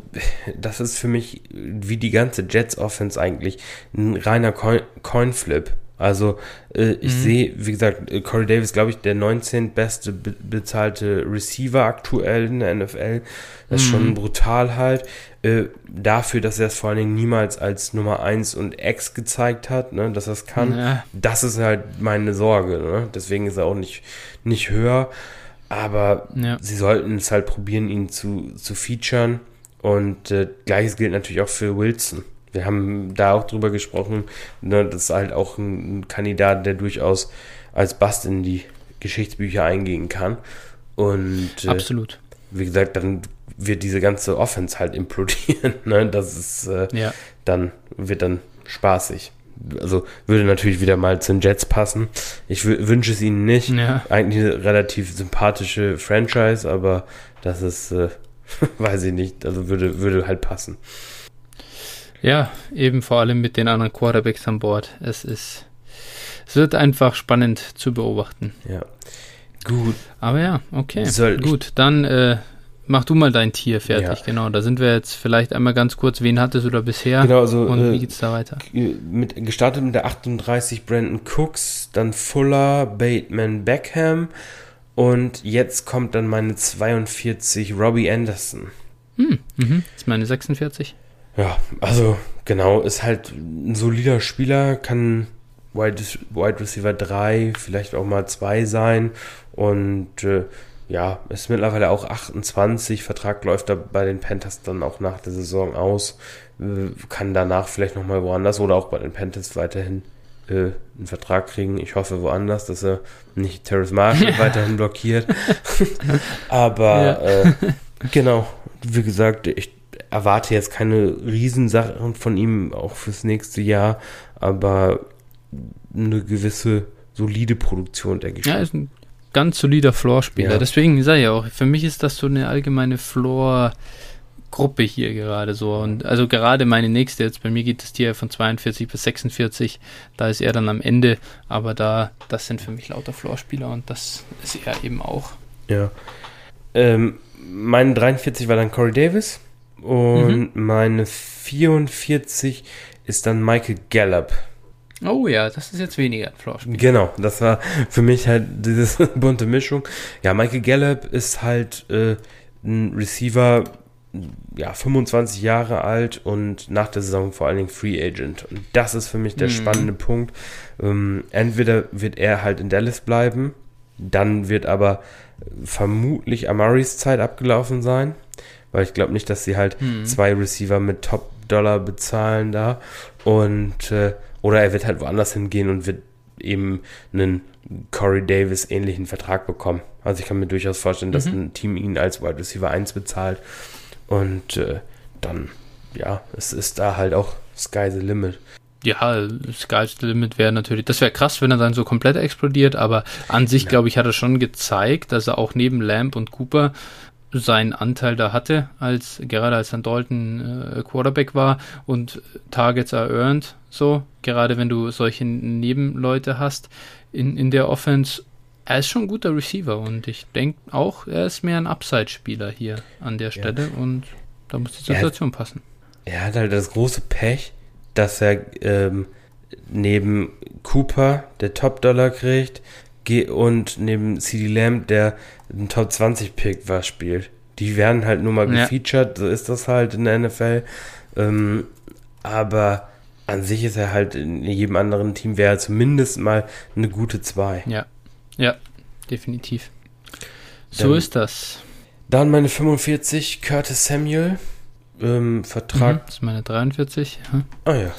das ist für mich wie die ganze Jets Offense eigentlich ein reiner Coin Coinflip. Also äh, ich mhm. sehe, wie gesagt, äh, Corey Davis, glaube ich, der 19. beste be bezahlte Receiver aktuell in der NFL. Das ist mhm. schon brutal halt. Äh, dafür, dass er es vor allen Dingen niemals als Nummer 1 und X gezeigt hat, ne, dass er es kann. Ja. Das ist halt meine Sorge. Ne? Deswegen ist er auch nicht, nicht höher. Aber ja. sie sollten es halt probieren, ihn zu, zu featuren. Und äh, gleiches gilt natürlich auch für Wilson. Wir haben da auch drüber gesprochen, ne, das ist halt auch ein, Kandidat, der durchaus als Bast in die Geschichtsbücher eingehen kann. Und äh, absolut. Wie gesagt, dann wird diese ganze Offense halt implodieren. Ne? Das ist äh, ja. dann wird dann spaßig. Also würde natürlich wieder mal zu den Jets passen. Ich wünsche es ihnen nicht. Ja. Eigentlich eine relativ sympathische Franchise, aber das ist, äh, weiß ich nicht, also würde, würde halt passen. Ja, eben vor allem mit den anderen Quarterbacks an Bord. Es ist, es wird einfach spannend zu beobachten. Ja. Gut. Aber ja, okay. Soll Gut, dann äh, mach du mal dein Tier fertig. Ja. Genau, da sind wir jetzt vielleicht einmal ganz kurz. Wen hattest du da bisher? Genau, also, und äh, wie geht's da weiter? Mit, gestartet mit der 38 Brandon Cooks, dann Fuller, Bateman, Beckham und jetzt kommt dann meine 42 Robbie Anderson. Hm, mhm. Das ist meine 46. Ja, also genau, ist halt ein solider Spieler, kann Wide, Wide Receiver 3, vielleicht auch mal 2 sein. Und äh, ja, ist mittlerweile auch 28. Vertrag läuft da bei den Panthers dann auch nach der Saison aus. Äh, kann danach vielleicht nochmal woanders oder auch bei den Panthers weiterhin äh, einen Vertrag kriegen. Ich hoffe woanders, dass er nicht Terrace Marshall weiterhin blockiert. Aber ja. äh, genau, wie gesagt, ich erwarte jetzt keine Riesensachen von ihm, auch fürs nächste Jahr, aber eine gewisse solide Produktion, denke ich. Ja, ist ein ganz solider Floor-Spieler. Ja. Deswegen sage ich auch, für mich ist das so eine allgemeine Floor- Gruppe hier gerade so. Und also gerade meine nächste jetzt, bei mir geht das Tier von 42 bis 46, da ist er dann am Ende, aber da, das sind für mich lauter Floor-Spieler und das ist er eben auch. Ja. Ähm, meine 43 war dann Corey Davis und mhm. meine 44 ist dann Michael Gallup. Oh ja, das ist jetzt weniger ein. Genau, das war für mich halt diese bunte Mischung. Ja, Michael Gallup ist halt äh, ein Receiver, ja, 25 Jahre alt und nach der Saison vor allen Dingen Free Agent. Und das ist für mich der mhm. spannende Punkt. Ähm, entweder wird er halt in Dallas bleiben, dann wird aber vermutlich Amaris Zeit abgelaufen sein, weil ich glaube nicht, dass sie halt mhm. zwei Receiver mit Top-Dollar bezahlen da. Und äh, oder er wird halt woanders hingehen und wird eben einen Corey Davis ähnlichen Vertrag bekommen. Also ich kann mir durchaus vorstellen, dass mhm. ein Team ihn als Wide Receiver 1 bezahlt und äh, dann, ja, es ist da halt auch Sky the Limit. Ja, Sky's the Limit wäre natürlich, das wäre krass, wenn er dann so komplett explodiert, aber an sich, ja. glaube ich, hat er schon gezeigt, dass er auch neben Lamb und Cooper seinen Anteil da hatte, als gerade als dann Dalton äh, Quarterback war und Targets are earned, so, gerade wenn du solche Nebenleute hast in, in der Offense. Er ist schon ein guter Receiver und ich denke auch, er ist mehr ein Upside-Spieler hier an der Stelle ja. und da muss die Situation er, passen. Er hat halt das große Pech, dass er ähm, neben Cooper, der Top-Dollar kriegt, und neben CD Lamb, der ein Top 20 Pick war, spielt. Die werden halt nur mal gefeatured, ja. so ist das halt in der NFL. Ähm, aber an sich ist er halt in jedem anderen Team wäre zumindest mal eine gute 2. Ja, ja, definitiv. So dann, ist das. Dann meine 45, Curtis Samuel. Ähm, Vertrag. Mhm, das ist meine 43. Hm? Ah ja.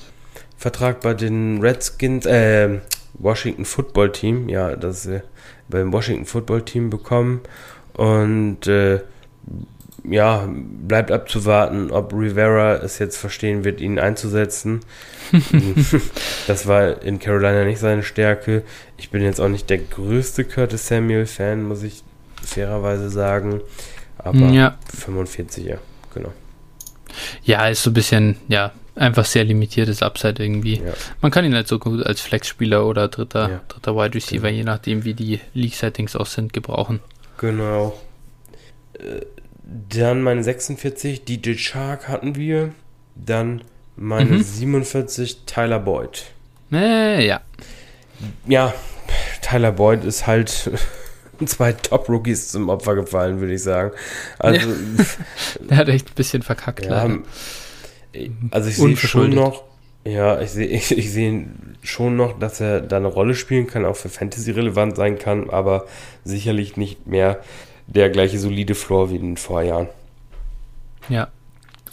Vertrag bei den Redskins, äh, Washington Football Team, ja, das äh, beim Washington Football Team bekommen. Und äh, ja, bleibt abzuwarten, ob Rivera es jetzt verstehen wird, ihn einzusetzen. das war in Carolina nicht seine Stärke. Ich bin jetzt auch nicht der größte Curtis Samuel-Fan, muss ich fairerweise sagen. Aber ja. 45, ja, genau. Ja, ist so ein bisschen, ja, einfach sehr limitiertes Upside irgendwie. Ja. Man kann ihn halt so gut als Flexspieler oder dritter, ja. dritter Wide Receiver, genau. je nachdem wie die League-Settings auch sind, gebrauchen. Genau. Äh, dann meine 46, DJ Shark hatten wir. Dann meine mhm. 47, Tyler Boyd. Äh, ja. Ja, Tyler Boyd ist halt zwei Top-Rookies zum Opfer gefallen, würde ich sagen. Also, ja. Der hat echt ein bisschen verkackt, ja, leider. Also ich sehe schon noch, ja, ich sehe ich, ich sehe schon noch, dass er da eine Rolle spielen kann, auch für Fantasy relevant sein kann, aber sicherlich nicht mehr der gleiche solide Floor wie in den Vorjahren. Ja.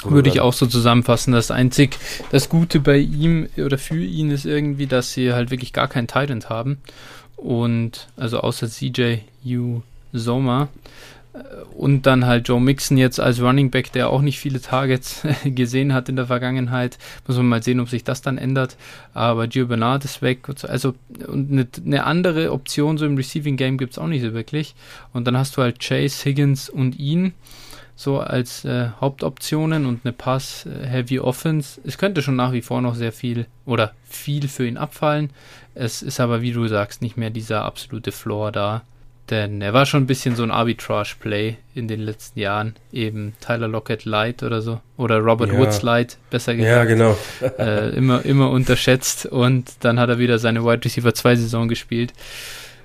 Würde ich auch so zusammenfassen. Das einzig, das Gute bei ihm oder für ihn ist irgendwie, dass sie halt wirklich gar keinen Titan haben. Und also außer CJ U Soma. Und dann halt Joe Mixon jetzt als Running Back, der auch nicht viele Targets gesehen hat in der Vergangenheit. Muss man mal sehen, ob sich das dann ändert. Aber Gio Bernard ist weg. Also und eine, eine andere Option so im Receiving Game gibt es auch nicht so wirklich. Und dann hast du halt Chase, Higgins und ihn so als äh, Hauptoptionen und eine Pass-Heavy Offense. Es könnte schon nach wie vor noch sehr viel oder viel für ihn abfallen. Es ist aber, wie du sagst, nicht mehr dieser absolute Floor da. Denn er war schon ein bisschen so ein Arbitrage-Play in den letzten Jahren. Eben Tyler Lockett Light oder so. Oder Robert ja. Woods Light, besser gesagt. Ja, genau. äh, immer, immer unterschätzt. Und dann hat er wieder seine Wide Receiver 2 Saison gespielt.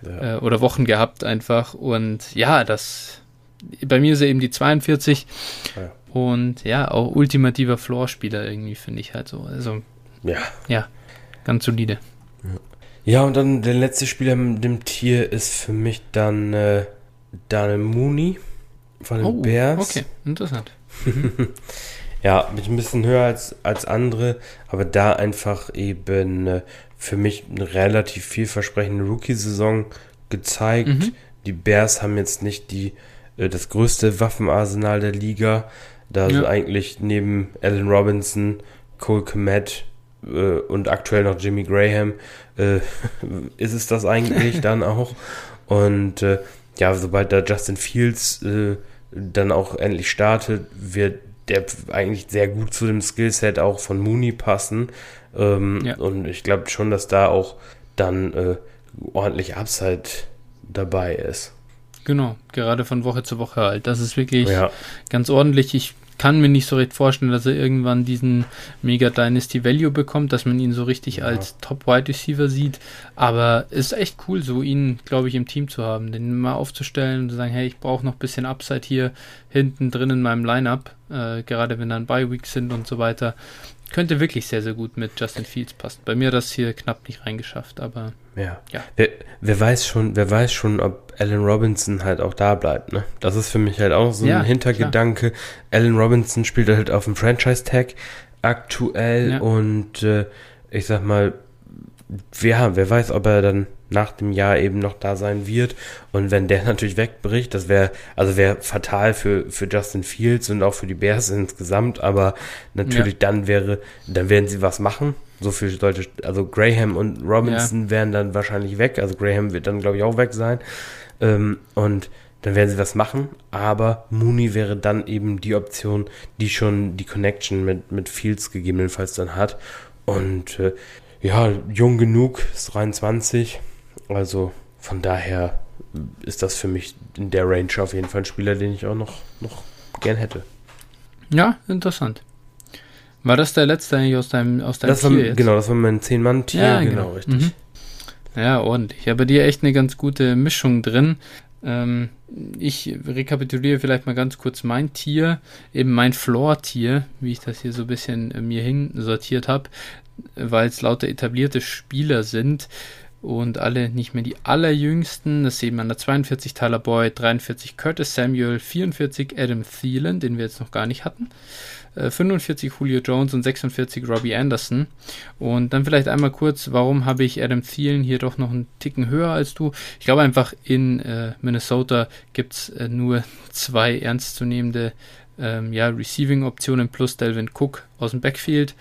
Ja. Äh, oder Wochen gehabt einfach. Und ja, das. Bei mir ist er eben die 42. Ja. Und ja, auch ultimativer Floor-Spieler irgendwie, finde ich halt so. Also, ja. Ja, ganz solide. Ja, und dann der letzte Spieler mit dem Tier ist für mich dann äh, Daniel Mooney von den oh, Bears. Okay, interessant. ja, ich ein bisschen höher als, als andere, aber da einfach eben äh, für mich eine relativ vielversprechende Rookie-Saison gezeigt. Mhm. Die Bears haben jetzt nicht die, äh, das größte Waffenarsenal der Liga. Da ja. sind eigentlich neben Allen Robinson, Cole Komet äh, und aktuell noch Jimmy Graham äh, ist es das eigentlich dann auch. Und äh, ja, sobald da Justin Fields äh, dann auch endlich startet, wird der eigentlich sehr gut zu dem Skillset auch von Mooney passen. Ähm, ja. Und ich glaube schon, dass da auch dann äh, ordentlich Upside dabei ist. Genau, gerade von Woche zu Woche halt. Das ist wirklich ja. ganz ordentlich. Ich kann mir nicht so recht vorstellen, dass er irgendwann diesen Mega Dynasty Value bekommt, dass man ihn so richtig ja. als Top Wide Receiver sieht. Aber es ist echt cool, so ihn, glaube ich, im Team zu haben, den mal aufzustellen und zu sagen, hey, ich brauche noch ein bisschen Upside hier hinten drin in meinem Lineup, äh, gerade wenn dann Bye Weeks sind und so weiter. Könnte wirklich sehr, sehr gut mit Justin Fields passen. Bei mir hat das hier knapp nicht reingeschafft, aber ja. ja. Wer, wer, weiß schon, wer weiß schon, ob Allen Robinson halt auch da bleibt, ne? Das ist für mich halt auch so ein ja, Hintergedanke. Klar. Allen Robinson spielt halt auf dem Franchise-Tag aktuell ja. und äh, ich sag mal, ja, wer weiß, ob er dann nach dem Jahr eben noch da sein wird. Und wenn der natürlich wegbricht, das wäre, also wäre fatal für, für Justin Fields und auch für die Bears insgesamt, aber natürlich ja. dann wäre, dann werden sie was machen. So viel sollte, also Graham und Robinson ja. wären dann wahrscheinlich weg. Also Graham wird dann, glaube ich, auch weg sein. Ähm, und dann werden sie was machen, aber Mooney wäre dann eben die Option, die schon die Connection mit, mit Fields gegebenenfalls dann hat. Und äh, ja, jung genug, ist 23. Also von daher ist das für mich in der Range auf jeden Fall ein Spieler, den ich auch noch, noch gern hätte. Ja, interessant. War das der letzte eigentlich aus deinem, aus deinem das Tier war, jetzt? Genau, das war mein 10-Mann-Tier, ja, genau, genau, richtig. Mhm. Ja, ordentlich. Ich habe bei dir echt eine ganz gute Mischung drin. Ähm, ich rekapituliere vielleicht mal ganz kurz mein Tier, eben mein Floor-Tier, wie ich das hier so ein bisschen äh, mir hin sortiert habe, weil es lauter etablierte Spieler sind und alle nicht mehr die allerjüngsten. Das sehen wir an der 42 Tyler Boyd, 43 Curtis Samuel, 44 Adam Thielen, den wir jetzt noch gar nicht hatten. 45 äh, Julio Jones und 46 Robbie Anderson. Und dann vielleicht einmal kurz, warum habe ich Adam Thielen hier doch noch einen Ticken höher als du? Ich glaube einfach, in äh, Minnesota gibt es äh, nur zwei ernstzunehmende ähm, ja, Receiving-Optionen plus Delvin Cook aus dem Backfield.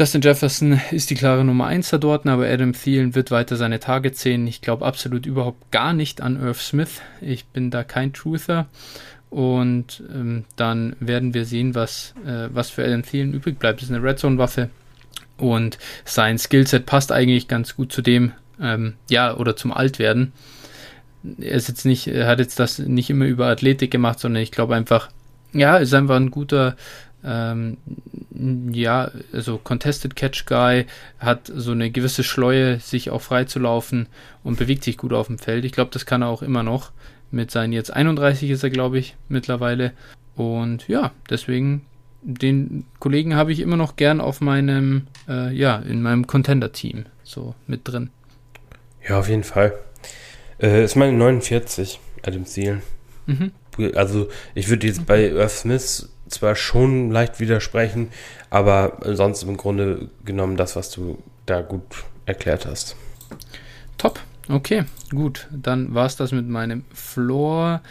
Justin Jefferson ist die klare Nummer 1 da dort, aber Adam Thielen wird weiter seine Targets sehen. Ich glaube absolut überhaupt gar nicht an Irv Smith. Ich bin da kein Truther. Und ähm, dann werden wir sehen, was, äh, was für Adam Thielen übrig bleibt. Das ist eine Red Zone-Waffe. Und sein Skillset passt eigentlich ganz gut zu dem, ähm, ja, oder zum Altwerden. Er ist jetzt nicht, er hat jetzt das nicht immer über Athletik gemacht, sondern ich glaube einfach, ja, ist einfach ein guter, ähm, ja, also Contested Catch Guy hat so eine gewisse Schleue, sich auch frei zu laufen und bewegt sich gut auf dem Feld. Ich glaube, das kann er auch immer noch. Mit seinen jetzt 31 ist er, glaube ich, mittlerweile. Und ja, deswegen, den Kollegen habe ich immer noch gern auf meinem, äh, ja, in meinem Contender-Team so mit drin. Ja, auf jeden Fall. Äh, ist meine 49, Adam Ziel. Mhm. Also, ich würde jetzt bei Earth Smith zwar schon leicht widersprechen, aber sonst im Grunde genommen das, was du da gut erklärt hast. Top, okay, gut. Dann war es das mit meinem Floor.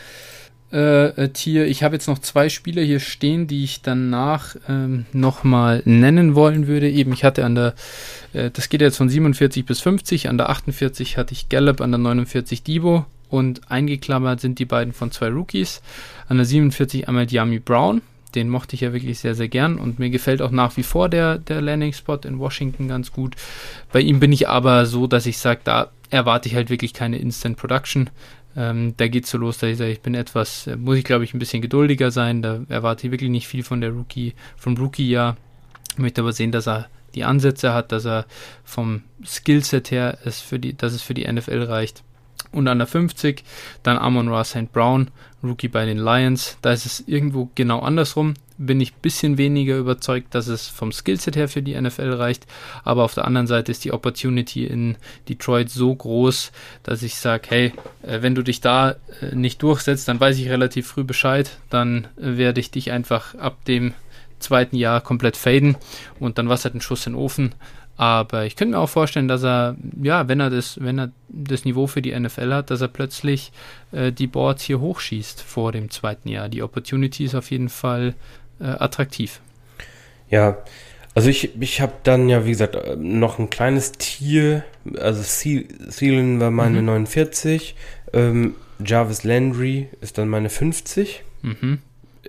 Äh, Tier. Ich habe jetzt noch zwei Spieler hier stehen, die ich danach ähm, nochmal nennen wollen würde. Eben, ich hatte an der, äh, das geht jetzt von 47 bis 50, an der 48 hatte ich Gallup, an der 49 Debo und eingeklammert sind die beiden von zwei Rookies. An der 47 einmal Diami Brown, den mochte ich ja wirklich sehr, sehr gern und mir gefällt auch nach wie vor der, der Landing-Spot in Washington ganz gut. Bei ihm bin ich aber so, dass ich sage, da erwarte ich halt wirklich keine Instant Production. Ähm, da geht es so los, dass ich sage, ich bin etwas, äh, muss ich glaube ich ein bisschen geduldiger sein. Da erwarte ich wirklich nicht viel von der Rookie, vom Rookie-Jahr. Ich möchte aber sehen, dass er die Ansätze hat, dass er vom Skillset her es für die, dass es für die NFL reicht und an der 50 dann Amon Ra St. Brown, Rookie bei den Lions. Da ist es irgendwo genau andersrum. bin ich ein bisschen weniger überzeugt, dass es vom Skillset her für die NFL reicht. Aber auf der anderen Seite ist die Opportunity in Detroit so groß, dass ich sage, hey, äh, wenn du dich da äh, nicht durchsetzt, dann weiß ich relativ früh Bescheid. Dann äh, werde ich dich einfach ab dem zweiten Jahr komplett faden und dann war es halt ein Schuss in den Ofen. Aber ich könnte mir auch vorstellen, dass er, ja, wenn er das, wenn er das Niveau für die NFL hat, dass er plötzlich äh, die Boards hier hochschießt vor dem zweiten Jahr. Die Opportunity ist auf jeden Fall äh, attraktiv. Ja, also ich, ich habe dann ja, wie gesagt, äh, noch ein kleines Tier, also Thielen war meine mhm. 49, ähm, Jarvis Landry ist dann meine 50. Mhm.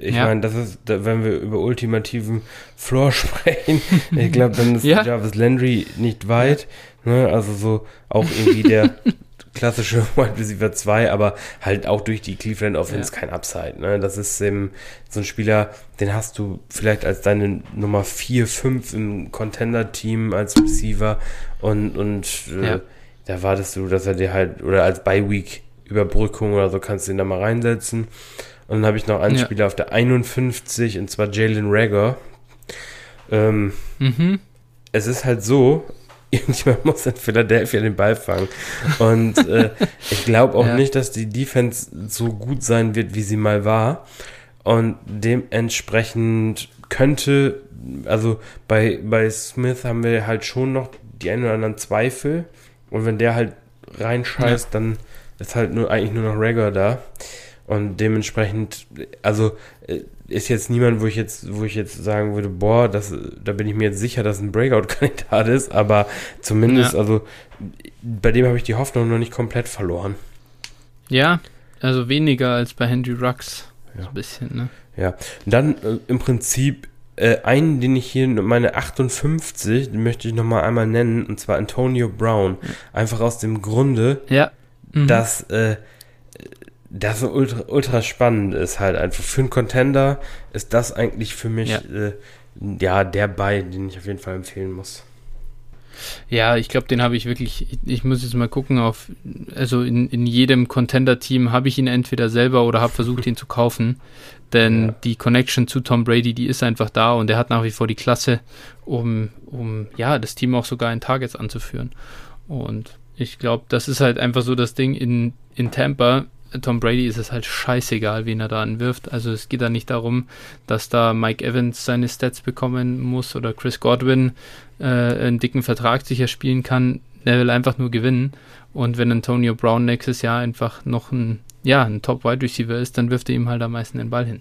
Ich ja. meine, das ist, wenn wir über ultimativen Floor sprechen, ich glaube, dann ist ja. Jarvis Landry nicht weit. Ne? Also so auch irgendwie der klassische Wide Receiver 2, aber halt auch durch die Cleveland Offense ja. kein Upside. Ne? Das ist ähm, so ein Spieler, den hast du vielleicht als deine Nummer 4, 5 im Contender-Team als Receiver und, und äh, ja. da wartest du, dass er dir halt, oder als Bye-Week Überbrückung oder so kannst du ihn da mal reinsetzen. Und dann habe ich noch einen ja. Spieler auf der 51, und zwar Jalen Rager. Ähm, mhm. Es ist halt so, irgendjemand muss in Philadelphia den Ball fangen. Und äh, ich glaube auch ja. nicht, dass die Defense so gut sein wird, wie sie mal war. Und dementsprechend könnte, also bei, bei Smith haben wir halt schon noch die ein oder anderen Zweifel. Und wenn der halt reinscheißt, ja. dann ist halt nur eigentlich nur noch Rager da. Und dementsprechend, also äh, ist jetzt niemand, wo ich jetzt, wo ich jetzt sagen würde, boah, das, da bin ich mir jetzt sicher, dass ein Breakout-Kandidat ist, aber zumindest, ja. also bei dem habe ich die Hoffnung noch nicht komplett verloren. Ja, also weniger als bei Henry Rux. Ja. So ein bisschen, ne? Ja. dann äh, im Prinzip äh, einen, den ich hier, meine 58, den möchte ich nochmal einmal nennen, und zwar Antonio Brown. Einfach aus dem Grunde, ja. Mhm. dass äh, das so ultra, ultra spannend ist halt einfach. Für einen Contender ist das eigentlich für mich ja, äh, ja der bei, den ich auf jeden Fall empfehlen muss. Ja, ich glaube, den habe ich wirklich, ich, ich, muss jetzt mal gucken auf, also in, in jedem Contender-Team habe ich ihn entweder selber oder habe versucht, ihn zu kaufen. Denn ja. die Connection zu Tom Brady, die ist einfach da und er hat nach wie vor die Klasse, um, um ja, das Team auch sogar in Targets anzuführen. Und ich glaube, das ist halt einfach so das Ding in, in Tampa Tom Brady ist es halt scheißegal, wen er da anwirft. Also es geht da nicht darum, dass da Mike Evans seine Stats bekommen muss oder Chris Godwin äh, einen dicken Vertrag sicher spielen kann. Er will einfach nur gewinnen. Und wenn Antonio Brown nächstes Jahr einfach noch ein, ja, ein Top-Wide Receiver ist, dann wirft er ihm halt am meisten den Ball hin.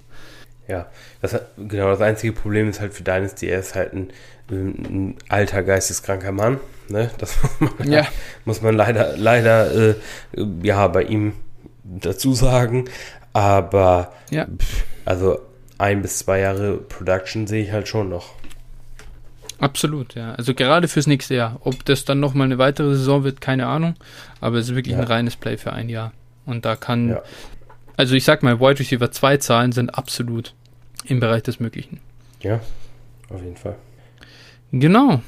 Ja, das, genau, das einzige Problem ist halt für Dynasty, er ist halt ein, ein alter, geisteskranker Mann. Ne? Das muss man, ja. muss man leider, leider äh, ja, bei ihm dazu sagen. Aber ja. also ein bis zwei Jahre Production sehe ich halt schon noch. Absolut, ja. Also gerade fürs nächste Jahr. Ob das dann nochmal eine weitere Saison wird, keine Ahnung. Aber es ist wirklich ja. ein reines Play für ein Jahr. Und da kann, ja. also ich sag mal, Wide Receiver 2 Zahlen sind absolut im Bereich des Möglichen. Ja, auf jeden Fall. Genau.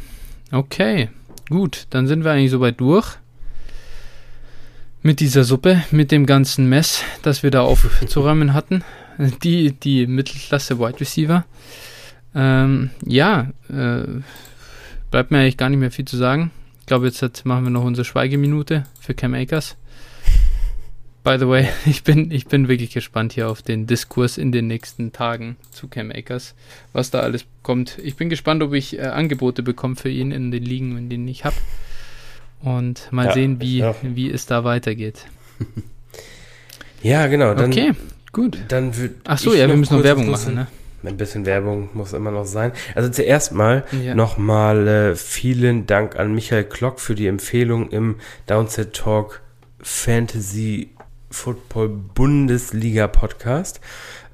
Okay. Gut, dann sind wir eigentlich soweit durch mit dieser Suppe, mit dem ganzen Mess, das wir da aufzuräumen hatten. Die, die Mittelklasse Wide Receiver. Ähm, ja, äh, bleibt mir eigentlich gar nicht mehr viel zu sagen. Ich glaube, jetzt machen wir noch unsere Schweigeminute für Cam Akers. By the way, ich bin, ich bin wirklich gespannt hier auf den Diskurs in den nächsten Tagen zu Cam Akers, was da alles kommt. Ich bin gespannt, ob ich äh, Angebote bekomme für ihn in den Ligen, in denen ich habe und mal ja, sehen, wie, wie es da weitergeht. ja, genau. Dann, okay, gut. Dann Ach so, ja, wir müssen noch Werbung machen, ne? Ein bisschen Werbung muss immer noch sein. Also zuerst mal ja. nochmal äh, vielen Dank an Michael Klock für die Empfehlung im Downset Talk Fantasy Football Bundesliga Podcast.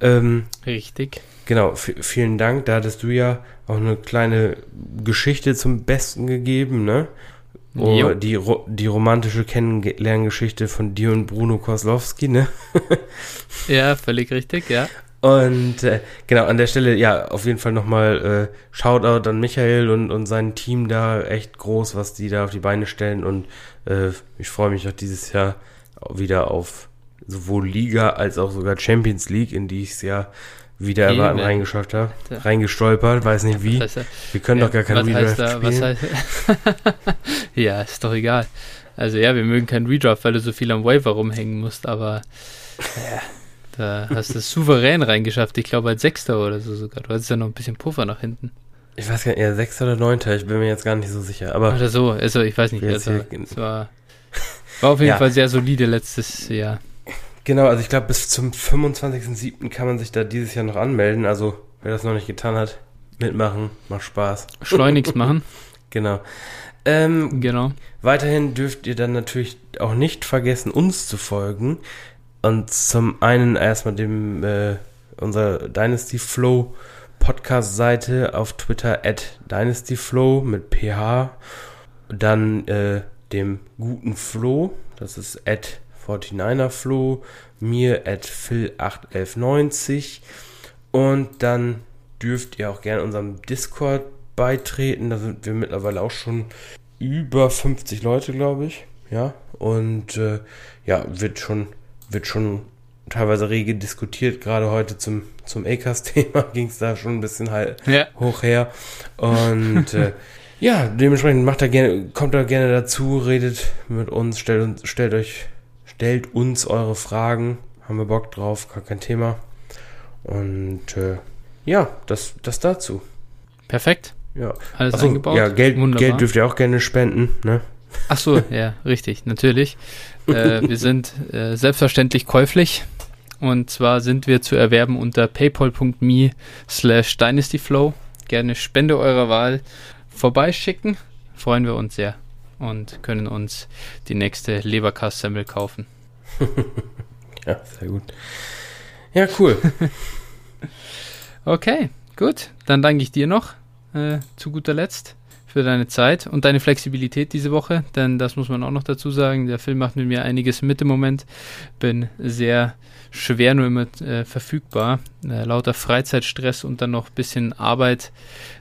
Ähm, Richtig. Genau, vielen Dank. Da hattest du ja auch eine kleine Geschichte zum Besten gegeben, ne? Oh, die, die romantische Kennenlerngeschichte von dir und Bruno Koslowski, ne? ja, völlig richtig, ja. Und äh, genau, an der Stelle, ja, auf jeden Fall nochmal äh, Shoutout an Michael und, und sein Team da. Echt groß, was die da auf die Beine stellen. Und äh, ich freue mich auch dieses Jahr wieder auf sowohl Liga als auch sogar Champions League, in die ich es ja wieder erwarten reingeschaut habe. Reingestolpert, weiß nicht wie. Heißt, Wir können ja, doch gar keinen Redraft da, spielen. Heißt, ja, ist doch egal. Also ja, wir mögen keinen Redraft, weil du so viel am Waiver rumhängen musst, aber ja, da hast du es souverän reingeschafft. Ich glaube als Sechster oder so sogar. Du hattest ja noch ein bisschen Puffer nach hinten. Ich weiß gar nicht, eher Sechster oder Neunter, ich bin mir jetzt gar nicht so sicher. Aber oder so, also ich weiß nicht. Also, es war, war auf jeden ja. Fall sehr solide letztes Jahr. Genau, also ich glaube, bis zum 25.07. kann man sich da dieses Jahr noch anmelden. Also, wer das noch nicht getan hat, mitmachen, macht Spaß. Schleunigst machen. genau. Ähm, genau. Weiterhin dürft ihr dann natürlich auch nicht vergessen, uns zu folgen. Und zum einen erstmal dem äh, unserer Dynasty Flow Podcast-Seite auf Twitter at dynastyflow mit ph. Dann äh, dem guten Flo, das ist at 49er Flo, mir at phil81190 und dann dürft ihr auch gerne unserem Discord beitreten. Da sind wir mittlerweile auch schon über 50 Leute, glaube ich. Ja, und äh, ja, wird schon, wird schon teilweise rege diskutiert. Gerade heute zum, zum ACAS-Thema ging es da schon ein bisschen halt ja. hoch her. Und äh, ja, dementsprechend macht er gerne, kommt da gerne dazu, redet mit uns, stellt, stellt euch Stellt uns eure Fragen. Haben wir Bock drauf, gar kein Thema. Und äh, ja, das, das dazu. Perfekt. Ja. Alles Achso, eingebaut. Ja, Geld, Geld dürft ihr auch gerne spenden, ne? Ach so, ja, richtig, natürlich. äh, wir sind äh, selbstverständlich käuflich. Und zwar sind wir zu erwerben unter paypal.me slash dynastyflow. Gerne Spende eurer Wahl vorbeischicken. Freuen wir uns sehr und können uns die nächste Leberkassemmel kaufen. ja, sehr gut. Ja, cool. okay, gut. Dann danke ich dir noch äh, zu guter Letzt für deine Zeit und deine Flexibilität diese Woche, denn das muss man auch noch dazu sagen. Der Film macht mit mir einiges mit im Moment. Bin sehr schwer nur immer äh, verfügbar. Äh, lauter Freizeitstress und dann noch ein bisschen Arbeit.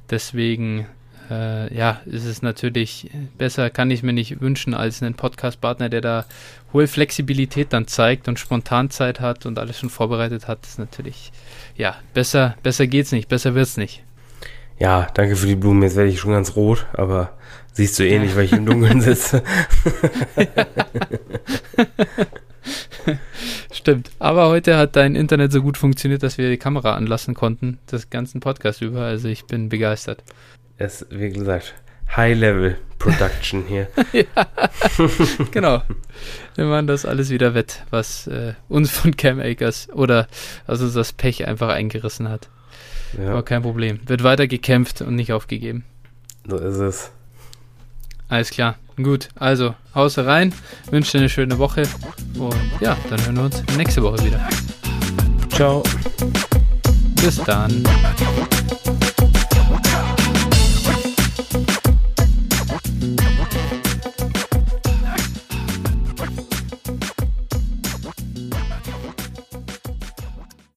Deswegen äh, ja, ist es natürlich besser, kann ich mir nicht wünschen, als einen Podcast-Partner, der da hohe Flexibilität dann zeigt und spontan Zeit hat und alles schon vorbereitet hat. Das ist natürlich, ja, besser, besser geht's nicht, besser wird's nicht. Ja, danke für die Blumen. Jetzt werde ich schon ganz rot, aber siehst du eh nicht, weil ich im Dunkeln sitze. Stimmt. Aber heute hat dein Internet so gut funktioniert, dass wir die Kamera anlassen konnten, das ganzen Podcast über. Also ich bin begeistert ist, wie gesagt, High-Level-Production hier. ja, genau. Wir machen das alles wieder wett, was äh, uns von Cam Akers oder also das Pech einfach eingerissen hat. Ja. Aber kein Problem. Wird weiter gekämpft und nicht aufgegeben. So ist es. Alles klar. Gut, also Hause rein, wünsche dir eine schöne Woche und ja, dann hören wir uns nächste Woche wieder. Ciao. Bis dann. thank you